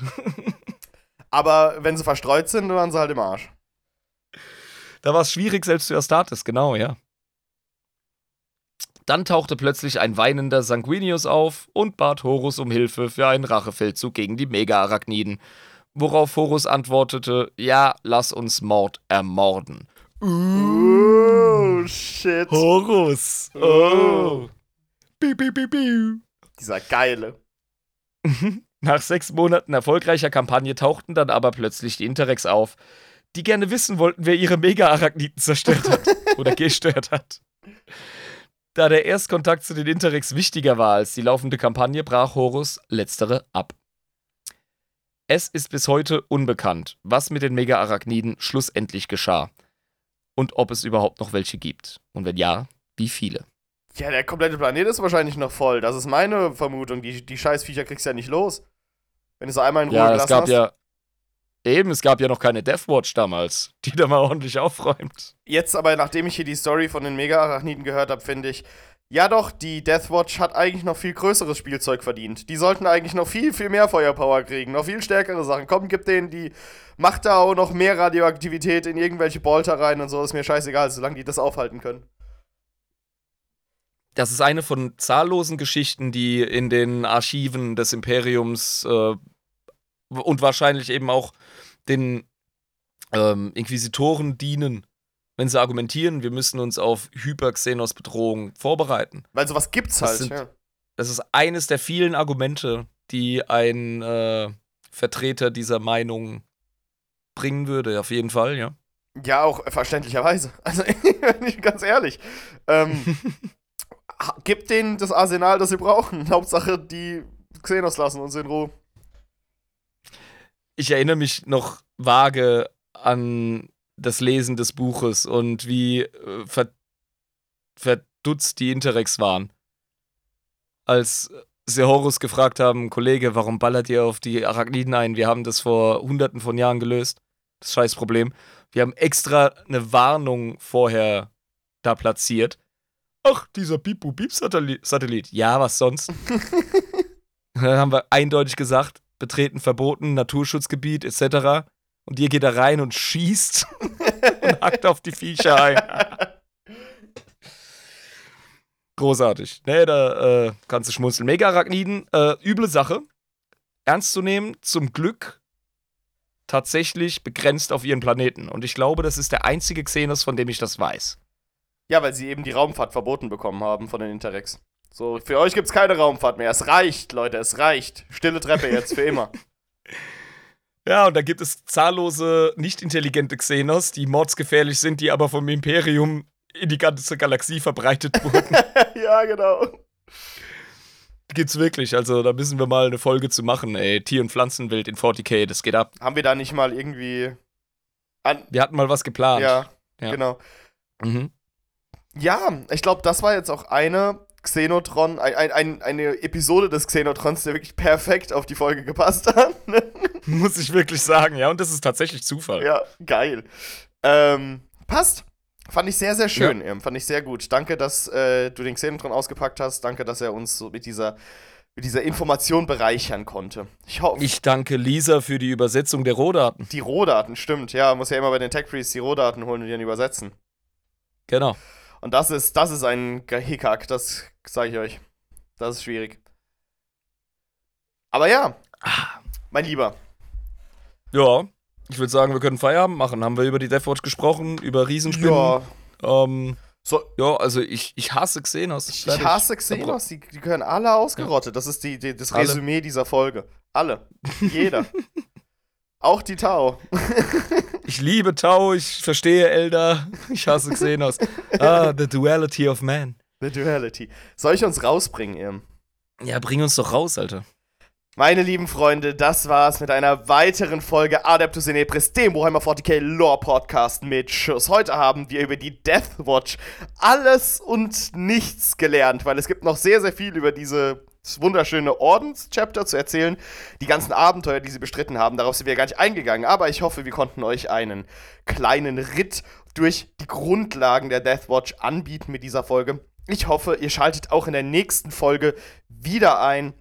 Aber wenn sie verstreut sind, dann waren sie halt im Arsch. Da war es schwierig, selbst für Astartes, genau, ja. Dann tauchte plötzlich ein weinender Sanguinius auf und bat Horus um Hilfe für einen Rachefeldzug gegen die Mega-Arachniden. Worauf Horus antwortete: Ja, lass uns Mord ermorden. Oh, shit. Horus! Oh! Piu, piu, piu, piu. Dieser geile. Nach sechs Monaten erfolgreicher Kampagne tauchten dann aber plötzlich die Interrex auf, die gerne wissen wollten, wer ihre Mega-Arachniden zerstört hat oder gestört hat. Da der Erstkontakt zu den Interrex wichtiger war als die laufende Kampagne, brach Horus letztere ab. Es ist bis heute unbekannt, was mit den Mega-Arachniden schlussendlich geschah und ob es überhaupt noch welche gibt. Und wenn ja, wie viele. Ja, der komplette Planet ist wahrscheinlich noch voll. Das ist meine Vermutung. Die, die Scheißviecher kriegst du ja nicht los. Wenn du sie einmal in Ruhe Ja, es gelassen gab hast. ja. Eben, es gab ja noch keine Deathwatch damals, die da mal ordentlich aufräumt. Jetzt aber, nachdem ich hier die Story von den Mega-Arachniden gehört habe, finde ich, ja doch, die Deathwatch hat eigentlich noch viel größeres Spielzeug verdient. Die sollten eigentlich noch viel, viel mehr Feuerpower kriegen, noch viel stärkere Sachen. Komm, gib denen die, macht da auch noch mehr Radioaktivität in irgendwelche Bolter rein und so, ist mir scheißegal, solange die das aufhalten können. Das ist eine von zahllosen Geschichten, die in den Archiven des Imperiums äh, und wahrscheinlich eben auch den ähm, Inquisitoren dienen, wenn sie argumentieren, wir müssen uns auf Hyper-Xenos-Bedrohung vorbereiten. Weil sowas gibt's Das halt, sind- ja. Das ist eines der vielen Argumente, die ein äh, Vertreter dieser Meinung bringen würde, auf jeden Fall, ja. Ja, auch verständlicherweise. Also, ganz ehrlich. Ähm, gibt denen das Arsenal, das sie brauchen. Hauptsache, die Xenos lassen uns in Ruhe. Ich erinnere mich noch vage an das Lesen des Buches und wie äh, ver verdutzt die Interrex waren. Als sie Horus gefragt haben, Kollege, warum ballert ihr auf die Arachniden ein? Wir haben das vor hunderten von Jahren gelöst. Das Scheißproblem. Wir haben extra eine Warnung vorher da platziert. Ach, dieser Bipu-Bip-Satellit. Ja, was sonst? Dann haben wir eindeutig gesagt, betreten verboten, Naturschutzgebiet etc. Und ihr geht da rein und schießt und hackt auf die Viecher ein. Großartig. Nee, da äh, kannst du schmunzeln. Mega-Arachniden, äh, üble Sache. Ernst zu nehmen, zum Glück tatsächlich begrenzt auf ihren Planeten. Und ich glaube, das ist der einzige Xenos, von dem ich das weiß. Ja, weil sie eben die Raumfahrt verboten bekommen haben von den Interrex. So, für euch gibt's keine Raumfahrt mehr. Es reicht, Leute, es reicht. Stille Treppe jetzt für immer. Ja, und da gibt es zahllose, nicht intelligente Xenos, die mordsgefährlich sind, die aber vom Imperium in die ganze Galaxie verbreitet wurden. ja, genau. Gibt's wirklich. Also da müssen wir mal eine Folge zu machen, ey. Tier- und Pflanzenwelt in 40k, das geht ab. Haben wir da nicht mal irgendwie. An Wir hatten mal was geplant. ja, Ja. genau. Mhm. Ja, ich glaube, das war jetzt auch eine Xenotron, ein, ein, ein, eine Episode des Xenotrons, der wirklich perfekt auf die Folge gepasst hat. Muss ich wirklich sagen, ja. Und das ist tatsächlich Zufall. ja, geil. Ähm, passt. Fand ich sehr, sehr schön, Irm. Fand ich sehr gut. Danke, dass äh, du den Xenotron ausgepackt hast. Danke, dass er uns so mit dieser, mit dieser Information bereichern konnte. Ich hoffe, Ich danke Lisa für die Übersetzung der Rohdaten. die Rohdaten, stimmt. Ja, muss ja immer bei den Tech Priests die Rohdaten holen und die dann übersetzen. Genau. Und das ist, das ist ein Hickhack, das sage ich euch. Das ist schwierig. Aber ja, mein Lieber. Ja. Ich würde sagen, wir können Feierabend machen. Haben wir über die Deathwatch gesprochen, über Riesenspinnen. Ja, Ähm, so, ja, also ich, ich hasse Xenos. ich Fertig. hasse Xenos, die, die gehören alle ausgerottet. Das ist die, die, das Alle. Resümee dieser Folge. Alle. Jeder. Auch die Tau. Ich liebe Tau, ich verstehe Elder, ich hasse Xenos. ah, the duality of man. The Duality. Soll ich uns rausbringen, Irm? Ja, bring uns doch raus, Alter. Meine lieben Freunde, das war's mit einer weiteren Folge Adeptus Inepris, dem Warhammer 40k Lore Podcast mit Schuss. Heute haben wir über die Death Watch alles und nichts gelernt, weil es gibt noch sehr, sehr viel über diese wunderschöne Ordens-Chapter zu erzählen. Die ganzen Abenteuer, die sie bestritten haben, darauf sind wir gar nicht eingegangen, aber ich hoffe, wir konnten euch einen kleinen Ritt durch die Grundlagen der Death Watch anbieten mit dieser Folge. Ich hoffe, ihr schaltet auch in der nächsten Folge wieder ein.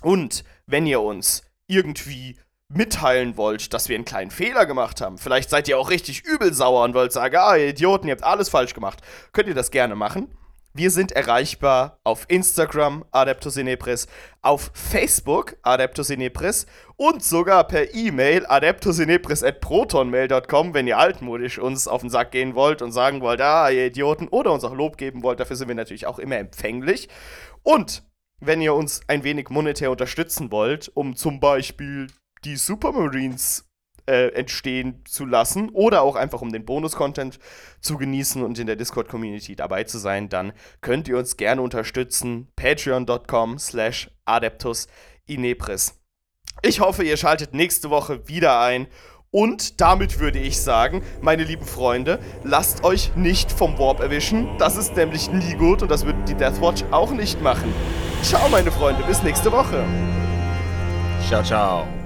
Und wenn ihr uns irgendwie mitteilen wollt, dass wir einen kleinen Fehler gemacht haben, vielleicht seid ihr auch richtig übel sauer und wollt sagen, ah, ihr Idioten, ihr habt alles falsch gemacht, könnt ihr das gerne machen. Wir sind erreichbar auf Instagram, Adeptus Inepris, auf Facebook, Adeptus Inepris und sogar per E-Mail, adeptusinepris.protonmail.com, wenn ihr altmodisch uns auf den Sack gehen wollt und sagen wollt, ah, ihr Idioten, oder uns auch Lob geben wollt, dafür sind wir natürlich auch immer empfänglich. Und wenn ihr uns ein wenig monetär unterstützen wollt, um zum Beispiel die Supermarines äh, entstehen zu lassen oder auch einfach um den Bonus-Content zu genießen und in der Discord-Community dabei zu sein, dann könnt ihr uns gerne unterstützen. Patreon.com slash Adeptus Inepris. Ich hoffe, ihr schaltet nächste Woche wieder ein. Und damit würde ich sagen, meine lieben Freunde, lasst euch nicht vom Warp erwischen. Das ist nämlich nie gut und das wird die Deathwatch auch nicht machen. Ciao, meine Freunde, bis nächste Woche. Ciao, ciao.